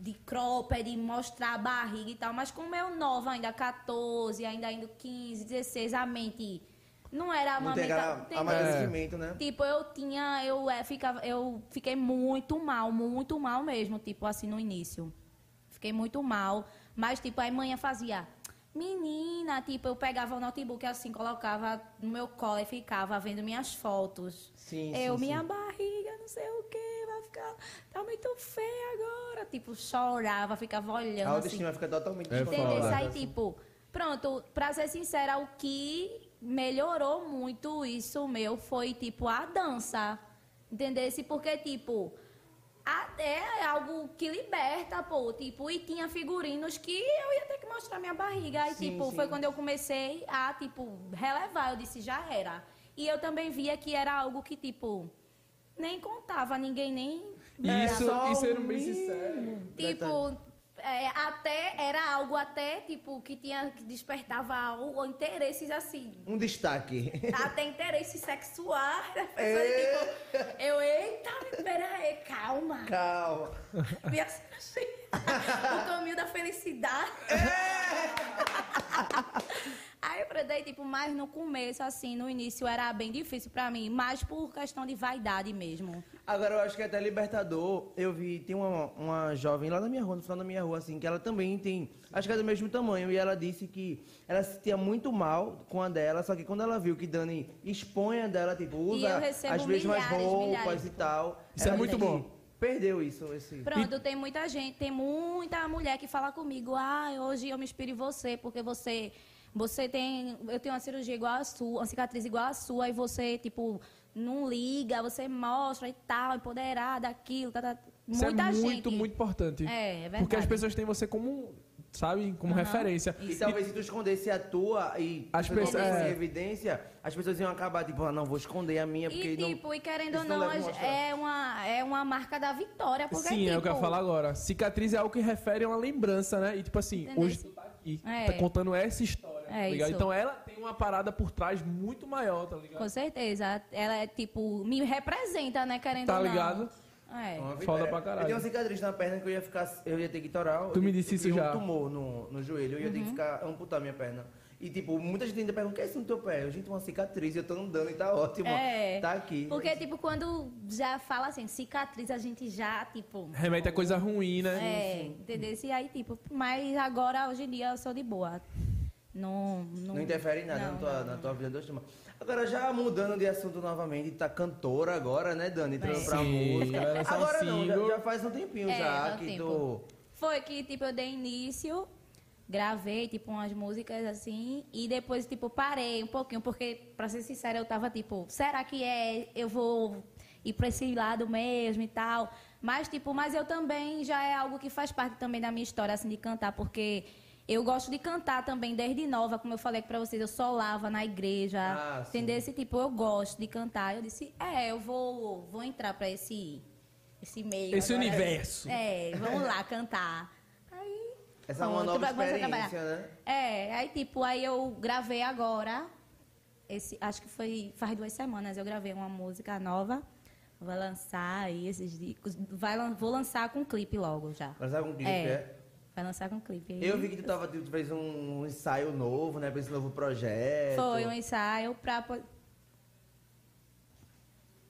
de cropped, de mostrar a barriga e tal, mas como eu nova ainda 14, ainda indo 15, 16, a mente não era uma Não amadurecimento, né? Tipo, eu tinha, eu é, ficava, eu fiquei muito mal, muito mal mesmo, tipo assim no início. Fiquei muito mal, mas tipo, a manhã fazia, menina, tipo, eu pegava o notebook assim, colocava no meu colo e ficava vendo minhas fotos. Sim, eu, sim, minha sim. barriga, não sei o que, vai ficar, tá muito feia agora. Tipo, chorava, ficava A olhando assim. autoestima fica totalmente É Entendeu? Aí, tipo, pronto, pra ser sincera, o que melhorou muito isso meu foi, tipo, a dança. Entendesse? Porque, tipo, a- é algo que liberta, pô. Tipo, e tinha figurinos que eu ia ter que mostrar minha barriga. Aí, Sim, tipo, sim. foi quando eu comecei a, tipo, relevar. Eu disse, já era. E eu também via que era algo que, tipo, nem contava, ninguém nem. Isso, só e o sendo bem sincero. Tipo, é, até era algo até, tipo, que tinha que despertava o, interesses assim. Um destaque. Até interesses sexuais. da pessoa, É. tipo, eu, eita, pera aí, calma. Calma. Minha assim, (laughs) o caminho da felicidade. Aí eu falei, tipo, mas no começo, assim, no início era bem difícil pra mim, mais por questão de vaidade mesmo. Agora eu acho que até libertador, eu vi, tem uma, uma jovem lá na minha rua, no final da minha rua, assim, que ela também tem, acho que é do mesmo tamanho, e ela disse que ela se sentia muito mal com a dela, só que quando ela viu que Dani expõe a dela, tipo, usa eu recebo as mesmas milhares, roupas milhares, e tal. Isso é muito bom. Perdeu isso, esse... Pronto, tem muita gente, tem muita mulher que fala comigo, ah, hoje eu me inspiro em você, porque você, você tem, eu tenho uma cirurgia igual a sua, uma cicatriz igual a sua, e você, tipo, não liga, você mostra e tal, empoderada, aquilo, tá, tá. Isso muita é gente. muito, muito importante. É, é verdade. Porque as pessoas têm você como, sabe, como Aham. referência. E talvez se tu escondesse a tua e As pessoas- é. em evidência, as pessoas iam acabar, tipo, ah, não, vou esconder a minha, porque E, não... tipo, e querendo ou não não, é uma, é uma marca da vitória, porque, Sim, tipo, é o que eu ia falar agora. Cicatriz é algo que refere a uma lembrança, né? E tipo assim, Entendeu? hoje tá aqui, É. tá contando essa história, tá É ligado? isso. Então ela tem uma parada por trás muito maior, tá ligado? Com certeza, ela é, tipo, me representa, né, querendo Tá ou não. ligado? É. Uma Foda pra caralho. Eu tenho uma cicatriz na perna que eu ia ficar. Eu ia ter que torar. Tu me disse eu isso tinha já. um tumor no, no joelho. Eu ia Uhum. ter que ficar amputar minha perna. E, tipo, muita gente ainda pergunta: o que é isso no teu pé? Eu, gente, uma cicatriz, eu tô andando e tá ótimo. É. Tá aqui. Porque, tipo, quando já fala assim, cicatriz, a gente já, tipo. Remete a coisa ruim, né? É, entendeu? E aí, tipo, mas agora, hoje em dia, eu sou de boa. Não. Não, Não interfere em nada Não, na, tua, não, na tua vida autoestima. Agora, já mudando de assunto novamente, tá cantora agora, né, Dani? Entrando É. pra Sim, música. um Agora não, já, já faz um tempinho É, já que tempo. tu. Foi que, tipo, eu dei início, gravei, tipo, umas músicas assim, e depois, tipo, parei um pouquinho, porque, pra ser sincera, eu tava, tipo, será que é, eu vou ir pra esse lado mesmo e tal? Mas, tipo, mas eu também, já é algo que faz parte também da minha história, assim, de cantar, porque eu gosto de cantar também desde nova, como eu falei pra vocês, eu solava na igreja, Ah, entendeu? Esse tipo, eu gosto de cantar. Eu disse, é, eu vou, vou entrar pra esse, esse meio. Esse agora. universo. É, vamos lá cantar. Essa é uma nova experiência, né? É, aí tipo, aí eu gravei agora. Esse, acho que foi faz duas semanas eu gravei uma música nova. Vou lançar aí esses discos. Vai, vou lançar com clipe logo já. Sabe um clipe, É. é? Vai lançar com clipe aí. Eu vi que tu, tava, tu fez um ensaio novo, né? Pra esse novo projeto. Foi um ensaio pra.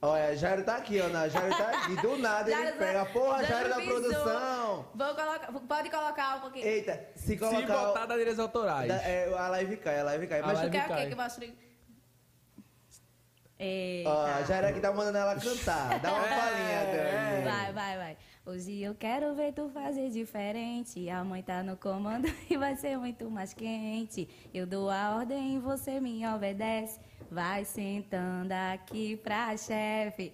Olha, Jairo tá aqui, ó. né? Jairo tá aqui. Do nada ele pega. Porra, Jairo da avisou. produção. Vou colocar. Pode colocar um pouquinho. Eita, se Se colocar. botar da direitos autorais. da- é, a live cai, a live cai. A Mas live quer o quê que eu mostre? Eita. ó, Jairo aqui tá mandando ela cantar. Dá uma É. palhinha, Dani. Vai, vai, vai. Hoje eu quero ver tu fazer diferente. A mãe tá no comando (laughs) e vai ser muito mais quente. Eu dou a ordem e você me obedece. Vai sentando aqui pra chefe.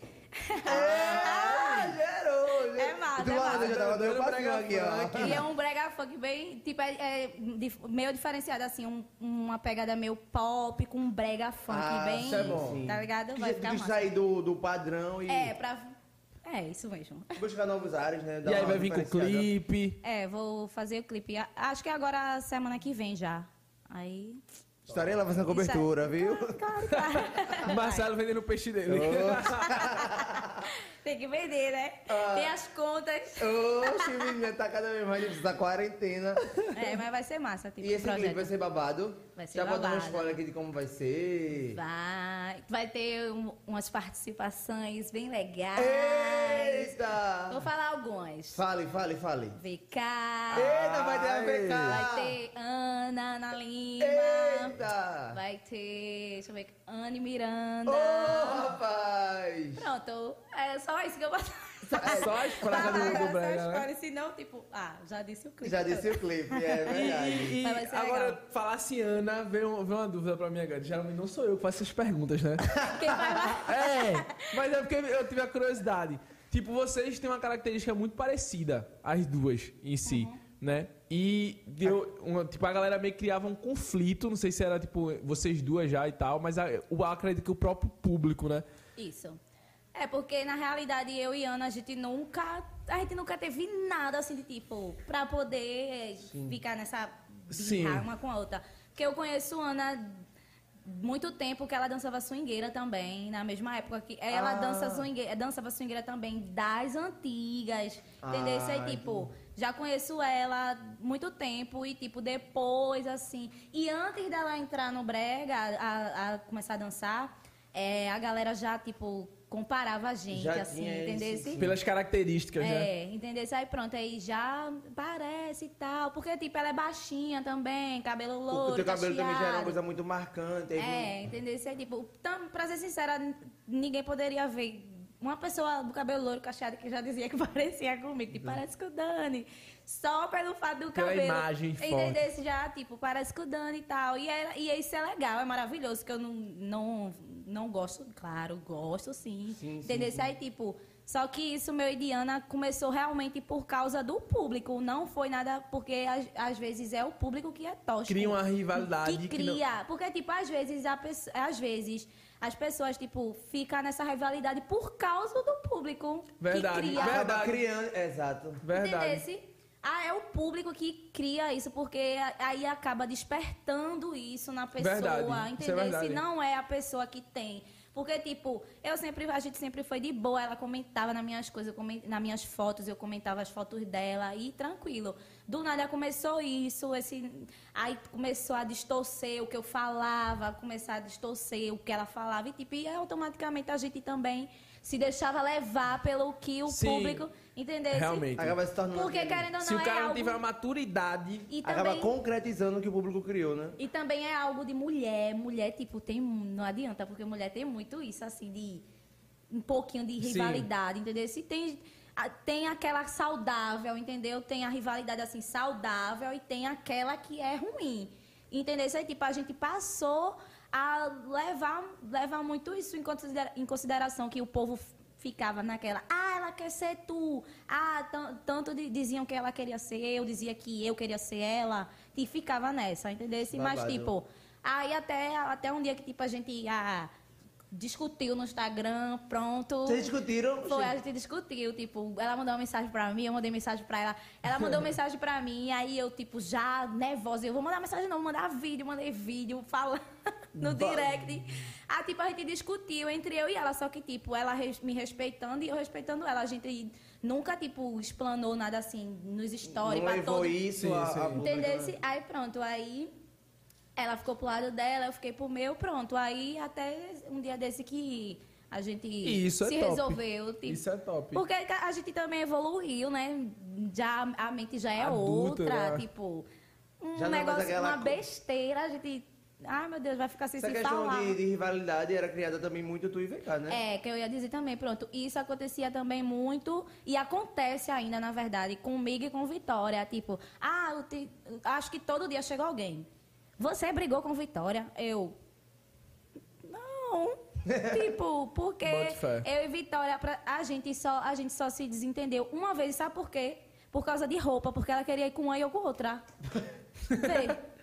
Ah, (laughs) gerou, gerou. É massa, é mano, massa. eu já tava dando Brega aqui, ó. E é um brega funk bem, tipo, é, é dif- meio diferenciado, assim, um- uma pegada meio pop com um brega funk Ah, bem, isso é bom. tá ligado? Vai já- ficar massa. sair do, do padrão e É, pra... É, isso mesmo. buscar novos ares, né? Dar E aí vai vir com diferenciada. clipe. É, vou fazer o clipe. Acho que agora, semana que vem já. Aí... Estarei lá fazendo cobertura, viu? Claro, claro. (laughs) Marcelo vendendo o peixe dele. (laughs) Tem que vender, né? Ah. Tem as contas. Oxe, menina, tá cada vez mais difícil da quarentena. É, mas vai ser massa, tipo, E esse projeto. clipe vai ser babado? Vai ser Já vou dar um babado. spoiler aqui de como vai ser. Vai, vai ter um- umas participações bem legais. Eita! Vou falar algumas. Fale, fale, fale. VK. Eita, vai ter a. VK! Vai ter Ana Ana Lima. Eita! Vai ter, deixa eu ver, Anne Miranda. Ô, rapaz! Pronto, é só isso que eu posso Só as pragas do, do brega, né? Senão, tipo, ah, já disse o clipe. Já disse o clipe, é (laughs) verdade. E, e agora, legal. falar assim, Ana, veio, veio uma dúvida pra mim agora. Geralmente não sou eu que faço essas perguntas, né? (laughs) Quem vai lá? É, mas é porque eu tive a curiosidade. Tipo, vocês têm uma característica muito parecida, as duas em si, né? E deu uma, tipo, a galera meio que criava um conflito, não sei se era tipo vocês duas já e tal, mas a, eu acredito que o próprio público, né? Isso. É, porque na realidade eu e Ana, a gente nunca. A gente nunca teve nada assim de tipo, pra poder ficar nessa Sim. birra uma com a outra. Porque eu conheço Ana muito tempo que ela dançava swingueira também, na mesma época que ela Ah. dança swingueira, dançava swingueira também das antigas. entendeu? Isso aí, Ah, tipo, já conheço ela muito tempo e, tipo, depois, assim. E antes dela entrar no brega, a, a começar a dançar, é, a galera já, tipo, comparava a gente, Já assim, tinha entendeu? esse- sim. Pelas características, né? É, entendeu? Aí pronto, aí já parece e tal. Porque, tipo, ela é baixinha também, cabelo louro, o teu cabelo também já era uma cacheado. coisa muito marcante. aí É, entendeu? Isso é tipo, tam, pra ser sincera, ninguém poderia ver uma pessoa do cabelo louro cacheado que já dizia que (laughs) parecia comigo, tipo, parece com o Dani. Só pelo fato do Pela cabelo. imagem Entendeu? já, tipo, parece com o Dani e tal. E, é, e isso é legal, é maravilhoso, que eu não, não, não gosto, claro, gosto sim. Sim, entendeu? Isso aí, tipo. Só que isso, meu e Diana, começou realmente por causa do público. Não foi nada porque às, às vezes é o público que é tóxico. Cria uma rivalidade Que que não- cria. Porque, tipo, às vezes, a às vezes as pessoas, tipo, ficam nessa rivalidade por causa do público. Verdade, Que cria. Verdade. criando. Exato. Verdade. Entendesse? Ah, é o público que cria isso, porque aí acaba despertando isso na pessoa, Verdade, é entendeu? verdade. Se não é a pessoa que tem. Porque, tipo, eu sempre, a gente sempre foi de boa, ela comentava nas minhas coisas, nas minhas fotos, eu comentava as fotos dela e tranquilo. Do nada começou isso, esse. Aí começou a distorcer o que eu falava, começar a distorcer o que ela falava, e tipo, e automaticamente a gente também se deixava levar pelo que o Sim. público, entendeu? Realmente. Acaba se tornando. Porque querendo ou não Se o é cara não algo... tiver uma maturidade, E Acaba também, concretizando o que o público criou, né? e também é algo de mulher. Mulher, tipo, tem. Não adianta, porque mulher tem muito isso, assim, de. Um pouquinho de Sim. rivalidade, entendeu? Se tem. Tem aquela saudável, entendeu? Tem a rivalidade assim saudável e tem aquela que é ruim. Entendeu? Isso aí, tipo, a gente passou a levar, levar muito isso em considera- em consideração que o povo ficava naquela, ah, ela quer ser tu. Ah, tan- tanto de- diziam que ela queria ser eu, dizia que eu queria ser ela. E ficava nessa, entendeu? Mas, tipo, aí até, até um dia que, tipo, a gente ah, discutiu no Instagram, pronto. Vocês discutiram? Foi, a gente discutiu, tipo, ela mandou uma mensagem pra mim, eu mandei mensagem pra ela. Ela mandou (laughs) mensagem pra mim, aí eu, tipo, já nervosa, eu vou mandar mensagem não, vou mandar vídeo, mandei vídeo, falando (laughs) no Vai. direct. Aí, tipo, a gente discutiu entre eu e ela, só que, tipo, ela res- me respeitando e eu respeitando ela. A gente nunca, tipo, explanou nada assim nos stories Não pra todo isso a público, Entendeu? né? Aí pronto, aí ela ficou pro lado dela, eu fiquei pro meu, pronto. Aí até um dia desse que a gente isso é se top. resolveu. Tipo, isso é top. porque a gente também evoluiu, né? Já a mente já é Adulta, outra, né? tipo, um Já não é negócio, aquela uma besteira, a gente. Ai meu Deus, vai ficar sem Essa se questão falar. de, de rivalidade era criada também muito tu e VK, né? É, que eu ia dizer também, pronto. Isso acontecia também muito e acontece ainda, na verdade, comigo e com Vitória. Tipo, ah, eu te- acho que todo dia chega alguém. Você brigou com Vitória? Eu. Não. (laughs) tipo, porque eu e Vitória, a, gente só, a gente só se desentendeu uma vez, sabe por quê? Por causa de roupa, porque ela queria ir com uma e eu com outra. (laughs)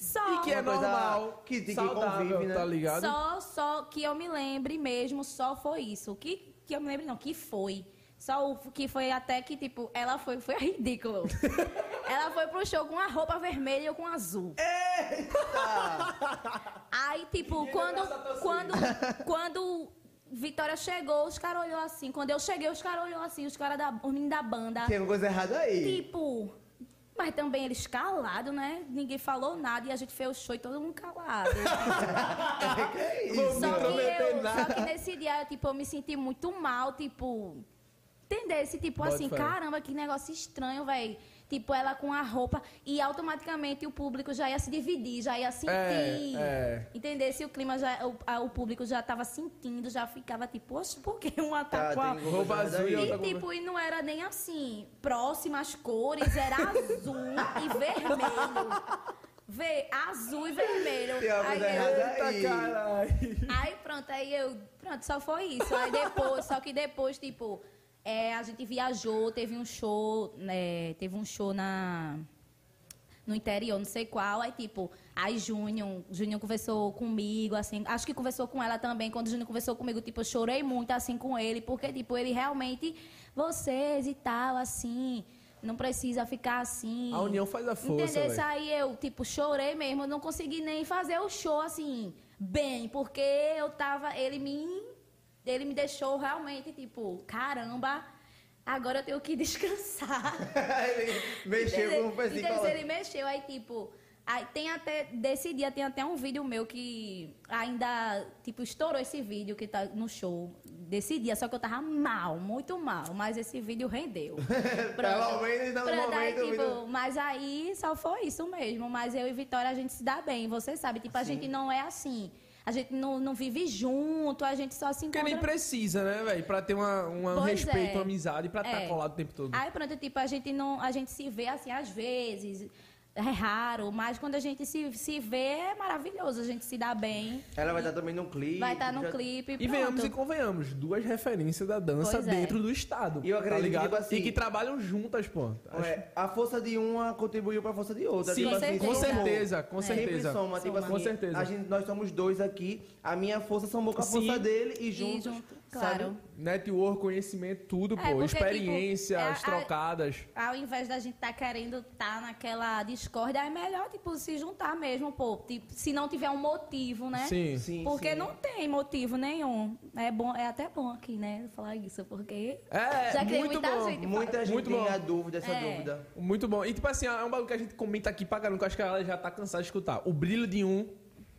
Só. E que é normal, que- que saudável, convive, né? tá ligado? Só, só que eu me lembre mesmo, só foi isso. Que, que eu me lembre não, que foi. Só o que foi até que, tipo, ela foi, foi ridículo. (laughs) ela foi pro show com uma roupa vermelha e eu com azul. Aí, tipo, quando, quando, (laughs) quando Vitória chegou, os caras olhou assim. Quando eu cheguei, os caras olhou assim, os caras da, os meninos da banda. Tem alguma coisa errada aí. Tipo, mas também eles calados, né? Ninguém falou nada e a gente fez o show e todo mundo calado. (laughs) que é isso? Só que, eu, só que nesse dia, eu, tipo, eu me senti muito mal, tipo. Entender? Esse tipo Bota assim, fé. caramba, que negócio estranho, velho. Tipo, ela com a roupa e automaticamente o público já ia se dividir, já ia sentir. é. Entender? Se o clima já. O, a- o público já tava sentindo, já ficava tipo, oxe, por que uma Tá, com a. Roupa azul e E, tipo, e não era nem assim, próximas cores, era azul e vermelho. Vê, azul e vermelho. Alguma Aí eu- errada aí. Aí pronto, aí eu. Pronto, só foi isso. Aí depois, só que depois, tipo, é, a gente viajou, teve um show, né? Teve um show na. No interior, não sei qual, aí tipo, aí Júnior, Júnior conversou comigo, assim, acho que conversou com ela também, quando o Júnior conversou comigo, tipo, eu chorei muito, assim, com ele, porque, tipo, ele realmente, vocês e tal, assim, não precisa ficar assim. A união faz a força, Entendeu? velho. Aí eu, tipo, chorei mesmo, não consegui nem fazer o show, assim, bem, porque eu tava, ele me, ele me deixou realmente, tipo, caramba, agora eu tenho que (laughs) descansar. Ele mexeu com o pezinho Então, ele mexeu, aí, tipo, aí tem até, desse dia tem até um vídeo meu que ainda, tipo, estourou esse vídeo que tá no show desse dia, só que eu tava mal, muito mal, mas esse vídeo rendeu. (laughs) Pelo menos no Pronto, aí, o tipo, vídeo- mas aí só foi isso mesmo, mas eu e Vitória a gente se dá bem, você sabe, tipo, a gente não é assim, a gente não, não vive junto, a gente só se Porque encontra... nem precisa, né, velho? Pra ter uma, uma- um respeito, é. uma amizade, pra estar É. colado o tempo todo. Aí pronto, tipo, a gente não. A gente se vê assim às vezes. É raro, mas quando a gente se, se vê é maravilhoso, a gente se dá bem. Ela vai estar também no clipe. Vai estar no já- clipe. E venhamos e convenhamos, duas referências da dança Pois é. dentro do estado. E eu acredito tá que, ligado? tipo assim- E que trabalham juntas, pô. Acho- É, a força de uma contribuiu pra força de outra. Sim, tipo assim, com certeza, com É. certeza. Soma, tipo Soma. assim, Com certeza. a gente- nós somos dois aqui, a minha força somou com a Sim. força dele e juntos, junto, sabe? claro. Network, conhecimento, tudo, É, pô. porque, Experiências tipo, é a- trocadas. Ao invés da gente estar querendo estar naquela discórdia, é melhor, tipo, se juntar mesmo, pô. Tipo, se não tiver um motivo, né? Sim. Sim, Porque sim. não tem motivo nenhum. É, bom, é até bom aqui, né? Falar isso, porque. É, Já que tem muito muita bom. gente Muita gente Muito tem bom. a dúvida, essa É. dúvida. Muito bom. E tipo assim, é um bagulho que a gente comenta aqui pra caramba, que eu acho que a galera já tá cansada de escutar. O brilho de um.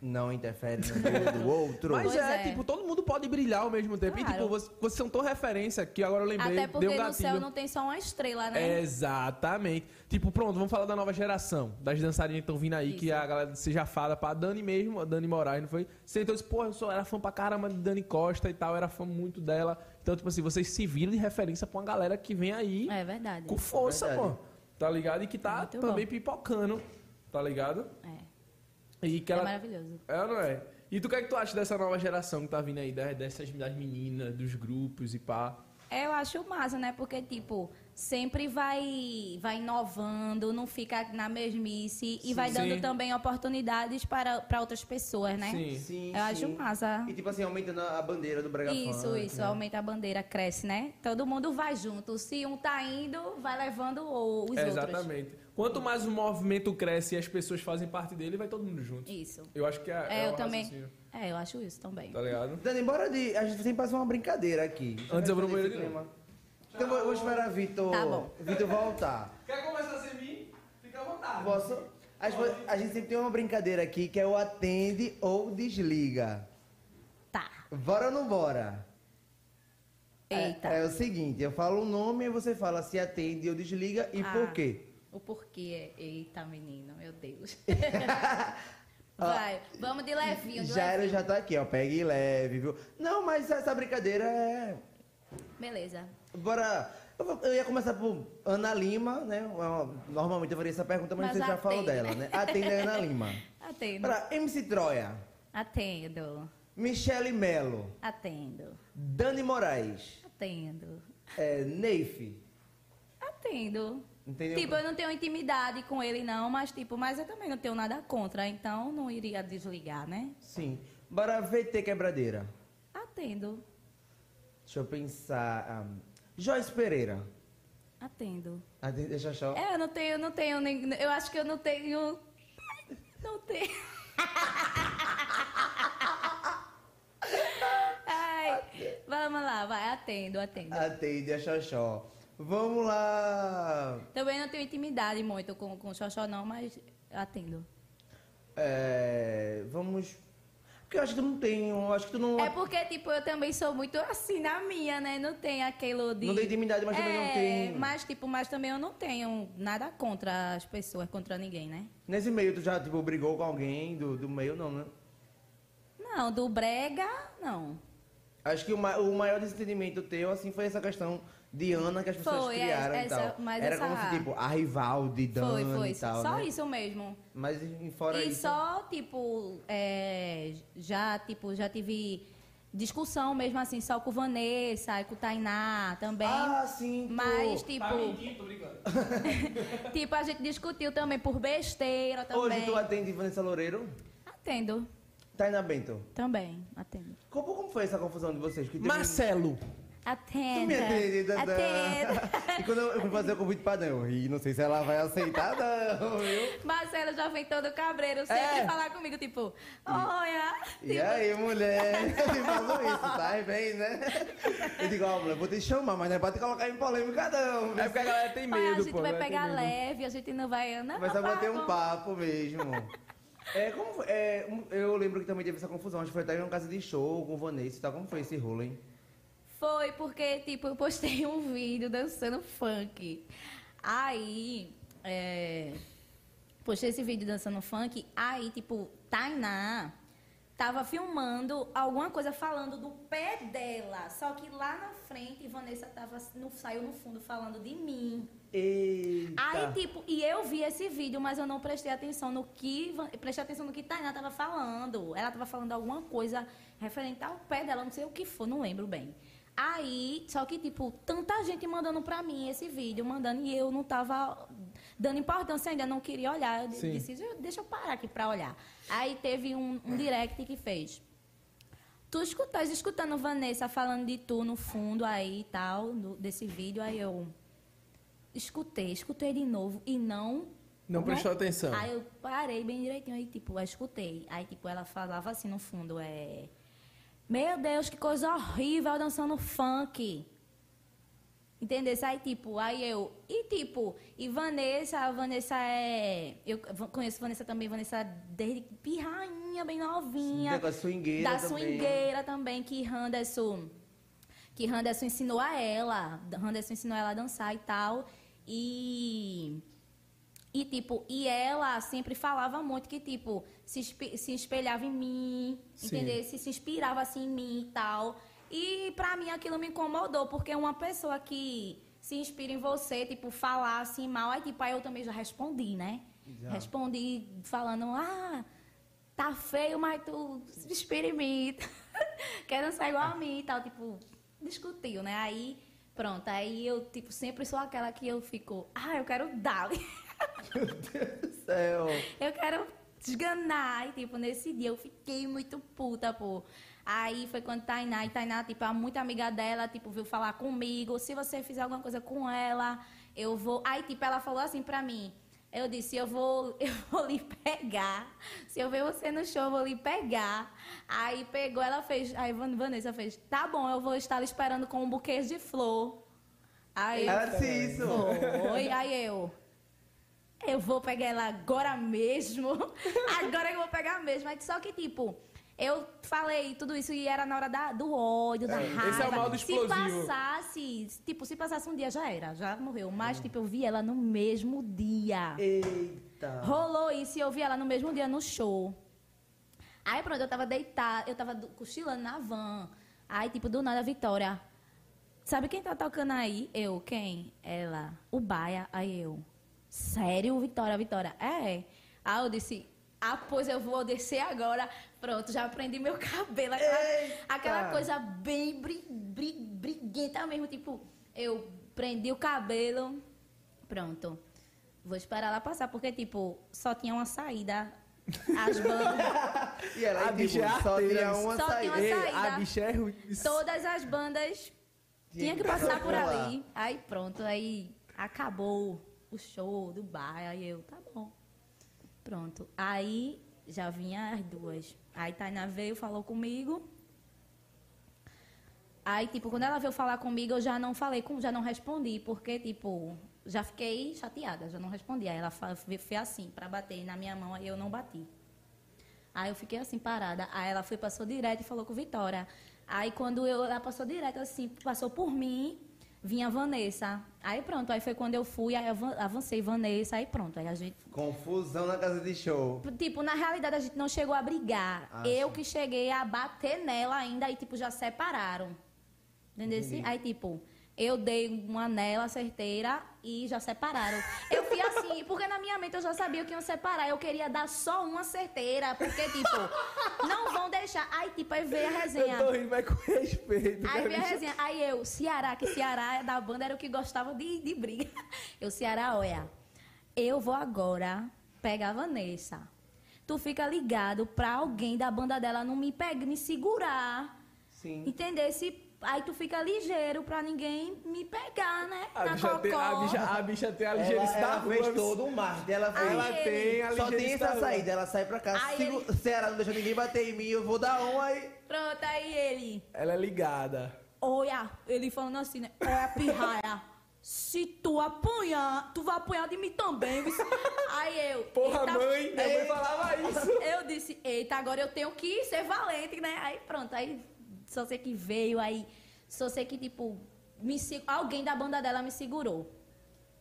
Não interfere no do outro. Mas Pois é, é. tipo, todo mundo pode brilhar ao mesmo tempo. E Claro. tipo, vocês, vocês são tão referência que agora eu lembrei, Até porque deu no gatilho. céu não tem só uma estrela, né? Exatamente. Tipo, pronto, vamos falar da nova geração. Das dançarinas que estão vindo aí, que Isso. a galera seja fada pra Dani mesmo, a Dani Moraes, não foi? Sentou e disse, pô, eu sou, era fã pra caramba de Dani Costa e tal, era fã muito dela. Então, tipo assim, vocês se viram de referência pra uma galera que vem aí É verdade. com força, Verdade. pô. Tá ligado? E que tá Muito também bom. pipocando, tá ligado? É. E que É ela... maravilhoso. É ou não é? E tu o que é que tu acha dessa nova geração que tá vindo aí, dessas das meninas, dos grupos e pá? Eu acho massa, né? Porque, tipo, sempre vai, vai inovando, não fica na mesmice e Sim. vai dando Sim. também oportunidades para, para outras pessoas, né? Sim. Sim, Eu acho sim. massa. E tipo assim, aumentando a bandeira do Brega Isso, Funk, isso, né? aumenta a bandeira, cresce, né? Todo mundo vai junto. Se um tá indo, vai levando os É, outros. exatamente. Quanto mais o movimento cresce e as pessoas fazem parte dele, vai todo mundo junto. Isso. Eu acho que é, É, é eu também. raciocínio, É, eu acho isso também. Tá ligado? Dani, bora de. A gente sempre faz uma brincadeira aqui. Antes eu vou de clima. Então vou, vou esperar Vitor. Tá bom. Vitor voltar. (laughs) Quer começar sem mim? Fica à vontade. Posso? A gente, a gente sempre tem uma brincadeira aqui que é o atende ou desliga. Tá. Bora ou não bora? É- Eita. É, o seguinte, eu falo o nome e você fala se atende ou desliga e Ah. por quê. O porquê é. Eita, menino, meu Deus. (laughs) Vai, vamos de levinho, de Já era, já tá aqui, ó. Pegue leve, viu? Não, mas essa brincadeira é. Beleza. Bora. Eu, ia começar por Ana Lima, né? Normalmente eu faria essa pergunta, mas, Mas você já falou dela, né? Atende a Ana Lima. (laughs) Atendo. Pra MC Troia. Atendo. Michele Melo. Atendo. Dani Moraes. Atendo. É, Neif. Atendo. Entendeu? Tipo, eu não tenho intimidade com ele, não, mas tipo, mas eu também não tenho nada contra, então não iria desligar, né? Sim. Bora VT Quebradeira. Atendo. Deixa eu pensar. ah, Joyce Pereira. Atendo. De- Deixa eu achar. É, eu não tenho, não tenho nem. Eu acho que eu não tenho. Não tenho. (laughs) Ai, vamos lá, vai, atendo, atendo. Atende a Xoxó. Vamos lá. Também não tenho intimidade muito com, com o Xoxó, não, mas atendo. É, vamos. Porque eu acho que tu não tem. Eu acho que tu não. É porque, tipo, eu também sou muito assim na minha, né? Não tem aquilo de. Não tem intimidade, mas também não É, tem. Mas, tipo, mas também eu não tenho nada contra as pessoas, contra ninguém, né? Nesse meio, tu já, tipo, brigou com alguém do, do meio, não, né? Não, do brega, não. Acho que o, ma- o maior desentendimento teu, assim, foi essa questão de Ana que as pessoas Foi, criaram essa- e tal. mas Era como se, tipo, a rival de Dani foi, foi. e tal, só né? isso mesmo. Mas em- fora e isso... só, tipo, é, já, tipo, já tive discussão mesmo assim, só com Vanessa e com Tainá também. Ah, sim, tu- Mas, tipo, Tá mentindo, tô (laughs) tipo, a gente discutiu também por besteira também. Hoje tu atende Vanessa Loureiro? Atendo. Taina Bento. Também, atendo. Como, como foi essa confusão de vocês? Que teve- Marcelo. Atenda. Atenda. (laughs) E quando eu fui fazer o convite pra Dan, eu ri, não sei se ela vai aceitar, (laughs) não, viu? Marcelo já vem todo cabreiro, sempre É. falar comigo, tipo, olha. E tipo, aí, mulher? (laughs) Eu falo isso, tá? E bem, né? Eu digo, ó, mulher, vou te chamar, mas não é pra te colocar em polêmica, não. É porque a galera tem "Pai, medo, a gente pô. vai pegar leve, a gente não vai. Não, Vai só bater um papo mesmo. É, como? É, um- eu lembro que também teve essa confusão. Acho que foi até em uma casa de show com o Vanessa e tal. Como foi esse rolo, hein? Foi porque, tipo, eu postei (laughs) um vídeo dançando funk. Aí, é, postei esse vídeo dançando funk. Aí, tipo, Tainá tava filmando alguma coisa falando do pé dela. Só que lá na frente, Vanessa tava, no, saiu no fundo falando de mim. Eita. Aí, tipo, e eu vi esse vídeo, mas eu não prestei atenção no que. Prestei atenção no que Tainá tava falando. Ela tava falando alguma coisa referente ao pé dela, não sei o que for, não lembro bem. Aí, só que, tipo, tanta gente mandando pra mim esse vídeo, mandando, e eu não tava dando importância ainda, não queria olhar. Eu Sim. disse, deixa eu parar aqui pra olhar. Aí teve um, um direct que fez. Tu escutas, escutando Vanessa falando de tu no fundo aí e tal, no- desse vídeo, aí eu escutei, escutei de novo e não. Não prestou atenção. Aí eu parei bem direitinho, aí tipo, eu escutei. Aí tipo, ela falava assim no fundo, é. Meu Deus, que coisa horrível dançando funk. Entendeu? Aí, tipo, aí eu. E, tipo, e Vanessa, a Vanessa é. Eu conheço Vanessa também, Vanessa desde pirrainha, bem novinha. Da swingueira Da também. swingueira também, que Randerson. Que Randerson ensinou a ela. Randerson ensinou ela a dançar e tal. E. E, tipo, e ela sempre falava muito que, tipo, se, se espelhava em mim, Sim. entendeu? Se, se inspirava, assim, em mim e tal. E, pra mim, aquilo me incomodou, porque uma pessoa que se inspira em você, tipo, falar assim mal, aí, tipo, aí eu também já respondi, né? Já. Respondi falando, ah, tá feio, mas tu se inspira em mim. (laughs) Quer dançar igual a mim e tal, tipo, discutiu, né? Aí, pronto, aí eu, tipo, sempre sou aquela que eu fico, ah, eu quero dar. (laughs) Meu Deus do céu. Eu quero desganar. E, tipo, nesse dia eu fiquei muito puta, pô. Aí foi quando Tainá, e Tainá, tipo, é muito amiga dela, tipo, veio falar comigo. Se você fizer alguma coisa com ela, eu vou. Aí, tipo, ela falou assim pra mim. Eu disse, eu vou, (laughs) eu vou lhe pegar. Se eu ver você no show, eu vou lhe pegar. Aí pegou, ela fez. Aí Van- Vanessa fez, tá bom, eu vou estar esperando com um buquê de flor. Aí Ela disse isso. foi, aí eu. Eu vou pegar ela agora mesmo. (laughs) Agora que eu vou pegar mesmo. Mas Só que, tipo, eu falei tudo isso e era na hora da- do ódio, da É, raiva. esse é o modo Se explosivo. passasse, tipo, se passasse um dia já era, já morreu. Mas, tipo, eu vi ela no mesmo dia. Eita. Rolou isso e eu vi ela no mesmo dia no show. Aí pronto, eu tava deitada, eu tava do- cochilando na van. Aí, tipo, do nada, a Vitória. Sabe quem tá tocando aí? Eu, quem? Ela. O Baia. Aí eu. Sério, Vitória, Vitória? É. Aí eu disse, Ah, pois eu vou descer agora. Pronto, já prendi meu (laughs) cabelo. Aquela, aquela coisa bem bri, bri, briguenta mesmo. Tipo, eu prendi o cabelo. Pronto. Vou esperar ela passar, porque, tipo, só tinha uma saída. As bandas. (laughs) E ela, A tipo, bicha é só tinha uma Só tinha saída. uma Ei, saída. a bicha é ruim. todas as bandas tinha que passar por lá. ali. Aí pronto, aí acabou o show do bar. Aí eu, tá bom. Pronto. Aí já vinha as duas. Aí Tainá veio, falou comigo. Aí, tipo, quando ela veio falar comigo, eu já não falei, com, já não respondi, porque, tipo, já fiquei chateada, já não respondi. Aí ela fez assim, pra bater na minha mão, aí eu não bati. Aí eu fiquei assim, parada. Aí ela foi, passou direto e falou com Vitória. Aí quando eu, ela passou direto, assim, passou por mim, vinha Vanessa. Aí pronto, aí foi quando eu fui, aí avan- avancei Vanessa, aí pronto. Aí a gente. Confusão na casa de show. Tipo, na realidade a gente não chegou a brigar. Ah, eu sim. que cheguei a bater nela ainda, aí tipo, já separaram. Entendeu? Aí, tipo, eu dei uma nela certeira e já separaram. Eu fui assim, porque na minha mente eu já sabia que iam separar. Eu queria dar só uma certeira, porque, tipo, não vão deixar. Aí, tipo, aí veio a resenha. Eu tô rindo, vai com respeito. Aí veio a resenha. Aí eu, Ceará, que Ceará da banda era o que gostava de, de briga. Eu, Ceará, olha, eu vou agora pegar a Vanessa. Tu fica ligado pra alguém da banda dela não me pegar, me segurar. Sim. Entender? Se, aí tu fica ligeiro pra ninguém me pegar, né? A Na bicha, tem, a, bicha, a bicha tem a Ela, ligeirice da ela rua. fez todo um marketing. Ela fez. Ela Aí tem ele- a Só tem essa saída, ela sai pra cá. Sigo, ele- Ceará não deixa ninguém bater em mim, eu vou dar um aí. Pronto, aí ele. Ela é ligada. Olha, ele falando assim, né? Olha, pirraia. Se tu apanhar, tu vai apanhar de mim também. viu? Aí eu. Porra, eita, mãe, minha mãe falava isso. Eu disse, eita, agora eu tenho que ser valente, né? Aí pronto, aí só sei que veio, aí só sei que, tipo, me, alguém da banda dela me segurou.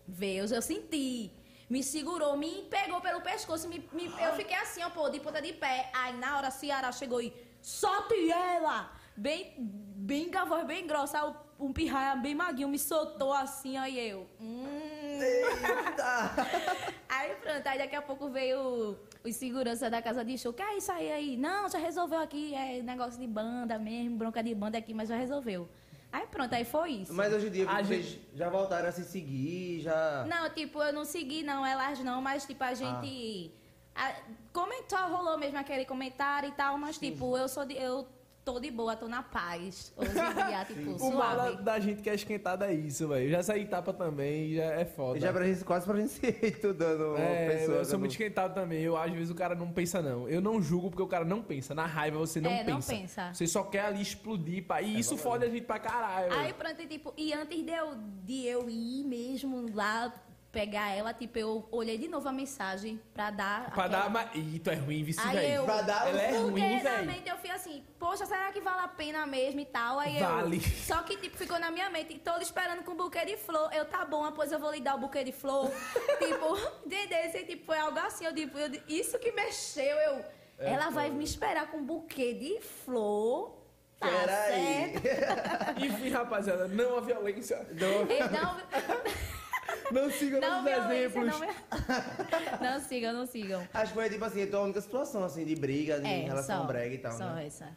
Veio, eu senti. Me segurou, me pegou pelo pescoço, me, me- eu fiquei assim, ó, pô, de ponta de pé. Aí na hora a Ciara chegou e solte ela! Bem, bem com a voz bem grossa, um pirraia bem maguinho me soltou assim, aí eu. Hum. (laughs) Aí pronto, aí daqui a pouco veio os segurança da casa de show. Que é isso aí aí? Não, já resolveu aqui, é negócio de banda mesmo, bronca de banda aqui, mas já resolveu. Aí pronto, aí foi isso. Mas hoje em dia A vocês já voltaram a se seguir, já. Não, tipo, eu não segui não, elas não, mas tipo, a gente. a- comentou, rolou mesmo aquele comentário e tal, mas tipo, eu sou de. Eu tô de boa, tô na paz. Hoje em dia, (laughs) tipo, O mal da, gente que é esquentada é isso, velho. Já saí tapa também, já é foda. Já pra gente, quase pra gente (laughs) se estudando É, pessoa. eu sou muito esquentado também. Eu, às vezes o cara não pensa, não. Eu não julgo porque o cara não pensa. Na raiva você não É, não pensa. pensa. Você só quer ali explodir. Pá. E isso fode a gente pra caralho. Aí pronto, e, tipo, e antes de eu, de eu ir mesmo lá pegar ela, tipo, eu olhei de novo a mensagem pra dar. Pra aquela- dar uma. Ih, tu é ruim, vice, Aí velho. eu- Pra dar Ela é Porque ruim, na velho. mente eu fui assim, poxa, será que vale a pena mesmo e tal? Aí Vale. eu. (laughs) Só que, tipo, ficou na minha mente, todo esperando com um buquê de flor. Eu, tá bom, depois eu vou lhe dar o buquê de flor. (laughs) tipo, entendeu? Tipo, foi algo assim. Eu, tipo, eu, isso que mexeu, eu. É, ela vai me esperar com um buquê de flor. Tá Peraí. (laughs) Enfim, rapaziada, não a violência. Então, Não sigam não nossos violência, exemplos. não, (laughs) não sigam, não sigam. Acho que foi tipo assim, a tua única situação assim de briga em É, relação só, ao brega e tal. só né? essa.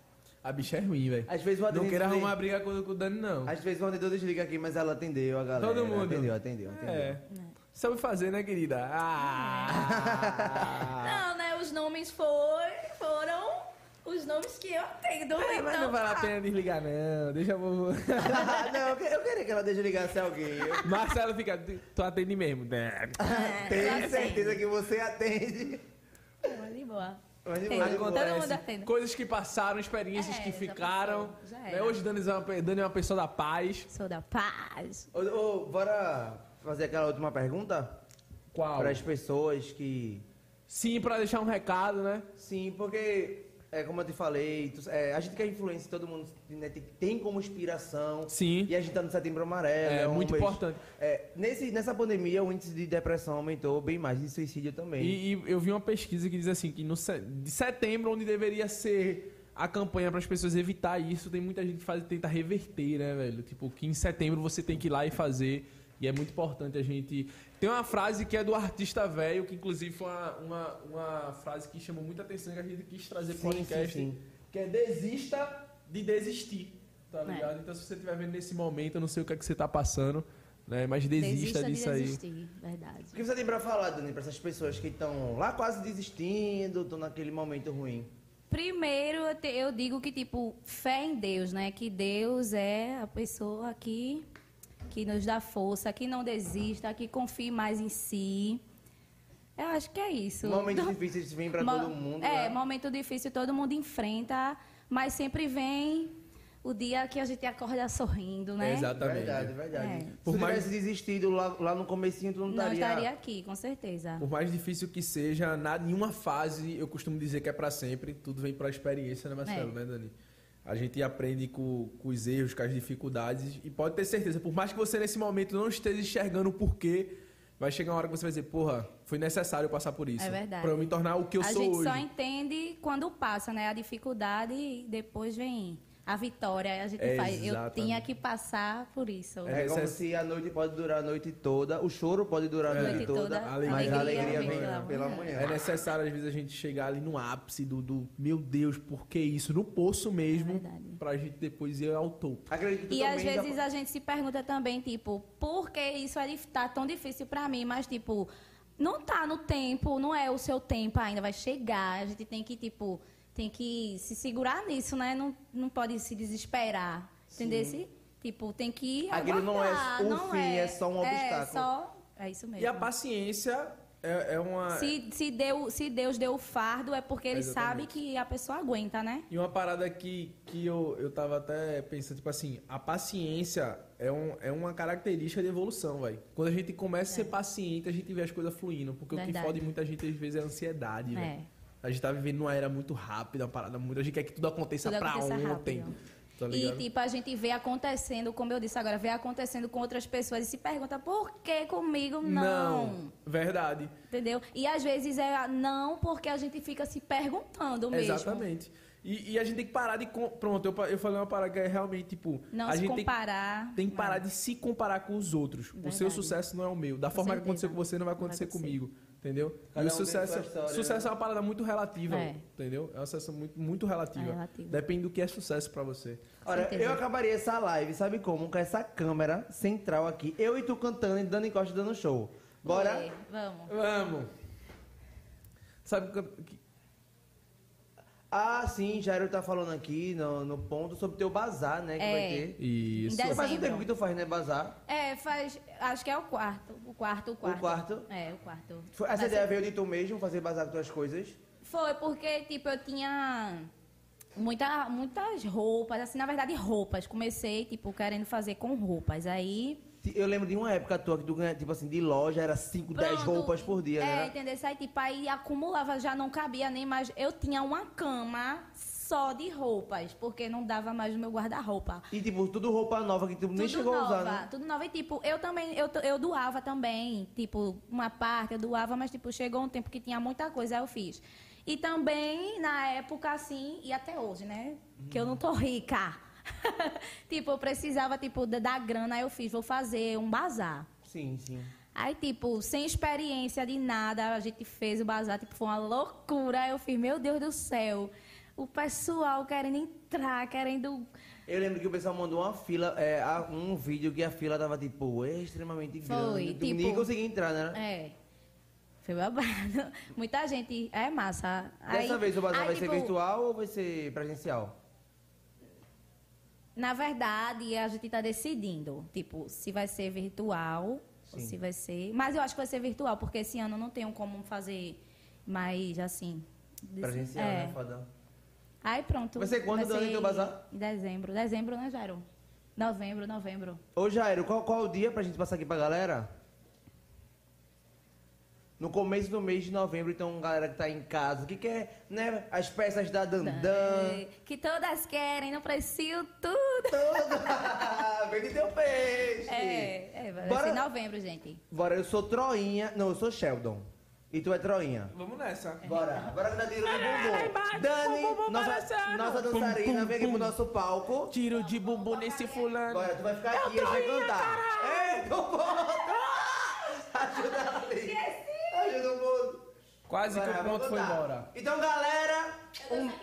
A bicha é ruim, velho. Às vezes o Não atendente queira arrumar briga com, com o Dani, não. Às vezes o atendedor desliga aqui, mas ela atendeu a galera. Todo mundo. Atendeu, atendeu, atendeu. É. Sabe fazer, né, querida? Ah! (laughs) Não, né? Os nomes foi, foram os nomes que eu atendo. É, mas então, não vale a pena desligar, não. Deixa eu. (laughs) não, eu que- eu queria que ela desligasse alguém. (laughs) Marcelo fica. Tu atende mesmo. né? (laughs) Tenho certeza que você atende. Mas de boa. Mas de boa. Todo mundo Acontece. atende. Coisas que passaram, experiências É, que já ficaram. passou, já né? Hoje Dani é, uma, Dani é uma pessoa da paz. Sou da paz. Ô, ô, bora fazer aquela última pergunta? Qual? Para as pessoas que. Sim, pra deixar um recado, né? Sim, porque, é, como eu te falei, tu- é, a gente quer influência, todo mundo né, tem, tem como inspiração. Sim. E a gente tá no setembro amarelo. É um muito mês- importante. É, nesse, nessa pandemia, o índice de depressão aumentou bem mais, e suicídio também. E, e eu vi uma pesquisa que diz assim que no de setembro, onde deveria ser a campanha para as pessoas evitar isso, tem muita gente que faz, tenta reverter, né, velho? Tipo, que em setembro você tem que ir lá e fazer E é muito importante a gente. Tem uma frase que é do artista velho, que inclusive foi uma, uma, uma frase que chamou muita atenção que a gente quis trazer para o podcast. sim, sim. Que é desista de desistir. Tá É. ligado? Então, se você estiver vendo nesse momento, eu não sei o que, é que você tá passando, né? Mas desista, Desista disso de aí. desistir, verdade. O que você tem pra falar, Dani, pra essas pessoas que estão lá quase desistindo, estão naquele momento ruim? Primeiro, eu, te- eu digo que, tipo, fé em Deus, né? Que Deus é a pessoa que, que nos dá força, que não desista, que confie mais em si. Eu acho que é isso. Momentos difíceis vêm pra Mo- todo mundo. É, né? momento difícil todo mundo enfrenta, mas sempre vem o dia que a gente acorda sorrindo, né? Exatamente. Verdade, verdade. É. Se Por tu mais- tivesse desistido lá, lá no comecinho, tu não, Não estaria... estaria aqui, com certeza. Por mais difícil que seja, na, nenhuma fase eu costumo dizer que é pra sempre. Tudo vem pra experiência, né, Marcelo, É. né, Dani? A gente aprende com, com os erros, com as dificuldades. E pode ter certeza, por mais que você nesse momento não esteja enxergando o porquê, vai chegar uma hora que você vai dizer, porra, foi necessário passar por isso. É verdade. Pra eu me tornar o que eu a sou gente hoje. só entende quando passa, né? A dificuldade e depois vem a vitória. A gente É, faz. Eu tinha que passar por isso. É como Essa- se a noite pode durar a noite toda, o choro pode durar a É. noite, Noite toda, toda, mas alegria a alegria vem pela pela manhã. É necessário, às vezes, a gente chegar ali no ápice do, do meu Deus, por que isso? No poço mesmo, É verdade. pra gente depois ir ao topo. Acredito E às vezes a gente se pergunta também, tipo, por que isso é, dif- tá tão difícil pra mim? Mas, tipo, não tá no tempo, não é o seu tempo ainda, vai chegar. A gente tem que, tipo, tem que se segurar nisso, né? Não, não pode se desesperar. Entendeu? Se, Tipo, tem que Aquilo não é o não fim, é só um É, obstáculo. só... É isso mesmo. E a paciência é, é uma. Se, se, deu, se Deus deu o fardo, é porque ele sabe Exatamente. que a pessoa aguenta, né? E uma parada que, que eu, eu tava até pensando, tipo assim, a paciência é, um, é uma característica de evolução, velho. Quando a gente começa a ser paciente, a gente vê as coisas fluindo. Porque o que Verdade. fode muita gente às vezes é a ansiedade, É. A gente tá vivendo numa era muito rápida, uma parada muito. A gente quer que tudo aconteça Tudo pra ontem. rápido. Tá E, tipo, a gente vê acontecendo, como eu disse agora, vê acontecendo com outras pessoas e se pergunta por que comigo não? Verdade. Entendeu? E às vezes é não porque a gente fica se perguntando mesmo. Exatamente. E, e a gente tem que parar de. Pronto, eu, eu falei uma parada que é realmente, tipo. Não a se gente tem que- comparar. Tem que parar né? de se comparar com os outros. O seu Verdade. sucesso não é o meu. Da Com forma que certeza. aconteceu com você, não vai acontecer, acontecer. comigo. Entendeu? Cada e o um sucesso, sua história, sucesso né? é uma parada muito relativa. É. Entendeu? É uma sucesso muito, muito relativa. É relativo. Depende do que é sucesso pra você. Olha, eu acabaria essa live, sabe como? Com essa câmera central aqui. Eu e tu cantando e Dani Costa dando show. Bora? É, vamos. Vamos! Sabe que- Ah, sim, Jairo tá falando aqui no, no ponto sobre teu bazar, né? Que É. vai ter. Isso. Em. Faz um tempo que tu faz, né, bazar? É, faz. Acho que é o quarto. O quarto, o quarto. quarto? É, o quarto. Foi- Essa ideia veio de tu mesmo, fazer bazar com tuas coisas? Foi porque, tipo, eu tinha muita, muitas roupas, assim, na verdade, roupas. Comecei, tipo, querendo fazer com roupas. Aí. Eu lembro de uma época tua que tu ganha, tipo assim, de loja era 5, 10 pronto, roupas por dia, É, né? entendeu? Aí, tipo, aí acumulava, já não cabia nem mais. Eu tinha uma cama só de roupas, porque não dava mais no meu guarda-roupa. E tipo, tudo roupa nova que tu nem tudo chegou nova, a usar, né? tudo nova. E, tipo, eu também, eu, eu doava também. Tipo, uma parte eu doava, mas, tipo, chegou um tempo que tinha muita coisa, aí eu fiz. E também, na época, assim, e até hoje, né? Que eu não tô rica. (laughs) tipo, eu precisava, tipo, da, grana, aí eu fiz, vou fazer um bazar. Sim, sim. Aí, tipo, sem experiência de nada, a gente fez o bazar, tipo, foi uma loucura. Aí eu fiz, meu Deus do céu, o pessoal querendo entrar, querendo Eu lembro que o pessoal mandou uma fila, é, um vídeo que a fila tava, tipo, extremamente Foi, grande. Tu tipo- nem conseguia entrar, né? É. Foi babado. (laughs) Muita gente. É massa. Dessa Aí- vez o bazar aí, vai ser tipo, virtual ou vai ser presencial? Na verdade, a gente tá decidindo. Tipo, se vai ser virtual ou Sim. se vai ser. Mas eu acho que vai ser virtual, porque esse ano não tenho como fazer mais assim. Presencial, é. né? Foda. Aí pronto. Vai ser quando, Dani, teu bazar? Em dezembro. Dezembro, né, Jairo? Novembro, novembro. Ô Jairo, qual, qual o dia pra gente passar aqui pra galera? No começo do mês de novembro, então, galera que tá em casa, que quer, né, as peças da Dandan. Que todas querem, não preciso tudo. Toda! (laughs) Vende teu peixe! É, é vai Bora- ser em novembro, gente. Bora, eu sou Troinha. Não, eu sou Sheldon. E tu é Troinha. Vamos nessa. Bora, bora que dá tiro no bumbum. Dani, bumbum nossa, nossa dançarina, pum, vem aqui pro nosso palco. Tiro de bumbum nesse fulano. Bora, tu vai ficar aqui e a gente vai cantar. Ei! O ponto! Ajuda ali. Ajuda o. Quase que o ponto foi embora. Então, galera, um- né?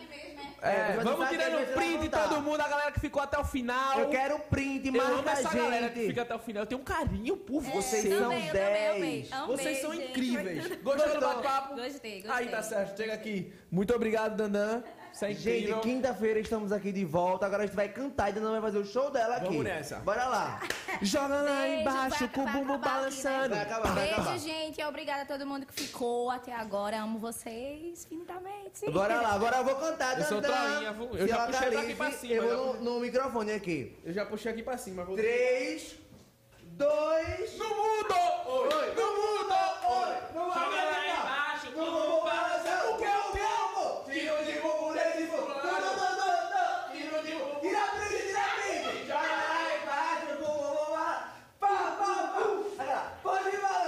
É, É, vamos tirando vezes print todo mundo, a galera que ficou até o final. eu quero print, Eu marca amo essa a galera que gente. fica até o final. Eu tenho um carinho por vocês. Vocês são também, eu também, amei. 10. Amei, Vocês são gente, incríveis. Gostou do bate-papo? Gostei, gostei. Aí tá certo, chega aqui. Muito obrigado, Dandan. Isso é incrível. Gente, quinta-feira estamos aqui de volta. Agora a gente vai cantar e Dana vai fazer o show dela aqui. Vamos nessa. Bora lá. (laughs) Joga lá Beijo, embaixo vai- com o acabar aqui, balançando. Vai acabar, vai acabar. Beijo, gente. Obrigada a todo mundo que ficou até agora. Amo vocês infinitamente. Bora lá, agora eu vou cantar. Eu sou vou- eu Se já ela puxei tá daqui pra livre, cima, Eu já vou no, no microfone aqui. Eu já puxei aqui pra cima. Vou... 3, dois. No mundo! Oi! No mundo! Oi! Não vai Joga lá embaixo! Não vou balançar! O que é o que? Tiro de tiro de fogo! Não, não, não, não! Tiro de fogo! Tira a frente, tira a frente! Joga lá embaixo! Pá, pá, pá! Pode ir!